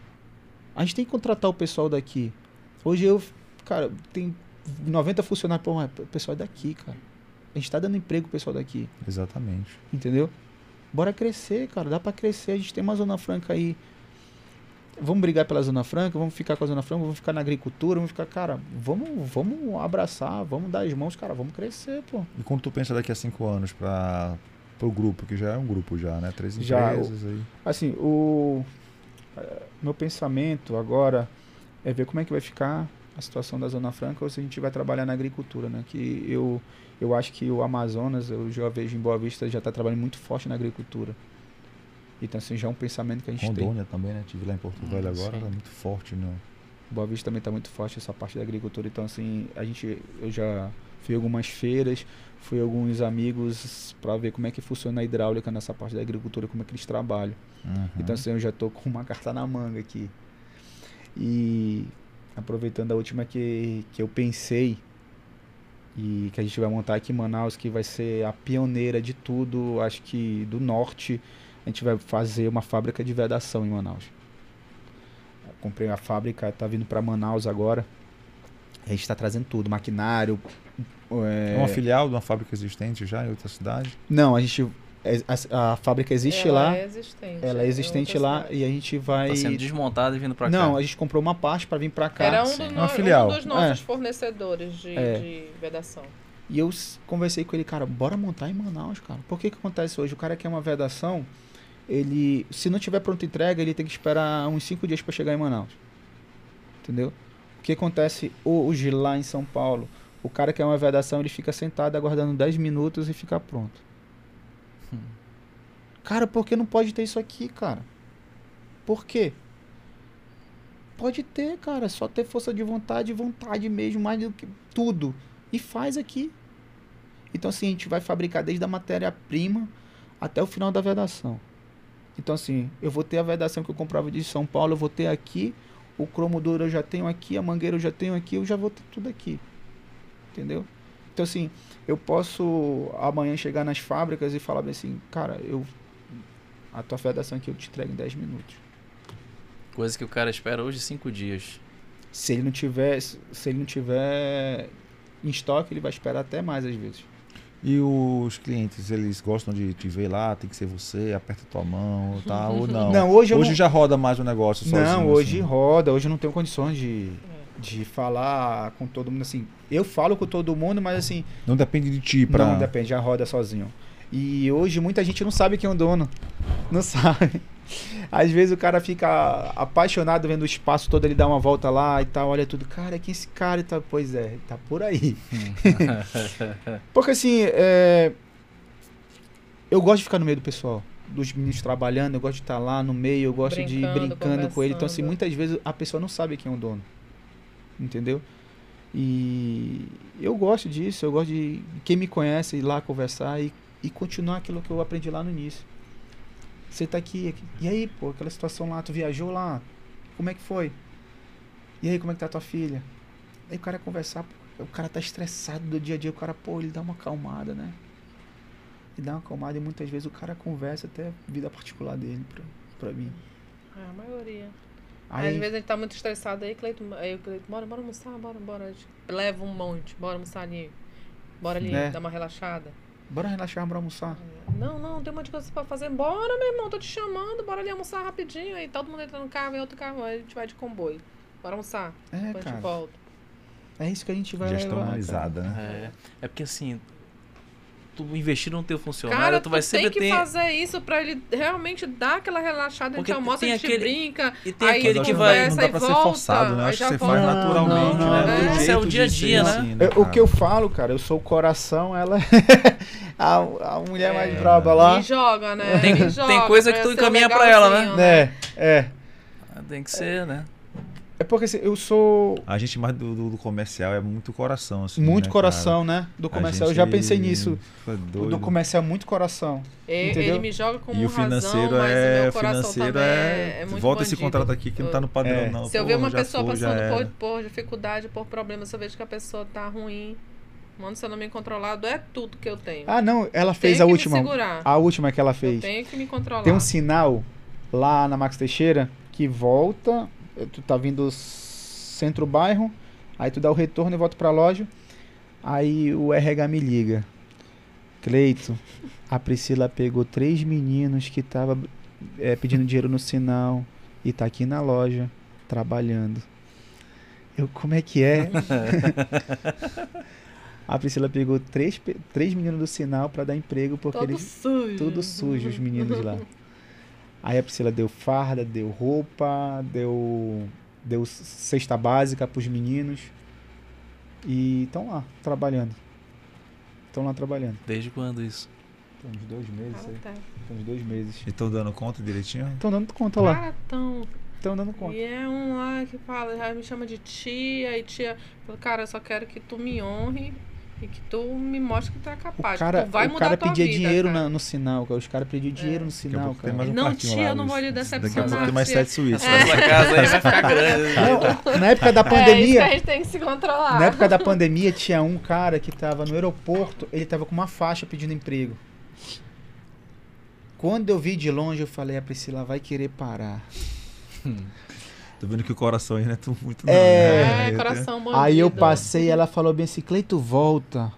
[SPEAKER 5] A gente tem que contratar o pessoal daqui. Hoje eu, cara, tem 90 funcionários, pô, mas o pessoal é daqui, cara. A gente tá dando emprego pro pessoal daqui.
[SPEAKER 2] Exatamente.
[SPEAKER 5] Entendeu? Bora crescer, cara. Dá pra crescer. A gente tem uma Zona Franca aí. Vamos brigar pela Zona Franca, vamos ficar com a Zona Franca, vamos ficar na agricultura, vamos ficar, cara, vamos, vamos abraçar, vamos dar as mãos, cara, vamos crescer, pô.
[SPEAKER 2] E quando tu pensa daqui a cinco anos para o grupo, que já é um grupo já, né? Três
[SPEAKER 5] Já,
[SPEAKER 2] empresas aí.
[SPEAKER 5] Assim, o eh, meu pensamento agora é ver como é que vai ficar a situação da Zona Franca ou se a gente vai trabalhar na agricultura, né? Que eu, eu acho que o Amazonas, eu já vejo em Boa Vista, já está trabalhando muito forte na agricultura. Então, assim, já é um pensamento que a gente tem.
[SPEAKER 2] Rondônia também, né? Tive lá em Porto
[SPEAKER 3] Hum,
[SPEAKER 2] Velho agora,
[SPEAKER 3] sim.
[SPEAKER 2] tá muito forte, né?
[SPEAKER 5] Boa Vista também está muito forte essa parte da agricultura. Então, assim, a gente, eu já fui a algumas feiras, fui a alguns amigos para ver como é que funciona a hidráulica nessa parte da agricultura, como é que eles trabalham.
[SPEAKER 2] Uhum.
[SPEAKER 5] Então, assim, eu já tô com uma carta na manga aqui. E aproveitando a última que, que eu pensei e que a gente vai montar aqui em Manaus, que vai ser a pioneira de tudo, acho que do norte, a gente vai fazer uma fábrica de vedação em Manaus. Eu comprei a fábrica, tá vindo para Manaus agora. A gente está trazendo tudo, maquinário.
[SPEAKER 2] É
[SPEAKER 5] é,
[SPEAKER 2] uma filial de uma fábrica existente já em outra cidade?
[SPEAKER 5] Não, a gente. É, A, a fábrica existe
[SPEAKER 4] Ela
[SPEAKER 5] lá.
[SPEAKER 4] É existente.
[SPEAKER 5] ela é
[SPEAKER 4] em
[SPEAKER 5] existente lá
[SPEAKER 4] cidade.
[SPEAKER 5] e a gente vai.
[SPEAKER 3] Tá sendo desmontado e vindo pra
[SPEAKER 5] Não,
[SPEAKER 3] cá.
[SPEAKER 5] a gente comprou uma parte para vir para cá.
[SPEAKER 4] Era um,
[SPEAKER 3] sim.
[SPEAKER 4] do
[SPEAKER 3] É
[SPEAKER 4] no-
[SPEAKER 2] uma filial.
[SPEAKER 4] um dos nossos
[SPEAKER 5] É.
[SPEAKER 4] fornecedores de,
[SPEAKER 5] É.
[SPEAKER 4] de vedação.
[SPEAKER 5] E eu conversei com ele, cara, bora montar em Manaus, cara. Por que que acontece hoje? O cara quer uma vedação, ele, se não tiver pronta entrega, ele tem que esperar uns cinco dias para chegar em Manaus. Entendeu? O que acontece hoje lá em São Paulo? O cara quer uma vedação, ele fica sentado aguardando 10 minutos e fica pronto. Cara, por que não pode ter isso aqui, cara? Por quê? Pode ter, cara. Só ter força de vontade, vontade mesmo, mais do que tudo. E faz aqui. Então, assim, a gente vai fabricar desde a matéria-prima até o final da vedação. Então, assim, eu vou ter a vedação que eu comprava de São Paulo, eu vou ter aqui. O cromo duro eu já tenho aqui, a mangueira eu já tenho aqui, eu já vou ter tudo aqui. Entendeu? Então, assim, eu posso amanhã chegar nas fábricas e falar bem assim, cara, eu. A tua vedação aqui eu te entrego em 10 minutos.
[SPEAKER 3] Coisa que o cara espera hoje cinco dias.
[SPEAKER 5] Se ele não tiver, se ele não tiver em estoque, ele vai esperar até mais às vezes.
[SPEAKER 2] E os clientes, eles gostam de te ver lá, tem que ser você, aperta tua mão, tá? Ou não?
[SPEAKER 5] Não, hoje
[SPEAKER 2] hoje
[SPEAKER 5] não-
[SPEAKER 2] já roda mais o negócio sozinho.
[SPEAKER 5] Não, hoje
[SPEAKER 2] assim.
[SPEAKER 5] roda, hoje eu não tenho condições de, de falar com todo mundo assim. Eu falo com todo mundo, mas assim,
[SPEAKER 2] Não depende de ti pra.
[SPEAKER 5] não depende, já roda sozinho. E hoje muita gente não sabe quem é o dono. Não sabe. Às vezes o cara fica apaixonado vendo o espaço todo, ele dá uma volta lá e tal, olha tudo. Cara, quem é esse cara e tal? Pois é, tá por aí. Porque assim, é, eu gosto de ficar no meio do pessoal. Dos meninos trabalhando, eu gosto de estar lá no meio, eu gosto de ir
[SPEAKER 4] Brincando,
[SPEAKER 5] brincando com ele. Então, assim, muitas vezes a pessoa não sabe quem é o dono. Entendeu? E eu gosto disso, eu gosto de quem me conhece ir lá conversar e, e continuar aquilo que eu aprendi lá no início. Você tá aqui, aqui, e aí, pô, aquela situação lá, tu viajou lá, como é que foi? E aí, como é que tá tua filha? Aí o cara conversar, pô, o cara tá estressado do dia a dia, o cara, pô, ele dá uma acalmada, né? Ele dá uma acalmada e muitas vezes o cara conversa até vida particular dele pra, pra mim.
[SPEAKER 4] É, a maioria. Aí, às vezes gente tá muito estressado aí, Cleiton, aí o Cleiton, bora, bora almoçar, bora, bora. Leva um monte, bora almoçar ali. Bora ali,
[SPEAKER 5] Né?
[SPEAKER 4] dar uma relaxada.
[SPEAKER 5] Bora relaxar, bora almoçar.
[SPEAKER 4] Não, não, tem um monte de coisa pra fazer. Bora, meu irmão, tô te chamando, bora ali almoçar rapidinho. Aí todo mundo entra no carro, em outro carro, aí a gente vai de comboio. Bora almoçar,
[SPEAKER 5] É,
[SPEAKER 4] depois a gente
[SPEAKER 5] cara.
[SPEAKER 4] volta.
[SPEAKER 5] É isso que a gente vai
[SPEAKER 2] Gestão
[SPEAKER 5] levar, cara.
[SPEAKER 2] humanizada, né?
[SPEAKER 3] É, é porque assim, tu investir no teu funcionário,
[SPEAKER 4] Cara,
[SPEAKER 3] tu
[SPEAKER 4] tu
[SPEAKER 3] vai
[SPEAKER 4] tem
[SPEAKER 3] sempre
[SPEAKER 4] que
[SPEAKER 3] ter.
[SPEAKER 4] fazer isso pra ele realmente dar aquela relaxada.
[SPEAKER 3] Porque
[SPEAKER 4] a gente almoça,
[SPEAKER 3] tem
[SPEAKER 4] a gente
[SPEAKER 3] aquele-
[SPEAKER 4] brinca.
[SPEAKER 3] E tem
[SPEAKER 4] aí
[SPEAKER 3] aquele que vai.
[SPEAKER 2] Não dá pra ser
[SPEAKER 4] volta,
[SPEAKER 2] forçado, né? Acho que você
[SPEAKER 4] volta.
[SPEAKER 2] faz naturalmente,
[SPEAKER 5] Não,
[SPEAKER 2] né?
[SPEAKER 5] não,
[SPEAKER 2] Do
[SPEAKER 5] não.
[SPEAKER 3] Esse é o dia a dia, né?
[SPEAKER 2] assim,
[SPEAKER 5] Eu- o que eu falo, cara, eu sou o coração, ela a, a mulher mais
[SPEAKER 4] É.
[SPEAKER 5] braba lá.
[SPEAKER 4] Me joga, né?
[SPEAKER 3] Tem-
[SPEAKER 4] Me
[SPEAKER 3] tem
[SPEAKER 4] joga
[SPEAKER 3] coisa que tu encaminha pra ela, né?
[SPEAKER 4] legalzinho,
[SPEAKER 5] Né? É.
[SPEAKER 3] Tem que ser, né?
[SPEAKER 5] É porque assim, eu sou
[SPEAKER 2] A gente mais do, do- do comercial é muito coração, assim.
[SPEAKER 5] muito
[SPEAKER 2] né,
[SPEAKER 5] coração, né? Do
[SPEAKER 2] cara?
[SPEAKER 5] Comercial. Eu
[SPEAKER 2] gente
[SPEAKER 5] já pensei nisso.
[SPEAKER 2] é
[SPEAKER 5] O do comercial é muito coração.
[SPEAKER 4] Ele,
[SPEAKER 5] Entendeu?
[SPEAKER 4] ele me joga como
[SPEAKER 2] E o
[SPEAKER 4] razão,
[SPEAKER 2] financeiro
[SPEAKER 4] mas o
[SPEAKER 2] é. financeiro é.
[SPEAKER 4] é, muito
[SPEAKER 2] volta esse
[SPEAKER 4] bandido.
[SPEAKER 2] contrato aqui que não tá no padrão,
[SPEAKER 5] É.
[SPEAKER 2] não.
[SPEAKER 4] Se eu ver uma pessoa
[SPEAKER 2] foi,
[SPEAKER 4] passando por, por dificuldade, por problema, se eu vejo que a pessoa tá ruim, mano, se eu não me controlado, é tudo que eu tenho.
[SPEAKER 5] Ah, não, ela fez a última.
[SPEAKER 4] segurar.
[SPEAKER 5] A última que ela
[SPEAKER 4] Eu
[SPEAKER 5] fez.
[SPEAKER 4] tenho que me controlar.
[SPEAKER 5] Tem um sinal lá na Max Teixeira que volta, tu tá vindo centro-bairro, aí tu dá o retorno e volta pra loja, aí o RH me liga. Cleito, a Priscila pegou três meninos que tava eh, pedindo dinheiro no sinal e tá aqui na loja trabalhando. Eu, como é que é? a Priscila pegou três, três meninos do sinal pra dar emprego porque
[SPEAKER 4] Todo
[SPEAKER 5] eles
[SPEAKER 4] sujo.
[SPEAKER 5] tudo sujo, os meninos lá. Aí a Priscila deu farda, deu roupa, deu, deu cesta básica pros meninos. E estão lá, trabalhando. Estão lá trabalhando.
[SPEAKER 3] Desde quando isso?
[SPEAKER 5] Tem uns dois meses
[SPEAKER 4] Cara,
[SPEAKER 5] aí.
[SPEAKER 4] tá.
[SPEAKER 5] Tem uns dois meses.
[SPEAKER 2] E estão dando conta direitinho?
[SPEAKER 5] Estão dando conta lá.
[SPEAKER 4] Cara, tão.
[SPEAKER 5] Estão dando conta.
[SPEAKER 4] E é um lá que fala, já me chama de tia, e tia. Fala, Cara, eu só quero que tu me honre e que tu me mostre que tu é
[SPEAKER 5] O
[SPEAKER 4] capaz.
[SPEAKER 5] cara,
[SPEAKER 4] que tu vai
[SPEAKER 5] o
[SPEAKER 4] mudar
[SPEAKER 5] cara pedia
[SPEAKER 4] vida,
[SPEAKER 5] dinheiro
[SPEAKER 4] cara.
[SPEAKER 5] na- no sinal, cara. Os caras pediam dinheiro no
[SPEAKER 2] Daqui a
[SPEAKER 5] sinal, cara.
[SPEAKER 2] um
[SPEAKER 4] Não, tia,
[SPEAKER 2] lá,
[SPEAKER 4] eu não vou lhe
[SPEAKER 2] Luiz. Daqui a
[SPEAKER 4] decepcionar,
[SPEAKER 2] pouco tem mais sete suítes.
[SPEAKER 4] É.
[SPEAKER 3] Essa casa aí vai ficar grande.
[SPEAKER 5] Na época da
[SPEAKER 4] É isso que
[SPEAKER 5] pandemia,
[SPEAKER 4] a gente tem que se controlar.
[SPEAKER 5] Na época da pandemia, tinha um cara que tava no aeroporto, ele tava com uma faixa pedindo emprego. Quando eu vi de longe, eu falei, a Priscila vai querer parar.
[SPEAKER 2] Tô vendo que o coração aí não é tão muito. não,
[SPEAKER 5] É.
[SPEAKER 4] É,
[SPEAKER 2] né?
[SPEAKER 4] coração bandido.
[SPEAKER 5] Aí eu passei e ela falou bem assim, Cleito, volta.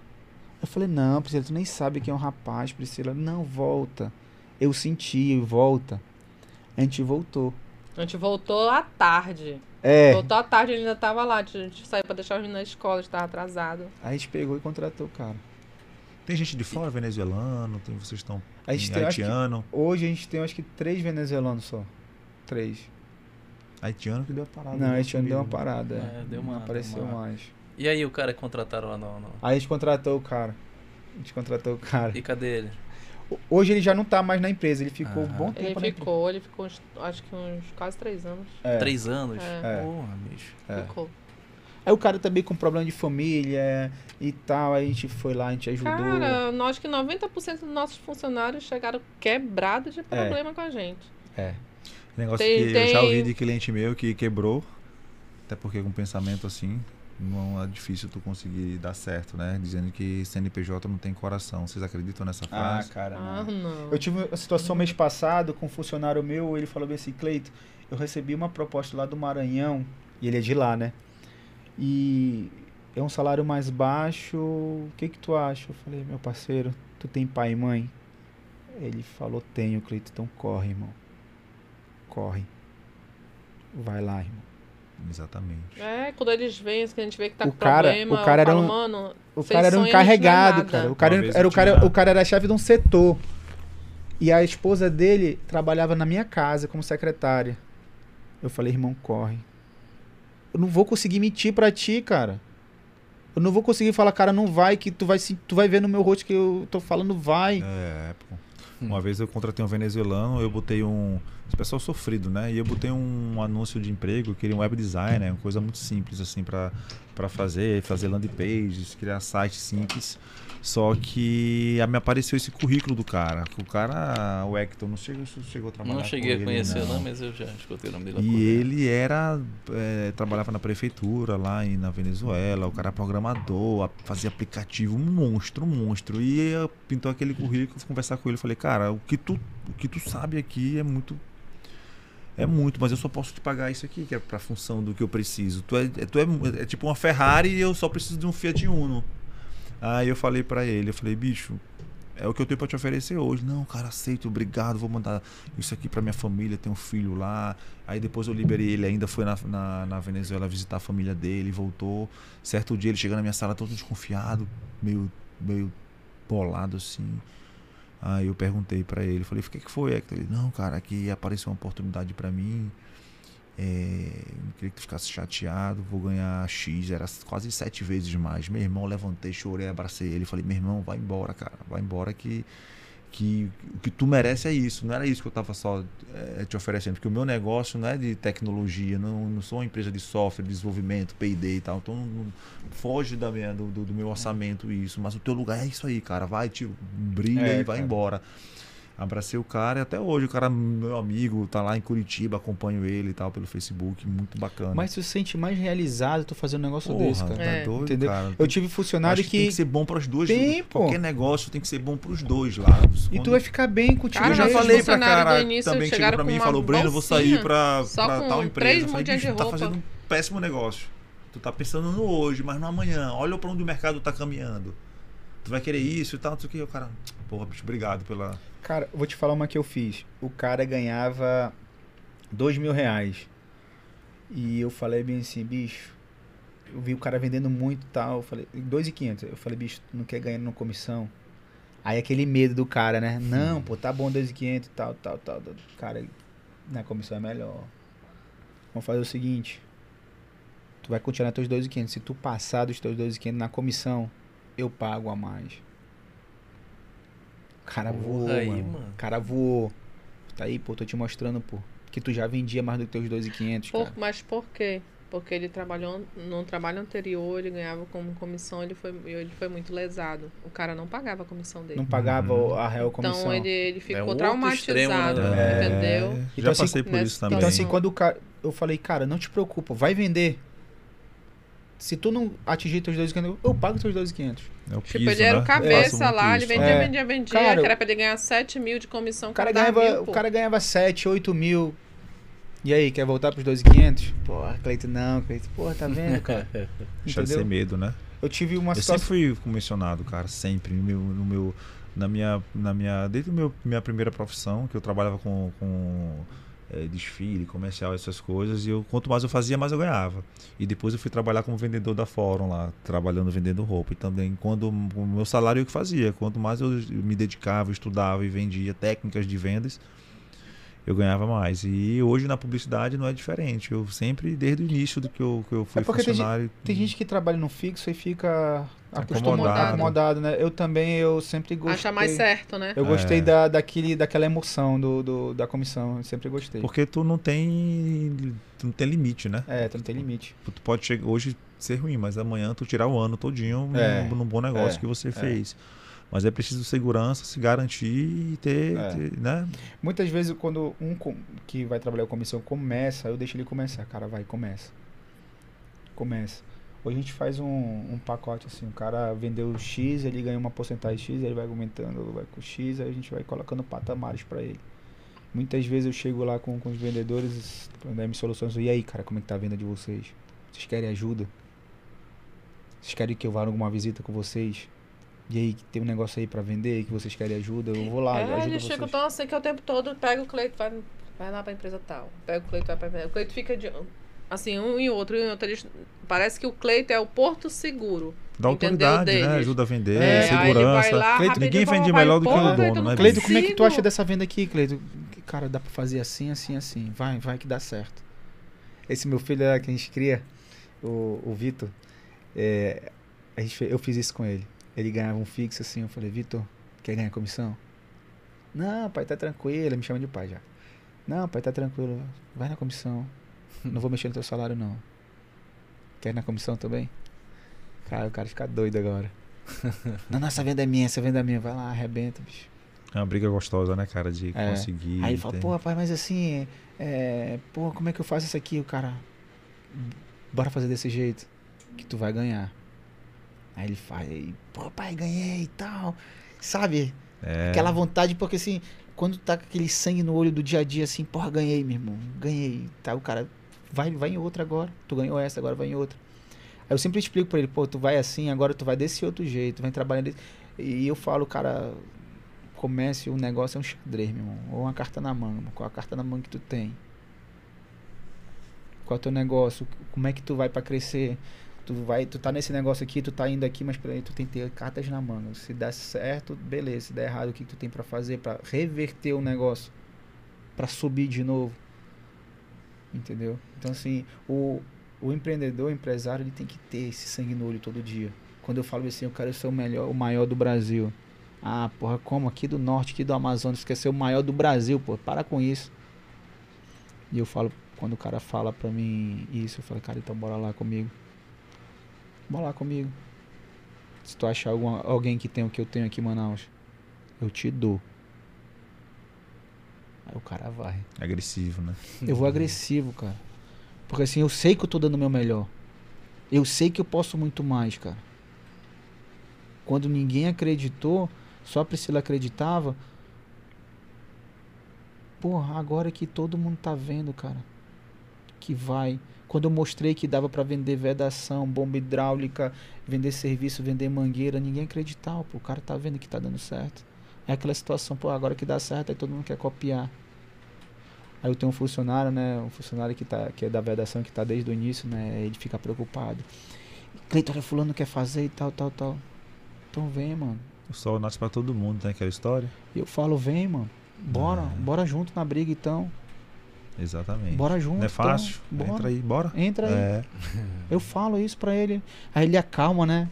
[SPEAKER 5] Eu falei, não, Priscila, tu nem sabe quem é um rapaz, Priscila. Não, volta. Eu senti, volta. A gente voltou.
[SPEAKER 4] A gente voltou à tarde.
[SPEAKER 5] É,
[SPEAKER 4] Voltou à tarde, ele ainda tava lá. A gente saiu pra deixar os meninos na escola, a gente tava atrasado.
[SPEAKER 5] aí a gente pegou e contratou o cara.
[SPEAKER 2] Tem gente de fora, venezuelano, tem, vocês estão
[SPEAKER 5] A gente tem,
[SPEAKER 2] haitiano.
[SPEAKER 5] hoje a gente tem acho que três venezuelanos só. Três.
[SPEAKER 2] Haitiano que deu a parada.
[SPEAKER 5] Não,
[SPEAKER 2] né,
[SPEAKER 5] gente deu uma parada.
[SPEAKER 3] É, deu uma-
[SPEAKER 5] não apareceu
[SPEAKER 3] uma-
[SPEAKER 5] mais.
[SPEAKER 3] E aí o cara que contrataram lá no. no-
[SPEAKER 5] Aí a gente contratou o cara. A gente contratou o cara.
[SPEAKER 3] E cadê ele?
[SPEAKER 5] Hoje ele já não tá mais na empresa, ele ficou um
[SPEAKER 3] Ah.
[SPEAKER 5] bom tempo
[SPEAKER 4] Ele
[SPEAKER 5] na
[SPEAKER 4] ficou, ele ficou uns- acho que uns quase três anos.
[SPEAKER 5] É.
[SPEAKER 3] Três anos?
[SPEAKER 4] É.
[SPEAKER 5] É.
[SPEAKER 3] Porra, bicho.
[SPEAKER 5] É.
[SPEAKER 4] Ficou.
[SPEAKER 5] Aí o cara também com problema de família e tal, aí a gente foi lá, a gente ajudou.
[SPEAKER 4] Cara, nós que 90% dos nossos funcionários chegaram quebrados de problema com a gente.
[SPEAKER 5] É.
[SPEAKER 2] Negócio
[SPEAKER 4] Tem-
[SPEAKER 2] que eu já
[SPEAKER 4] tem-
[SPEAKER 2] ouvi de cliente meu que quebrou. Até porque com pensamento assim, não é difícil tu conseguir dar certo, né? Dizendo que CNPJ não tem coração. Vocês acreditam nessa
[SPEAKER 5] Ah,
[SPEAKER 2] frase?
[SPEAKER 5] cara.
[SPEAKER 4] Ah,
[SPEAKER 5] não.
[SPEAKER 4] não.
[SPEAKER 5] Eu tive uma situação mês passado com um funcionário meu, ele falou bem assim, Cleito, eu recebi uma proposta lá do Maranhão, e ele é de lá, né? E é um salário mais baixo, o que que tu acha? Eu falei, meu parceiro, tu tem pai e mãe? Ele falou, tenho, Cleito, então corre, irmão. Corre. Vai lá, irmão.
[SPEAKER 2] Exatamente.
[SPEAKER 4] É, quando eles vêm, que a gente vê que tá
[SPEAKER 5] O
[SPEAKER 4] com
[SPEAKER 5] cara-
[SPEAKER 4] problema,
[SPEAKER 5] o cara
[SPEAKER 4] eu
[SPEAKER 5] era um-
[SPEAKER 4] mano,
[SPEAKER 5] O cara era um
[SPEAKER 4] é
[SPEAKER 5] encarregado,
[SPEAKER 4] nada.
[SPEAKER 5] cara. O cara, era o, cara,
[SPEAKER 2] tinha-
[SPEAKER 5] o cara era chefe de um setor. E a esposa dele trabalhava na minha casa como secretária. Eu falei, irmão, corre. Eu não vou conseguir mentir pra ti, cara. Eu não vou conseguir falar, cara, não vai, que tu vai, se- tu vai ver no meu rosto que eu tô falando, vai.
[SPEAKER 2] É, pô. Uma vez eu contratei um venezuelano, eu botei um. Esse pessoal sofrido, né? E eu botei um anúncio de emprego, eu queria um web designer, uma coisa muito simples, assim, pra fazer, fazer landing pages, criar sites simples. Só que a- me apareceu esse currículo do cara. O cara, o Hector, não chegou, chegou a trabalhar
[SPEAKER 3] Não cheguei a conhecer,
[SPEAKER 2] ele,
[SPEAKER 3] não, mas eu já escutei o nome dele.
[SPEAKER 2] E ele era. é, trabalhava na prefeitura lá em, na Venezuela, o cara é programador, fazia aplicativo, um monstro, um monstro. E eu pintou aquele currículo, fui conversar com ele, falei, cara, o que tu, o que tu sabe aqui é muito. É muito, mas eu só posso te pagar isso aqui, que é pra função do que eu preciso. Tu é, é- tu é, é tipo uma Ferrari e eu só preciso de um Fiat Uno. Aí eu falei pra ele, eu falei, bicho, é o que eu tenho pra te oferecer hoje. Não, cara, aceito, obrigado, vou mandar isso aqui pra minha família, tem um filho lá. Aí depois eu liberei ele, ainda foi na, na, na Venezuela visitar a família dele, voltou. Certo dia ele chega na minha sala todo desconfiado, meio, meio bolado assim. Aí eu perguntei pra ele, falei, o que, que foi? Ele, não, cara, aqui apareceu uma oportunidade pra mim. É, não queria que tu ficasse chateado, vou ganhar X, era quase sete vezes mais. Meu irmão, levantei, chorei, abracei ele, falei, meu irmão, vai embora, cara, vai embora que, que o que tu merece é isso. Não era isso que eu tava só é, te oferecendo, porque o meu negócio não é de tecnologia, não, não sou uma empresa de software, de desenvolvimento, P&D e tal, então não, não- foge da minha, do, do- do meu orçamento isso, mas o teu lugar é isso aí, cara, vai, tio, brilha
[SPEAKER 5] É,
[SPEAKER 2] e vai
[SPEAKER 5] cara.
[SPEAKER 2] embora. Abracei o cara e até hoje o cara, meu amigo, tá lá em Curitiba, acompanho ele e tal pelo Facebook, muito bacana.
[SPEAKER 5] Mas tu se sente mais realizado tu fazendo um negócio
[SPEAKER 2] Porra,
[SPEAKER 5] desse, cara.
[SPEAKER 2] tá
[SPEAKER 4] É.
[SPEAKER 2] doido,
[SPEAKER 5] Entendeu?
[SPEAKER 2] cara.
[SPEAKER 5] Eu tive funcionário
[SPEAKER 2] Acho
[SPEAKER 5] que.
[SPEAKER 2] tem que ser bom para os dois.
[SPEAKER 5] Tem, pô.
[SPEAKER 2] Qualquer negócio tem que ser bom para os dois lados.
[SPEAKER 5] E tu
[SPEAKER 2] Quando-
[SPEAKER 5] vai ficar bem contigo.
[SPEAKER 4] Cara,
[SPEAKER 2] eu já falei pra cara
[SPEAKER 4] início
[SPEAKER 2] também que chegou pra mim e falou, Breno, eu vou sair pra, tal empresa. Eu falei, bicho,
[SPEAKER 4] de
[SPEAKER 2] tu tá fazendo um péssimo negócio. Tu tá pensando no hoje, mas no amanhã. Olha pra onde o mercado tá caminhando. Tu vai querer isso e tal, não sei o que. O cara, porra, bicho, obrigado pela...
[SPEAKER 5] Cara, vou te falar uma que eu fiz. O cara ganhava dois mil reais. E eu falei bem assim, bicho. Eu vi o cara vendendo muito e tal. Eu falei, dois e quinhentos. Eu falei, bicho, tu não quer ganhar na comissão? Aí aquele medo do cara, né? Não, pô, tá bom, dois e quinhentos tal, tal, tal. Cara, na comissão é melhor. Vamos fazer o seguinte. Tu vai continuar teus dois e quinhentos. Se tu passar dos teus dois e quinhentos na comissão, eu pago a mais. O cara voou,
[SPEAKER 3] aí,
[SPEAKER 5] mano.
[SPEAKER 3] mano.
[SPEAKER 5] O cara voou. Tá aí, pô, tô te mostrando, pô. Que tu já vendia mais do que teus 2,500,
[SPEAKER 4] Por-
[SPEAKER 5] cara.
[SPEAKER 4] mas por quê? Porque ele trabalhou no trabalho anterior, ele ganhava como comissão, ele foi, ele foi muito lesado. O cara não pagava a comissão dele.
[SPEAKER 5] Não pagava
[SPEAKER 2] Uhum.
[SPEAKER 5] a real comissão.
[SPEAKER 4] Então ele, ele ficou
[SPEAKER 3] outro
[SPEAKER 4] traumatizado,
[SPEAKER 3] extremo,
[SPEAKER 5] né?
[SPEAKER 4] entendeu?
[SPEAKER 2] É,
[SPEAKER 5] Então,
[SPEAKER 2] já
[SPEAKER 5] assim,
[SPEAKER 2] passei por
[SPEAKER 4] nessa
[SPEAKER 2] isso também.
[SPEAKER 5] Então, assim, quando o cara. Eu falei, cara, não te preocupa, vai vender. Se tu não atingir teus 2,500, eu pago teus 2,500.
[SPEAKER 2] é o
[SPEAKER 4] Tipo,
[SPEAKER 2] piso,
[SPEAKER 4] ele era
[SPEAKER 2] né?
[SPEAKER 4] o cabeça
[SPEAKER 2] Passa muito
[SPEAKER 4] lá, ele vendia,
[SPEAKER 5] É.
[SPEAKER 4] vendia, vendia,
[SPEAKER 5] Cara,
[SPEAKER 4] que era pra ele ganhar 7 mil de comissão
[SPEAKER 5] O cara,
[SPEAKER 4] cada
[SPEAKER 5] ganhava,
[SPEAKER 4] mil,
[SPEAKER 5] o cara ganhava 7, 8 mil. E aí, quer voltar pros 2,500? Porra, Cleiton, não, Cleiton. Porra, tá vendo, cara?
[SPEAKER 2] Deixa de ser medo, né?
[SPEAKER 5] Eu tive uma
[SPEAKER 2] Eu
[SPEAKER 5] situação.
[SPEAKER 2] sempre fui comissionado, cara, sempre no meu, no meu na minha na minha desde a meu, minha primeira profissão que eu trabalhava com, com eh, desfile comercial essas coisas e eu quanto mais eu fazia mais eu ganhava. E depois eu fui trabalhar como vendedor da Fórum lá trabalhando vendendo roupa. E também quando o meu salário eu que fazia. Quanto mais eu me dedicava estudava e vendia técnicas de vendas eu ganhava mais e hoje na publicidade não é diferente eu sempre desde o início do que eu, que eu fui
[SPEAKER 5] É porque tem
[SPEAKER 2] funcionário
[SPEAKER 5] Tem gente que trabalha no fixo e fica acostumado,
[SPEAKER 2] Acomodado.
[SPEAKER 5] né? Eu também, eu sempre gostei.
[SPEAKER 4] Acha mais certo, né?
[SPEAKER 5] Eu gostei
[SPEAKER 2] É.
[SPEAKER 5] da, daquele, daquela emoção do, do- da comissão, eu sempre gostei.
[SPEAKER 2] porque tu não tem tu não tem limite né
[SPEAKER 5] É, tu não tem limite.
[SPEAKER 2] Tu pode chegar hoje ser ruim, mas amanhã tu tirar o ano todinho
[SPEAKER 5] É,
[SPEAKER 2] num, num bom negócio
[SPEAKER 5] é,
[SPEAKER 2] que você
[SPEAKER 5] é.
[SPEAKER 2] Mas é preciso segurança, se garantir e ter,
[SPEAKER 5] É.
[SPEAKER 2] ter, né?
[SPEAKER 5] Muitas vezes, quando um que vai trabalhar com comissão começa, eu deixo ele começar. Cara, vai, começa. Começa. Hoje a gente faz um, um pacote assim, o cara vendeu X, ele ganha uma porcentagem X, ele vai aumentando, vai com X, aí a gente vai colocando patamares para ele. Muitas vezes eu chego lá com, com os vendedores da M Soluções, e aí, cara, como é que tá a venda de vocês? Vocês querem ajuda? Vocês querem que eu vá numa visita com vocês? E aí, tem um negócio aí para vender que vocês querem ajuda? Eu vou lá,
[SPEAKER 4] É,
[SPEAKER 5] ajudo
[SPEAKER 4] eles ficam tão assim que o tempo todo pega o Cleito, vai, vai lá pra empresa tal. Pega o Cleito, vai pra empresa. O Cleito fica de. Assim, um e outro, um e outro. Eles, parece que o Cleito é o porto seguro.
[SPEAKER 2] Da autoridade, né?
[SPEAKER 4] deles.
[SPEAKER 2] Ajuda a vender,
[SPEAKER 5] É,
[SPEAKER 2] segurança.
[SPEAKER 4] lá,
[SPEAKER 5] Cleito,
[SPEAKER 2] ninguém vende melhor do que o dono, né,
[SPEAKER 5] Cleito, como é que tu acha dessa venda aqui, Cleito? Cara, dá pra fazer assim, assim, assim. Vai, vai que dá certo. Esse meu filho é que a gente cria, o, o Vitor, é, a gente, eu fiz isso com ele. Ele ganhava um fixo assim, eu falei, Vitor, quer ganhar comissão? Não, pai, tá tranquilo, ele me chama de pai já. Não, pai, tá tranquilo, vai na comissão. Não vou mexer no teu salário, não. Quer ir na comissão também? Cara, o cara fica doido agora. não, não, essa venda é minha, essa venda é minha. Vai lá, arrebenta, bicho.
[SPEAKER 2] É uma briga gostosa, né, cara? De
[SPEAKER 5] É.
[SPEAKER 2] conseguir.
[SPEAKER 5] Aí ele fala, pô, rapaz, mas assim, é, pô, como é que eu faço isso aqui? O cara, bora fazer desse jeito, que tu vai ganhar. Aí ele faz, aí, pô, pai, ganhei e tal. Sabe?
[SPEAKER 2] É,
[SPEAKER 5] Aquela vontade, porque assim, quando tá com aquele sangue no olho do dia a dia, assim, porra, ganhei, meu irmão, ganhei. Tá, o cara, vai, vai em outra agora. Tu ganhou essa, agora vai em outra. Aí eu sempre explico pra ele, pô, tu vai assim, agora tu vai desse outro jeito, vai trabalhando desse... E eu falo, cara, comece, o negócio é um xadrez, meu irmão. Ou uma carta na manga, qual a carta na manga que tu tem? Qual é o teu negócio? Como é que tu vai para crescer? Tu vai, tu tá nesse negócio aqui, tu tá indo aqui, mas peraí, tu tem que ter cartas na manga. Se der certo, beleza. Se der errado, o que, que tu tem para fazer para reverter o negócio? para subir de novo? Entendeu? Então assim, o, o empreendedor, o empresário, ele tem que ter esse sangue no olho todo dia. Quando eu falo assim, eu quero ser o melhor, o maior do Brasil. Ah, porra, como aqui do norte, aqui do Amazonas, quer ser o maior do Brasil, pô, para com isso. E eu falo, quando o cara fala pra mim isso, eu falo, cara, então bora lá comigo. Bora lá comigo. Se tu achar alguma, alguém que tem o que eu tenho aqui em Manaus, eu te dou. Aí o cara vai.
[SPEAKER 2] Agressivo, né?
[SPEAKER 5] Eu vou agressivo, cara. Porque assim, eu sei que eu tô dando o meu melhor. Eu sei que eu posso muito mais, cara. Quando ninguém acreditou, só a Priscila acreditava. Porra, agora que todo mundo tá vendo, cara. Que vai. Quando eu mostrei que dava para vender vedação, bomba hidráulica, vender serviço, vender mangueira, ninguém acreditava, pô. O cara tá vendo que tá dando certo. É aquela situação, pô, agora que dá certo, aí todo mundo quer copiar. Aí eu tenho um funcionário, né? Um funcionário que, tá, que é da vedação, que tá desde o início, né? Ele fica preocupado. Cleiton, olha, fulano quer fazer e tal, tal, tal. Então vem, mano.
[SPEAKER 2] O sol nasce pra todo mundo, tem aquela história.
[SPEAKER 5] E eu falo, vem, mano. Bora,
[SPEAKER 2] É.
[SPEAKER 5] bora junto na briga então.
[SPEAKER 2] Exatamente.
[SPEAKER 5] Bora junto.
[SPEAKER 2] Não é fácil.
[SPEAKER 5] então. Bora.
[SPEAKER 2] Entra aí, bora.
[SPEAKER 5] Entra aí.
[SPEAKER 2] É.
[SPEAKER 5] Eu falo isso pra ele. Aí ele acalma, né?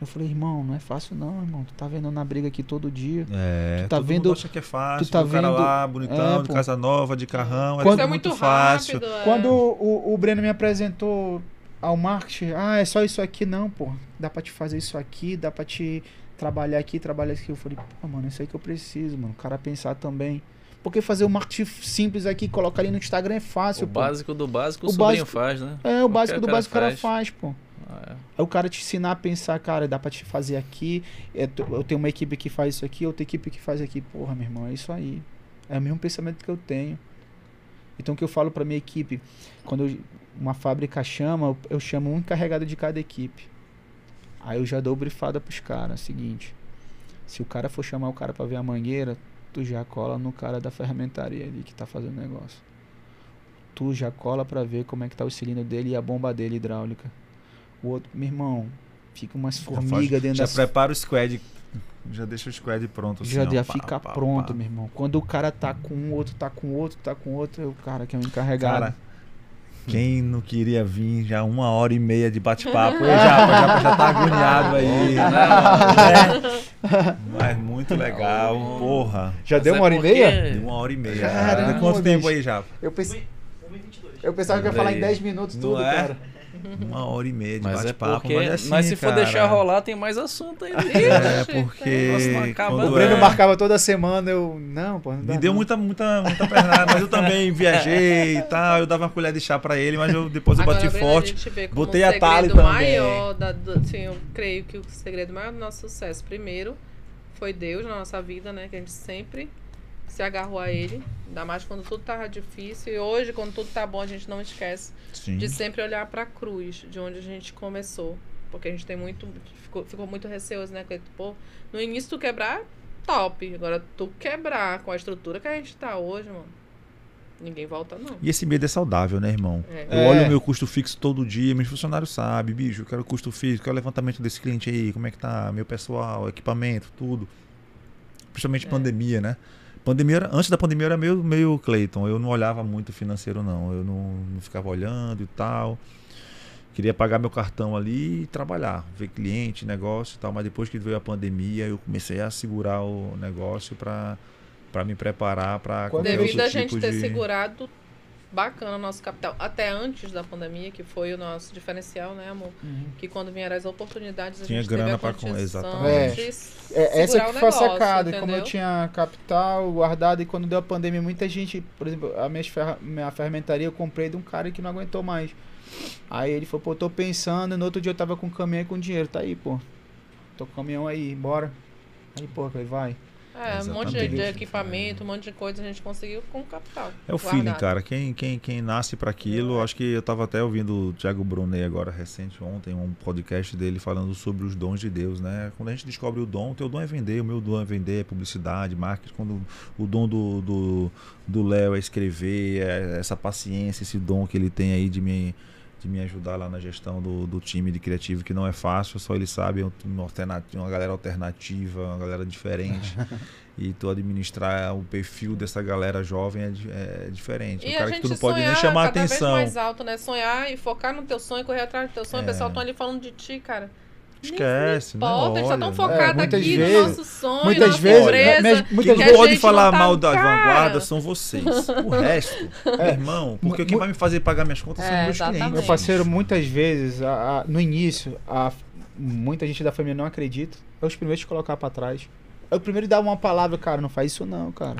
[SPEAKER 5] Eu falei, irmão, não é fácil não, irmão. Tu tá vendo na briga aqui todo dia.
[SPEAKER 2] É,
[SPEAKER 5] Tu tá
[SPEAKER 2] todo
[SPEAKER 5] vendo-
[SPEAKER 2] mundo acha que é fácil,
[SPEAKER 5] tu tá
[SPEAKER 2] o cara
[SPEAKER 5] vendo-
[SPEAKER 2] lá, bonitão,
[SPEAKER 5] É,
[SPEAKER 2] de casa nova, de carrão, é
[SPEAKER 5] Quando-
[SPEAKER 2] tudo
[SPEAKER 4] é
[SPEAKER 2] muito,
[SPEAKER 4] muito
[SPEAKER 2] fácil.
[SPEAKER 4] rápido. é.
[SPEAKER 5] Quando o, o Breno me apresentou ao marketing, ah, é só isso aqui, não, pô. Dá pra te fazer isso aqui, dá pra te trabalhar aqui, trabalhar aqui. Eu falei, pô, mano, é isso aí que eu preciso, mano. O cara pensar também. Porque fazer o marketing simples aqui, colocar ali no Instagram é fácil,
[SPEAKER 3] O
[SPEAKER 5] pô.
[SPEAKER 3] básico do básico o,
[SPEAKER 5] O
[SPEAKER 3] sobrinho
[SPEAKER 5] básico-
[SPEAKER 3] faz, né?
[SPEAKER 5] É, o básico do
[SPEAKER 3] cara
[SPEAKER 5] básico o cara
[SPEAKER 3] faz.
[SPEAKER 5] pô.
[SPEAKER 3] Ah, é.
[SPEAKER 5] Aí o cara te ensinar a pensar, cara, dá pra te fazer aqui. é, eu tenho uma equipe que faz isso aqui, outra equipe que faz aqui. Porra, meu irmão, é isso aí. É o mesmo pensamento que eu tenho. Então o que eu falo pra minha equipe, quando eu- uma fábrica chama, eu, chamo um encarregado de cada equipe. Aí eu já dou brifada pros caras, seguinte. Se o cara for chamar o cara pra ver a mangueira, tu já cola no cara da ferramentaria ali que tá fazendo o negócio. Tu já cola pra ver como é que tá o cilindro dele e a bomba dele hidráulica. O outro, meu irmão, fica umas
[SPEAKER 2] Já
[SPEAKER 5] formigas dentro
[SPEAKER 2] Já
[SPEAKER 5] das
[SPEAKER 2] prepara o squad, já deixa o squad pronto. assim,
[SPEAKER 5] já
[SPEAKER 2] ó,
[SPEAKER 5] já
[SPEAKER 2] pá,
[SPEAKER 5] fica
[SPEAKER 2] pá,
[SPEAKER 5] pronto,
[SPEAKER 2] pá.
[SPEAKER 5] meu irmão. Quando o cara tá com um, outro tá com outro, tá com outro, é o cara que é o encarregado.
[SPEAKER 2] Cara, quem não queria vir já uma hora e meia de bate-papo, Japa, Japa já tá agoniado aí. né? Mas muito legal, porra.
[SPEAKER 5] já
[SPEAKER 3] Mas
[SPEAKER 5] deu
[SPEAKER 3] é
[SPEAKER 5] uma hora e meia?
[SPEAKER 2] De uma hora e meia.
[SPEAKER 5] Caramba,
[SPEAKER 2] Deu quanto tempo aí, Japa?
[SPEAKER 5] Eu, pense... eu pensava que ia falar em 10 minutos
[SPEAKER 2] Não
[SPEAKER 5] tudo,
[SPEAKER 2] é?
[SPEAKER 5] cara.
[SPEAKER 2] Uma hora e meia de
[SPEAKER 3] Mas é
[SPEAKER 2] bate-papo.
[SPEAKER 3] porque.
[SPEAKER 2] mas assim,
[SPEAKER 3] mas se for
[SPEAKER 2] cara,
[SPEAKER 3] deixar rolar, tem mais assunto aí.
[SPEAKER 2] É, porque.
[SPEAKER 3] Nossa, não acaba
[SPEAKER 2] quando
[SPEAKER 5] O. Breno
[SPEAKER 2] é-
[SPEAKER 5] marcava toda semana, eu. Não, pô, não dá
[SPEAKER 2] Me deu
[SPEAKER 5] não.
[SPEAKER 2] muita, muita, muita pernada, mas eu também viajei e tal. Eu dava uma colher de chá pra ele, mas eu, depois eu
[SPEAKER 4] Agora,
[SPEAKER 2] bati
[SPEAKER 4] Breno,
[SPEAKER 2] forte.
[SPEAKER 4] A gente vê como
[SPEAKER 2] botei
[SPEAKER 4] o
[SPEAKER 2] a Tali também.
[SPEAKER 4] maior, da, do, assim, eu creio que o segredo maior do nosso sucesso, primeiro, foi Deus na nossa vida, né? Que a gente sempre se agarrou a Ele. Ainda mais quando tudo tava difícil. E hoje, quando tudo tá bom, a gente não esquece
[SPEAKER 2] Sim.
[SPEAKER 4] de sempre olhar pra cruz, de onde a gente começou. Porque a gente tem muito. Ficou, ficou muito receoso, né? Cleito? Pô, no início tu quebrar, top. Agora tu quebrar com a estrutura que a gente tá hoje, mano. Ninguém volta, não.
[SPEAKER 2] E esse medo é saudável, né, irmão?
[SPEAKER 4] É.
[SPEAKER 2] Eu
[SPEAKER 5] É.
[SPEAKER 2] olho o meu custo fixo todo dia, meus funcionários sabem, bicho, eu quero custo fixo, quero levantamento desse cliente aí, como é que tá, meu pessoal, equipamento, tudo. Principalmente
[SPEAKER 4] É.
[SPEAKER 2] pandemia, né? Pandemia era- antes da pandemia era meio, meio Clayton, eu não olhava muito financeiro não, eu não, não ficava olhando e tal. Queria pagar meu cartão ali e trabalhar, ver cliente, negócio e tal, mas depois que veio a pandemia eu comecei a segurar o negócio para para me preparar para
[SPEAKER 4] Devido
[SPEAKER 2] outro
[SPEAKER 4] a gente
[SPEAKER 2] tipo
[SPEAKER 4] ter
[SPEAKER 2] de...
[SPEAKER 4] segurado bacana o nosso capital, até antes da pandemia, que foi o nosso diferencial, né, amor?
[SPEAKER 5] Uhum.
[SPEAKER 4] Que quando vieram as oportunidades, a
[SPEAKER 2] Tinha
[SPEAKER 4] gente
[SPEAKER 2] grana
[SPEAKER 4] teve a
[SPEAKER 2] pra com- exatamente.
[SPEAKER 5] É,
[SPEAKER 4] segurar
[SPEAKER 5] essa
[SPEAKER 4] o
[SPEAKER 5] que foi a
[SPEAKER 4] negócio,
[SPEAKER 5] sacada. Como eu
[SPEAKER 4] entendeu?
[SPEAKER 5] tinha capital guardado e quando deu a pandemia, muita gente, por exemplo, a minha, ferra- minha ferramentaria eu comprei de um cara que não aguentou mais. Aí ele falou, pô, tô pensando, no outro dia eu tava com o caminhão e com dinheiro, tá aí, pô. Tô com o caminhão aí, bora. Aí, pô, falei, vai.
[SPEAKER 4] É, um monte de, equipamento, um monte de coisa a gente conseguiu com capital.
[SPEAKER 2] É o feeling,
[SPEAKER 4] guardado.
[SPEAKER 2] cara. Quem, quem, quem nasce para aquilo, acho que eu tava até ouvindo o Thiago Brunet agora recente ontem, um podcast dele falando sobre os dons de Deus, né? Quando a gente descobre o dom, o teu dom é vender, o meu dom é vender, é publicidade, marketing. Quando o dom do do do Léo é escrever, é essa paciência, esse dom que ele tem aí de me de me ajudar lá na gestão do, do time de criativo, que não é fácil, só ele sabe, é um alternativo, uma galera alternativa, uma galera diferente. e tu administrar o perfil dessa galera jovem é, é diferente.
[SPEAKER 4] E
[SPEAKER 2] o cara que tu não pode nem chamar
[SPEAKER 4] cada
[SPEAKER 2] atenção.
[SPEAKER 4] vez mais alto, né? Sonhar e focar no teu sonho, correr atrás do teu sonho.
[SPEAKER 2] É.
[SPEAKER 4] O pessoal estão ali falando de ti, cara.
[SPEAKER 2] Esquece,
[SPEAKER 4] Não
[SPEAKER 2] não
[SPEAKER 4] importa, eles só estão
[SPEAKER 2] olha,
[SPEAKER 4] focados
[SPEAKER 5] É, muitas
[SPEAKER 4] aqui
[SPEAKER 5] vezes-
[SPEAKER 4] no nosso sonho,
[SPEAKER 5] muitas
[SPEAKER 4] nossa
[SPEAKER 5] vezes-
[SPEAKER 4] empresa.
[SPEAKER 5] mas-
[SPEAKER 4] que
[SPEAKER 5] muitas
[SPEAKER 2] Quem
[SPEAKER 5] vezes-
[SPEAKER 2] pode falar
[SPEAKER 4] tá-
[SPEAKER 2] mal da
[SPEAKER 4] Cara,
[SPEAKER 2] vanguarda são vocês. O resto,
[SPEAKER 5] É.
[SPEAKER 2] irmão, porque quem vai me fazer pagar minhas contas são
[SPEAKER 4] É,
[SPEAKER 2] meus
[SPEAKER 4] exatamente.
[SPEAKER 2] clientes.
[SPEAKER 5] Meu parceiro, muitas vezes, a- a- no início, a- muita gente da família não acredita. É os primeiros a te colocar pra trás. É o primeiro a dar uma palavra, cara, não faz isso não, cara.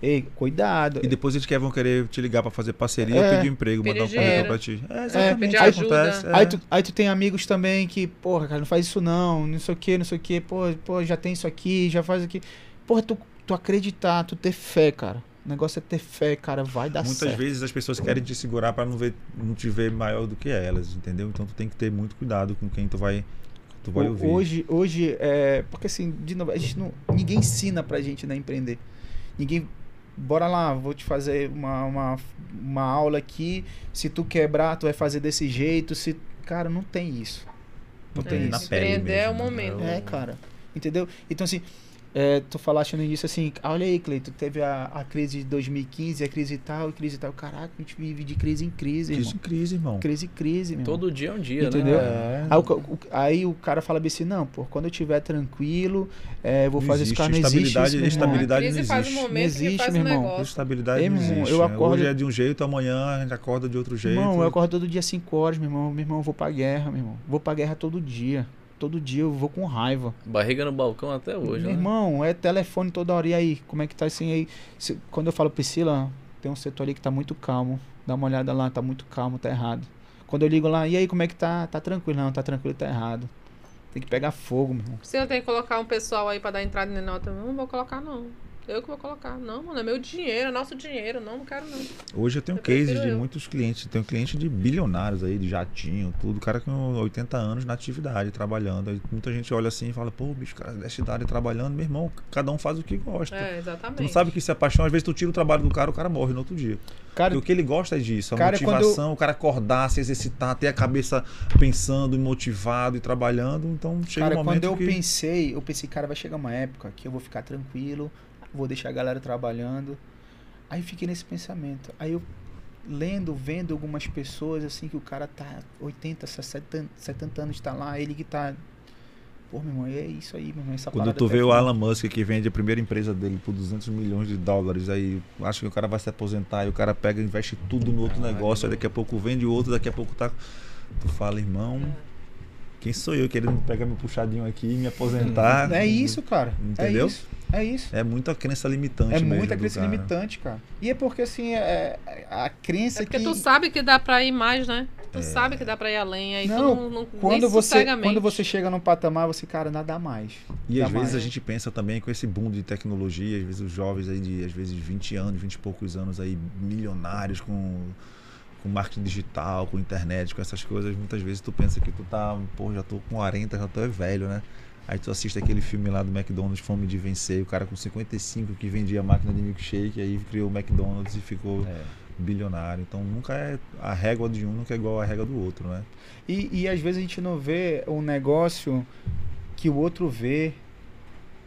[SPEAKER 5] Ei, cuidado.
[SPEAKER 2] E depois eles quer- vão querer te ligar pra fazer parceria
[SPEAKER 5] É.
[SPEAKER 2] pedir um emprego, mandar um currículo pra ti. É,
[SPEAKER 5] É,
[SPEAKER 2] exatamente. isso
[SPEAKER 4] ajuda.
[SPEAKER 2] acontece, é.
[SPEAKER 5] Aí tu, aí tu tem amigos também que, porra, cara, não faz isso não, não sei o que, não sei o que, pô, pô, já tem isso aqui, já faz aqui. Porra, tu, tu acreditar, tu ter fé, cara. O negócio é ter fé, cara, vai dar
[SPEAKER 2] Muitas
[SPEAKER 5] certo.
[SPEAKER 2] vezes as pessoas querem te segurar pra não, ver, não te ver maior do que elas, entendeu? Então tu tem que ter muito cuidado com quem tu vai, tu vai ouvir.
[SPEAKER 5] Hoje, hoje é. Porque assim, de novo, a gente não. Ninguém ensina pra gente né, empreender. Ninguém. Bora lá, vou te fazer uma, uma, uma aula aqui. Se tu quebrar, tu vai fazer desse jeito. Se, cara, não tem isso. Não
[SPEAKER 4] É
[SPEAKER 5] tem
[SPEAKER 2] na
[SPEAKER 5] isso.
[SPEAKER 2] pele
[SPEAKER 4] Empreender é o
[SPEAKER 2] mesmo,
[SPEAKER 4] momento.
[SPEAKER 5] É, cara. Entendeu? Então, assim, é, tu falaste no início assim, olha aí, Cleito, teve a, a crise de 2015, a crise e tal, a crise e tal. Caraca, a gente vive de crise em crise,
[SPEAKER 2] Crise em crise, irmão.
[SPEAKER 5] Crise em crise, meu irmão.
[SPEAKER 3] Todo dia é um dia,
[SPEAKER 5] Entendeu?
[SPEAKER 3] né?
[SPEAKER 2] É.
[SPEAKER 5] Aí o, aí o cara fala bem assim, não, pô, quando eu estiver tranquilo, é, eu vou
[SPEAKER 2] Não
[SPEAKER 5] fazer isso,
[SPEAKER 2] existe.
[SPEAKER 5] cara, não existe
[SPEAKER 2] Estabilidade-
[SPEAKER 5] isso, irmão.
[SPEAKER 2] estabilidade
[SPEAKER 4] A crise
[SPEAKER 2] não
[SPEAKER 4] faz um
[SPEAKER 2] existe.
[SPEAKER 4] momento
[SPEAKER 5] Não existe,
[SPEAKER 4] que faz
[SPEAKER 5] meu
[SPEAKER 4] um
[SPEAKER 5] irmão.
[SPEAKER 4] negócio.
[SPEAKER 2] Estabilidade
[SPEAKER 5] Ei,
[SPEAKER 2] não
[SPEAKER 5] irmão,
[SPEAKER 2] existe.
[SPEAKER 5] eu
[SPEAKER 2] né?
[SPEAKER 5] acordo-
[SPEAKER 2] Hoje é de um jeito, amanhã a gente acorda de outro jeito.
[SPEAKER 5] Irmão, eu acordo todo dia 5 horas, meu irmão. Meu irmão, eu vou pra guerra, meu irmão. Vou pra guerra todo dia. Todo dia eu vou com raiva.
[SPEAKER 3] Barriga no balcão até hoje,
[SPEAKER 5] meu
[SPEAKER 3] né?
[SPEAKER 5] irmão, é telefone toda hora. E aí, como é que tá assim aí? Se- quando eu falo, Priscila, tem um setor ali que tá muito calmo. Dá uma olhada lá, tá muito calmo, tá errado. Quando eu ligo lá, e aí, como é que tá? Tá tranquilo? Não, tá tranquilo, tá errado. Tem que pegar fogo, meu irmão.
[SPEAKER 4] Precisa ter que colocar um pessoal aí pra dar entrada na nota. Não vou colocar, não. Eu que vou colocar. Não, mano, é meu dinheiro, é nosso dinheiro. Não, não quero, não.
[SPEAKER 2] Hoje eu tenho
[SPEAKER 4] Eu
[SPEAKER 2] cases de
[SPEAKER 4] eu.
[SPEAKER 2] muitos clientes. Tenho cliente de bilionários aí, de jatinho, tudo. O cara com 80 anos na atividade, trabalhando. Aí muita gente olha assim e fala, pô, bicho, cara, dessa idade trabalhando, meu irmão, cada um faz o que gosta.
[SPEAKER 4] É,
[SPEAKER 2] Tu
[SPEAKER 4] exatamente.
[SPEAKER 2] não sabe que se apaixona, às vezes tu tira o trabalho do cara, o cara morre no outro dia.
[SPEAKER 5] Cara,
[SPEAKER 2] E o que ele gosta é disso, a
[SPEAKER 5] Cara, quando
[SPEAKER 2] motivação, o cara acordar, se exercitar, ter a cabeça pensando e motivado e trabalhando. Então chega
[SPEAKER 5] Cara,
[SPEAKER 2] um momento
[SPEAKER 5] quando eu
[SPEAKER 2] que...
[SPEAKER 5] pensei, eu pensei, cara, vai chegar uma época que eu vou ficar tranquilo, vou deixar a galera trabalhando. Aí fiquei nesse pensamento. Aí eu lendo, vendo algumas pessoas assim que o cara tá 80, 70, 70 anos tá lá, ele que tá Pô, meu irmão, é isso aí, meu irmão, essa
[SPEAKER 2] Quando tu vê o. Alan Musk que vende a primeira empresa dele por 200 milhões de dólares, aí acha que o cara vai se aposentar e o cara pega e investe tudo no outro negócio, aí daqui a pouco vende o outro, daqui a pouco tá. Tu fala, irmão, quem sou eu querendo pegar meu puxadinho aqui e me aposentar?
[SPEAKER 5] É isso, cara.
[SPEAKER 2] Entendeu?
[SPEAKER 5] É isso. É isso.
[SPEAKER 2] É muita crença limitante
[SPEAKER 5] É muita crença
[SPEAKER 2] cara.
[SPEAKER 5] limitante, cara. E é porque assim, é, é- a crença
[SPEAKER 4] É porque
[SPEAKER 5] que
[SPEAKER 4] tu sabe que dá pra ir mais, né? Tu sabe que dá pra ir além. Aí
[SPEAKER 5] Não,
[SPEAKER 4] tu não, não
[SPEAKER 5] quando você quando você chega num patamar, você, cara, nada mais.
[SPEAKER 2] E às
[SPEAKER 5] Dá
[SPEAKER 2] vezes
[SPEAKER 5] mais.
[SPEAKER 2] a gente pensa também com esse boom de tecnologia, às vezes os jovens aí de às vezes 20 anos, 20 e poucos anos aí, milionários com, com marketing digital, com internet, com essas coisas, muitas vezes tu pensa que tu tá, pô, já tô com 40, já tô é velho, né? Aí tu assiste aquele filme lá do McDonald's, Fome de Vencer, o cara com 55 que vendia máquina de milkshake, aí criou o McDonald's e ficou
[SPEAKER 5] É.
[SPEAKER 2] bilionário. Então nunca é a régua de um nunca é igual a régua do outro, né?
[SPEAKER 5] E, e às vezes a gente não vê um negócio que o outro vê.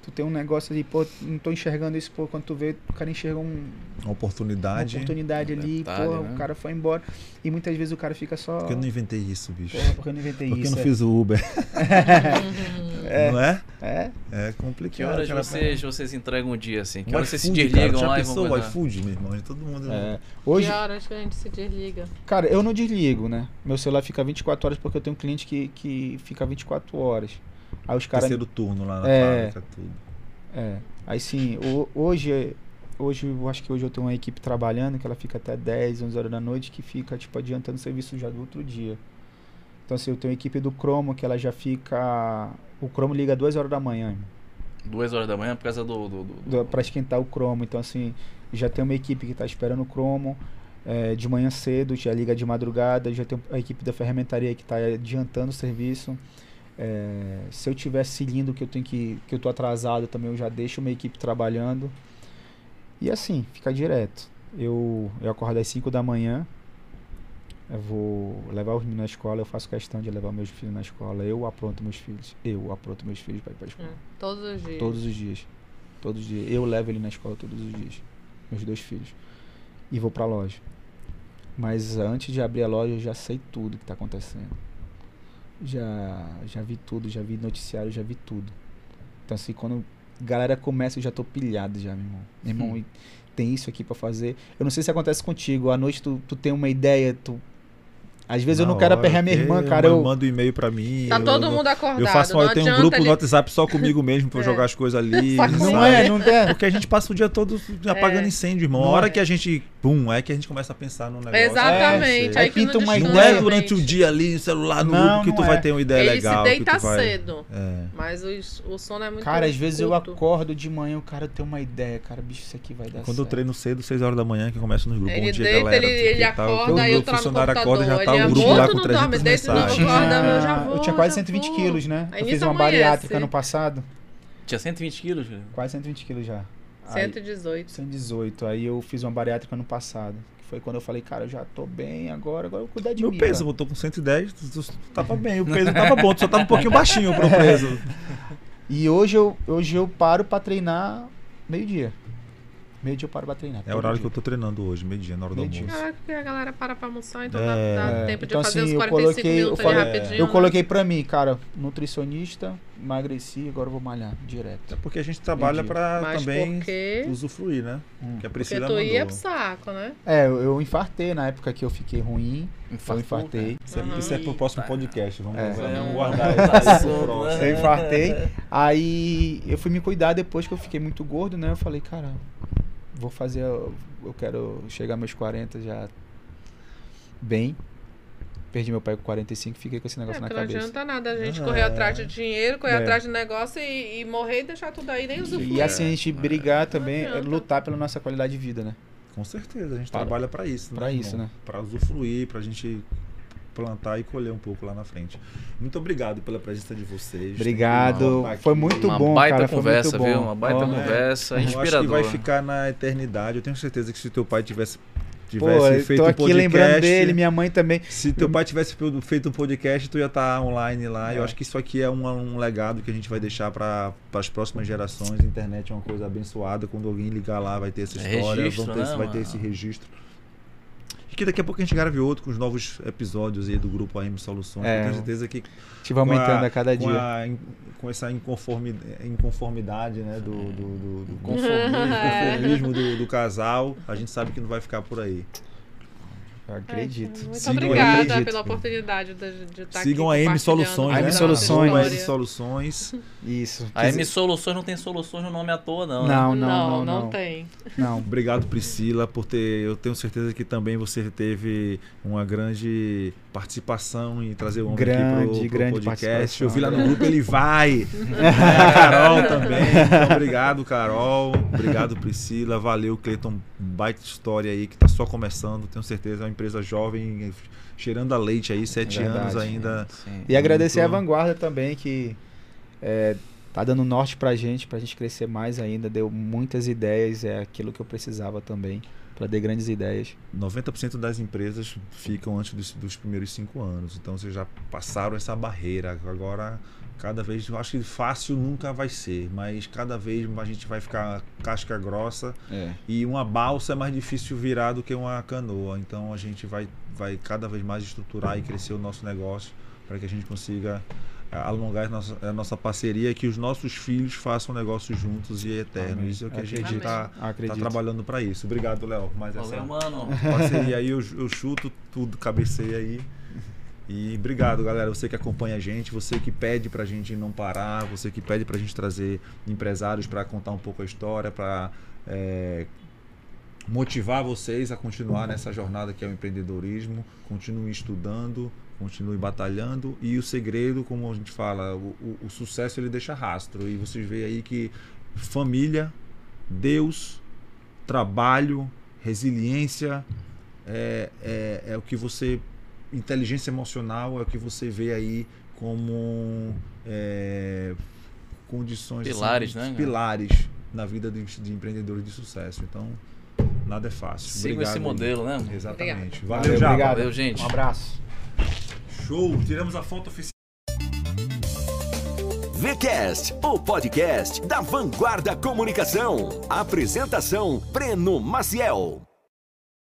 [SPEAKER 5] Tu tem um negócio ali, pô, não tô enxergando isso, pô, quando tu vê, o cara enxerga um,
[SPEAKER 2] Uma
[SPEAKER 5] uma
[SPEAKER 2] oportunidade.
[SPEAKER 5] oportunidade ali,
[SPEAKER 3] detalhe,
[SPEAKER 5] pô,
[SPEAKER 3] né?
[SPEAKER 5] o cara foi embora. E muitas vezes o cara fica só.
[SPEAKER 2] Porque eu não inventei isso, bicho.
[SPEAKER 5] Porra, porque eu não inventei
[SPEAKER 2] Porque eu
[SPEAKER 5] isso.
[SPEAKER 2] não fiz o Uber.
[SPEAKER 5] É.
[SPEAKER 2] Não é?
[SPEAKER 5] É.
[SPEAKER 2] É complicado.
[SPEAKER 3] Que horas vocês, vocês entregam um dia assim? Que horas vocês se desligam
[SPEAKER 2] cara,
[SPEAKER 3] lá e vão
[SPEAKER 2] iFood, meu irmão? Todo mundo.
[SPEAKER 5] É.
[SPEAKER 4] Que
[SPEAKER 5] Hoje,
[SPEAKER 4] horas que a gente se desliga?
[SPEAKER 5] cara, eu não desligo, né? Meu celular fica 24 horas porque eu tenho um cliente que, que fica 24 horas. Aí os caras.
[SPEAKER 2] Terceiro turno lá na
[SPEAKER 5] É.
[SPEAKER 2] fábrica, tudo.
[SPEAKER 5] É. Aí sim, ho- hoje, hoje eu acho que hoje eu tenho uma equipe trabalhando que ela fica até 10, 11 horas da noite, que fica tipo adiantando o serviço já do outro dia. Então assim, eu tenho a equipe do Cromo que ela já fica, o Cromo liga 2 horas da manhã. irmão.
[SPEAKER 3] Duas horas da manhã por causa do. do, do-
[SPEAKER 5] do- pra esquentar o cromo. Então, assim, já tem uma equipe que tá esperando o cromo é, de manhã cedo, já liga de madrugada, já tem a equipe da ferramentaria que tá adiantando o serviço. É, se eu tiver cilindro que eu tenho que que eu tô atrasado também eu já deixo uma equipe trabalhando e assim fica direto eu eu acordo às 5 da manhã eu vou levar os meninos na escola eu faço questão de levar meus filhos na escola eu apronto meus filhos eu apronto meus filhos para ir para escola
[SPEAKER 4] Hum, Todos os dias.
[SPEAKER 5] Todos os dias. Todos os dias. Eu levo ele na escola todos os dias. Meus dois filhos. E vou pra loja. Mas antes de abrir a loja, eu já sei tudo que tá acontecendo. Já, já vi tudo, já vi noticiário, já vi tudo. Então, assim, quando a galera começa, eu já tô pilhado já, meu irmão. Meu irmão, e tem isso aqui pra fazer. Eu não sei se acontece contigo. À noite tu, tu tem uma ideia, tu. Às vezes eu
[SPEAKER 2] Na
[SPEAKER 5] não quero aperrear minha irmã, cara. Eu,
[SPEAKER 2] manda um e-mail pra mim.
[SPEAKER 4] Tá
[SPEAKER 2] eu-
[SPEAKER 4] todo
[SPEAKER 2] eu-
[SPEAKER 4] mundo acordado.
[SPEAKER 2] Eu faço,
[SPEAKER 4] não
[SPEAKER 2] eu tenho um grupo
[SPEAKER 4] ele-
[SPEAKER 2] no WhatsApp só comigo mesmo pra eu
[SPEAKER 4] É.
[SPEAKER 2] jogar as coisas ali.
[SPEAKER 4] Saco
[SPEAKER 5] não
[SPEAKER 2] sabe?
[SPEAKER 5] é, não é.
[SPEAKER 2] Porque a gente passa o dia todo apagando
[SPEAKER 4] É.
[SPEAKER 2] incêndio, irmão. A
[SPEAKER 5] Não
[SPEAKER 2] hora
[SPEAKER 5] é.
[SPEAKER 2] que a gente, pum, é que a gente começa a pensar no negócio.
[SPEAKER 4] Exatamente.
[SPEAKER 5] É,
[SPEAKER 4] aí que
[SPEAKER 5] pinta
[SPEAKER 4] não
[SPEAKER 5] uma
[SPEAKER 4] destrói
[SPEAKER 2] Não
[SPEAKER 5] ideia.
[SPEAKER 2] é
[SPEAKER 4] a
[SPEAKER 2] durante o dia ali, no celular, no
[SPEAKER 5] Não,
[SPEAKER 2] grupo, que
[SPEAKER 5] não
[SPEAKER 2] tu
[SPEAKER 5] é.
[SPEAKER 2] vai ter uma ideia
[SPEAKER 4] Ele
[SPEAKER 2] legal.
[SPEAKER 4] se
[SPEAKER 2] que
[SPEAKER 4] deita
[SPEAKER 2] tu vai...
[SPEAKER 4] cedo.
[SPEAKER 2] É.
[SPEAKER 4] Mas o, o sono é muito
[SPEAKER 5] Cara, às vezes eu acordo de manhã, o cara tem uma ideia, cara, bicho, isso aqui vai dar
[SPEAKER 2] Quando eu
[SPEAKER 5] certo.
[SPEAKER 2] treino cedo, 6 horas da manhã, que começa nos grupos.
[SPEAKER 4] Ele
[SPEAKER 2] Bom dia,
[SPEAKER 4] deita,
[SPEAKER 2] galera.
[SPEAKER 4] ele- ele
[SPEAKER 2] tal.
[SPEAKER 4] acorda,
[SPEAKER 2] O
[SPEAKER 4] aí eu tô no
[SPEAKER 2] funcionário acorda, já tá o
[SPEAKER 4] ele
[SPEAKER 2] grupo
[SPEAKER 4] é
[SPEAKER 2] lá com
[SPEAKER 4] no
[SPEAKER 2] 300
[SPEAKER 4] dorme, deita de novo,
[SPEAKER 2] mensagens.
[SPEAKER 4] eu
[SPEAKER 5] eu tinha quase
[SPEAKER 4] já
[SPEAKER 5] 120
[SPEAKER 4] vou.
[SPEAKER 5] quilos, né? Eu fiz
[SPEAKER 4] nisso
[SPEAKER 5] uma bariátrica no passado.
[SPEAKER 3] Tinha 120 quilos?
[SPEAKER 5] Quase 120 quilos já. Aí,
[SPEAKER 4] 118.
[SPEAKER 5] 118. Aí eu fiz uma bariátrica no passado. Que foi quando eu falei, cara, eu já tô bem agora, agora eu vou cuidar de
[SPEAKER 2] Meu
[SPEAKER 5] mim.
[SPEAKER 2] peso,
[SPEAKER 5] cara.
[SPEAKER 2] eu tô com 110, tu, tu, tu tava bem, o peso tava bom, tu só tava um pouquinho baixinho pro peso.
[SPEAKER 5] E hoje eu, hoje eu paro pra treinar meio-dia. Meio-dia eu paro pra treinar.
[SPEAKER 2] É o horário que eu tô treinando hoje, meio-dia, na hora do
[SPEAKER 5] Meio-dia.
[SPEAKER 2] almoço.
[SPEAKER 4] Caraca, porque a galera para pra almoçar, então
[SPEAKER 2] É.
[SPEAKER 4] dá, dá
[SPEAKER 5] É,
[SPEAKER 4] tempo de
[SPEAKER 5] então,
[SPEAKER 4] fazer
[SPEAKER 5] assim,
[SPEAKER 4] os
[SPEAKER 5] eu
[SPEAKER 4] 45
[SPEAKER 5] coloquei- eu
[SPEAKER 4] minutos
[SPEAKER 5] falei-
[SPEAKER 4] ali rapidinho.
[SPEAKER 5] Eu
[SPEAKER 4] né?
[SPEAKER 5] coloquei pra mim, cara, nutricionista, emagreci, agora eu vou malhar direto.
[SPEAKER 2] É porque a gente trabalha
[SPEAKER 4] Mas
[SPEAKER 2] também
[SPEAKER 4] porque,
[SPEAKER 2] usufruir, né?
[SPEAKER 5] Hum.
[SPEAKER 2] Que a
[SPEAKER 4] porque
[SPEAKER 2] Priscila
[SPEAKER 4] tu ia pro saco, né?
[SPEAKER 5] É, eu, eu infartei na época que eu fiquei ruim. eu infartei.
[SPEAKER 2] Isso é,
[SPEAKER 4] Aham.
[SPEAKER 2] isso é pro próximo podcast, vamos,
[SPEAKER 5] É.
[SPEAKER 2] vamos
[SPEAKER 3] É.
[SPEAKER 2] guardar
[SPEAKER 3] Tá
[SPEAKER 2] isso aí
[SPEAKER 3] né?
[SPEAKER 5] Eu infartei. Aí eu fui me cuidar depois que eu fiquei muito gordo, né? Eu falei, cara, vou fazer. Eu quero chegar aos meus 40 já bem. Perdi meu pai com 45 fiquei com esse
[SPEAKER 4] É,
[SPEAKER 5] negócio na
[SPEAKER 4] porque não
[SPEAKER 5] cabeça.
[SPEAKER 4] adianta nada a gente
[SPEAKER 2] Ah,
[SPEAKER 4] correr
[SPEAKER 2] é.
[SPEAKER 4] atrás de dinheiro, correr
[SPEAKER 5] É.
[SPEAKER 4] atrás de negócio e, e morrer e deixar tudo aí, nem usufruir.
[SPEAKER 5] E assim, a gente brigar
[SPEAKER 4] Não
[SPEAKER 5] também, é lutar pela nossa qualidade de vida, né?
[SPEAKER 2] Com certeza, a gente
[SPEAKER 5] Para-
[SPEAKER 2] trabalha pra isso.
[SPEAKER 5] pra
[SPEAKER 2] né,
[SPEAKER 5] isso, né?
[SPEAKER 2] Pra usufruir, pra gente plantar e colher um pouco lá na frente. Muito obrigado pela presença de vocês.
[SPEAKER 5] Obrigado. Foi muito
[SPEAKER 3] Uma
[SPEAKER 5] bom,
[SPEAKER 3] baita
[SPEAKER 5] cara. Foi
[SPEAKER 3] conversa,
[SPEAKER 5] muito bom.
[SPEAKER 3] viu? Uma baita conversa
[SPEAKER 2] Eu acho que
[SPEAKER 3] inspiradora.
[SPEAKER 2] vai ficar na eternidade. Eu tenho certeza que se teu pai tivesse, tivesse
[SPEAKER 5] eu
[SPEAKER 2] feito
[SPEAKER 5] tô
[SPEAKER 2] um
[SPEAKER 5] aqui
[SPEAKER 2] podcast,
[SPEAKER 5] lembrando dele, minha mãe também.
[SPEAKER 2] Se teu pai tivesse fe- feito um podcast, tu ia estar online lá. Eu
[SPEAKER 5] É.
[SPEAKER 2] acho que isso aqui é um, um legado que a gente vai deixar para as próximas gerações. A internet é uma coisa abençoada. Quando alguém ligar lá, vai ter essa
[SPEAKER 3] É
[SPEAKER 2] história,
[SPEAKER 3] registro,
[SPEAKER 2] vão ter
[SPEAKER 3] né,
[SPEAKER 2] vai ter
[SPEAKER 3] mano?
[SPEAKER 2] esse registro. Que daqui a pouco a gente grave outro com os novos episódios aí do grupo AM Soluções.
[SPEAKER 5] É.
[SPEAKER 2] Eu tenho certeza que
[SPEAKER 5] Tive aumentando
[SPEAKER 2] com
[SPEAKER 5] a, cada
[SPEAKER 2] com
[SPEAKER 5] dia.
[SPEAKER 2] a com essa inconformi- inconformidade né, do, do, do- do
[SPEAKER 3] Conformismo.
[SPEAKER 2] conformismo do, do casal, a gente sabe que não vai ficar por aí.
[SPEAKER 5] Eu acredito.
[SPEAKER 4] Muito
[SPEAKER 2] Sigam
[SPEAKER 4] obrigada
[SPEAKER 5] acredito.
[SPEAKER 4] pela oportunidade de, de estar
[SPEAKER 2] Sigam
[SPEAKER 4] aqui
[SPEAKER 2] a M Soluções,
[SPEAKER 5] AM
[SPEAKER 2] né?
[SPEAKER 4] essa
[SPEAKER 5] Soluções.
[SPEAKER 4] História.
[SPEAKER 2] M Soluções.
[SPEAKER 5] Isso.
[SPEAKER 3] A M Soluções não tem soluções no nome à toa, não. né?
[SPEAKER 5] Não,
[SPEAKER 4] Não,
[SPEAKER 5] não,
[SPEAKER 4] não,
[SPEAKER 5] não.
[SPEAKER 4] tem.
[SPEAKER 5] Não.
[SPEAKER 2] Obrigado, Priscila, por ter. Eu tenho certeza que também você teve uma grande participação em trazer o homem aqui
[SPEAKER 5] Grande,
[SPEAKER 2] pro, pro
[SPEAKER 5] grande
[SPEAKER 2] podcast. Eu vi lá no grupo, ele vai. É, a Carol também. Então, obrigado, Carol. Obrigado, Priscila. Valeu, Cleiton. Baita história aí que tá só começando. Tenho certeza. É empresa jovem, cheirando a leite aí, sete
[SPEAKER 5] É verdade.
[SPEAKER 2] anos ainda.
[SPEAKER 3] Sim.
[SPEAKER 5] E agradecer
[SPEAKER 2] Muito-
[SPEAKER 5] a Vanguarda também, que é, tá dando norte pra gente, pra gente crescer mais ainda. Deu muitas ideias, é aquilo que eu precisava também, pra ter grandes ideias.
[SPEAKER 2] 90% das empresas ficam antes dos, dos primeiros cinco anos. Então vocês já passaram essa barreira. Agora, cada vez, eu acho que fácil nunca vai ser, mas cada vez a gente vai ficar casca grossa e uma balsa é mais difícil virar do que uma canoa. Então a gente vai, vai cada vez mais estruturar e crescer o nosso negócio para que a gente consiga eh, alongar a nossa, a nossa parceria e que os nossos filhos façam negócios juntos e eterno.
[SPEAKER 5] Amém.
[SPEAKER 2] Isso é o que a gente
[SPEAKER 5] Acredito.
[SPEAKER 2] está
[SPEAKER 5] Acredito.
[SPEAKER 2] trabalhando para isso. Obrigado, Léo. Mais essa
[SPEAKER 3] Valeu, mano.
[SPEAKER 2] parceria aí, eu, eu chuto tudo, cabeceia aí. E obrigado, galera. Você que acompanha a gente, você que pede pra gente não parar, você que pede pra gente trazer empresários para contar um pouco a história, para motivar vocês a continuar nessa jornada que é o empreendedorismo, continue estudando, continue batalhando e o segredo, como a gente fala, o, o, o sucesso ele deixa rastro e vocês veem aí que família, Deus, trabalho, resiliência é, é, é o que você inteligência emocional é o que você vê aí como é, condições
[SPEAKER 3] pilares,
[SPEAKER 2] assim,
[SPEAKER 3] né?
[SPEAKER 2] pilares na vida de, de, empreendedores de sucesso. Então nada é fácil.
[SPEAKER 3] Siga obrigado, esse modelo, né?
[SPEAKER 2] Exatamente.
[SPEAKER 5] Valeu, Valeu. Obrigado.
[SPEAKER 3] Valeu, gente.
[SPEAKER 5] Um abraço.
[SPEAKER 2] Show. Tiramos a foto oficial.
[SPEAKER 1] VCast, o podcast da Vanguarda Comunicação. Apresentação: Breno Maciel.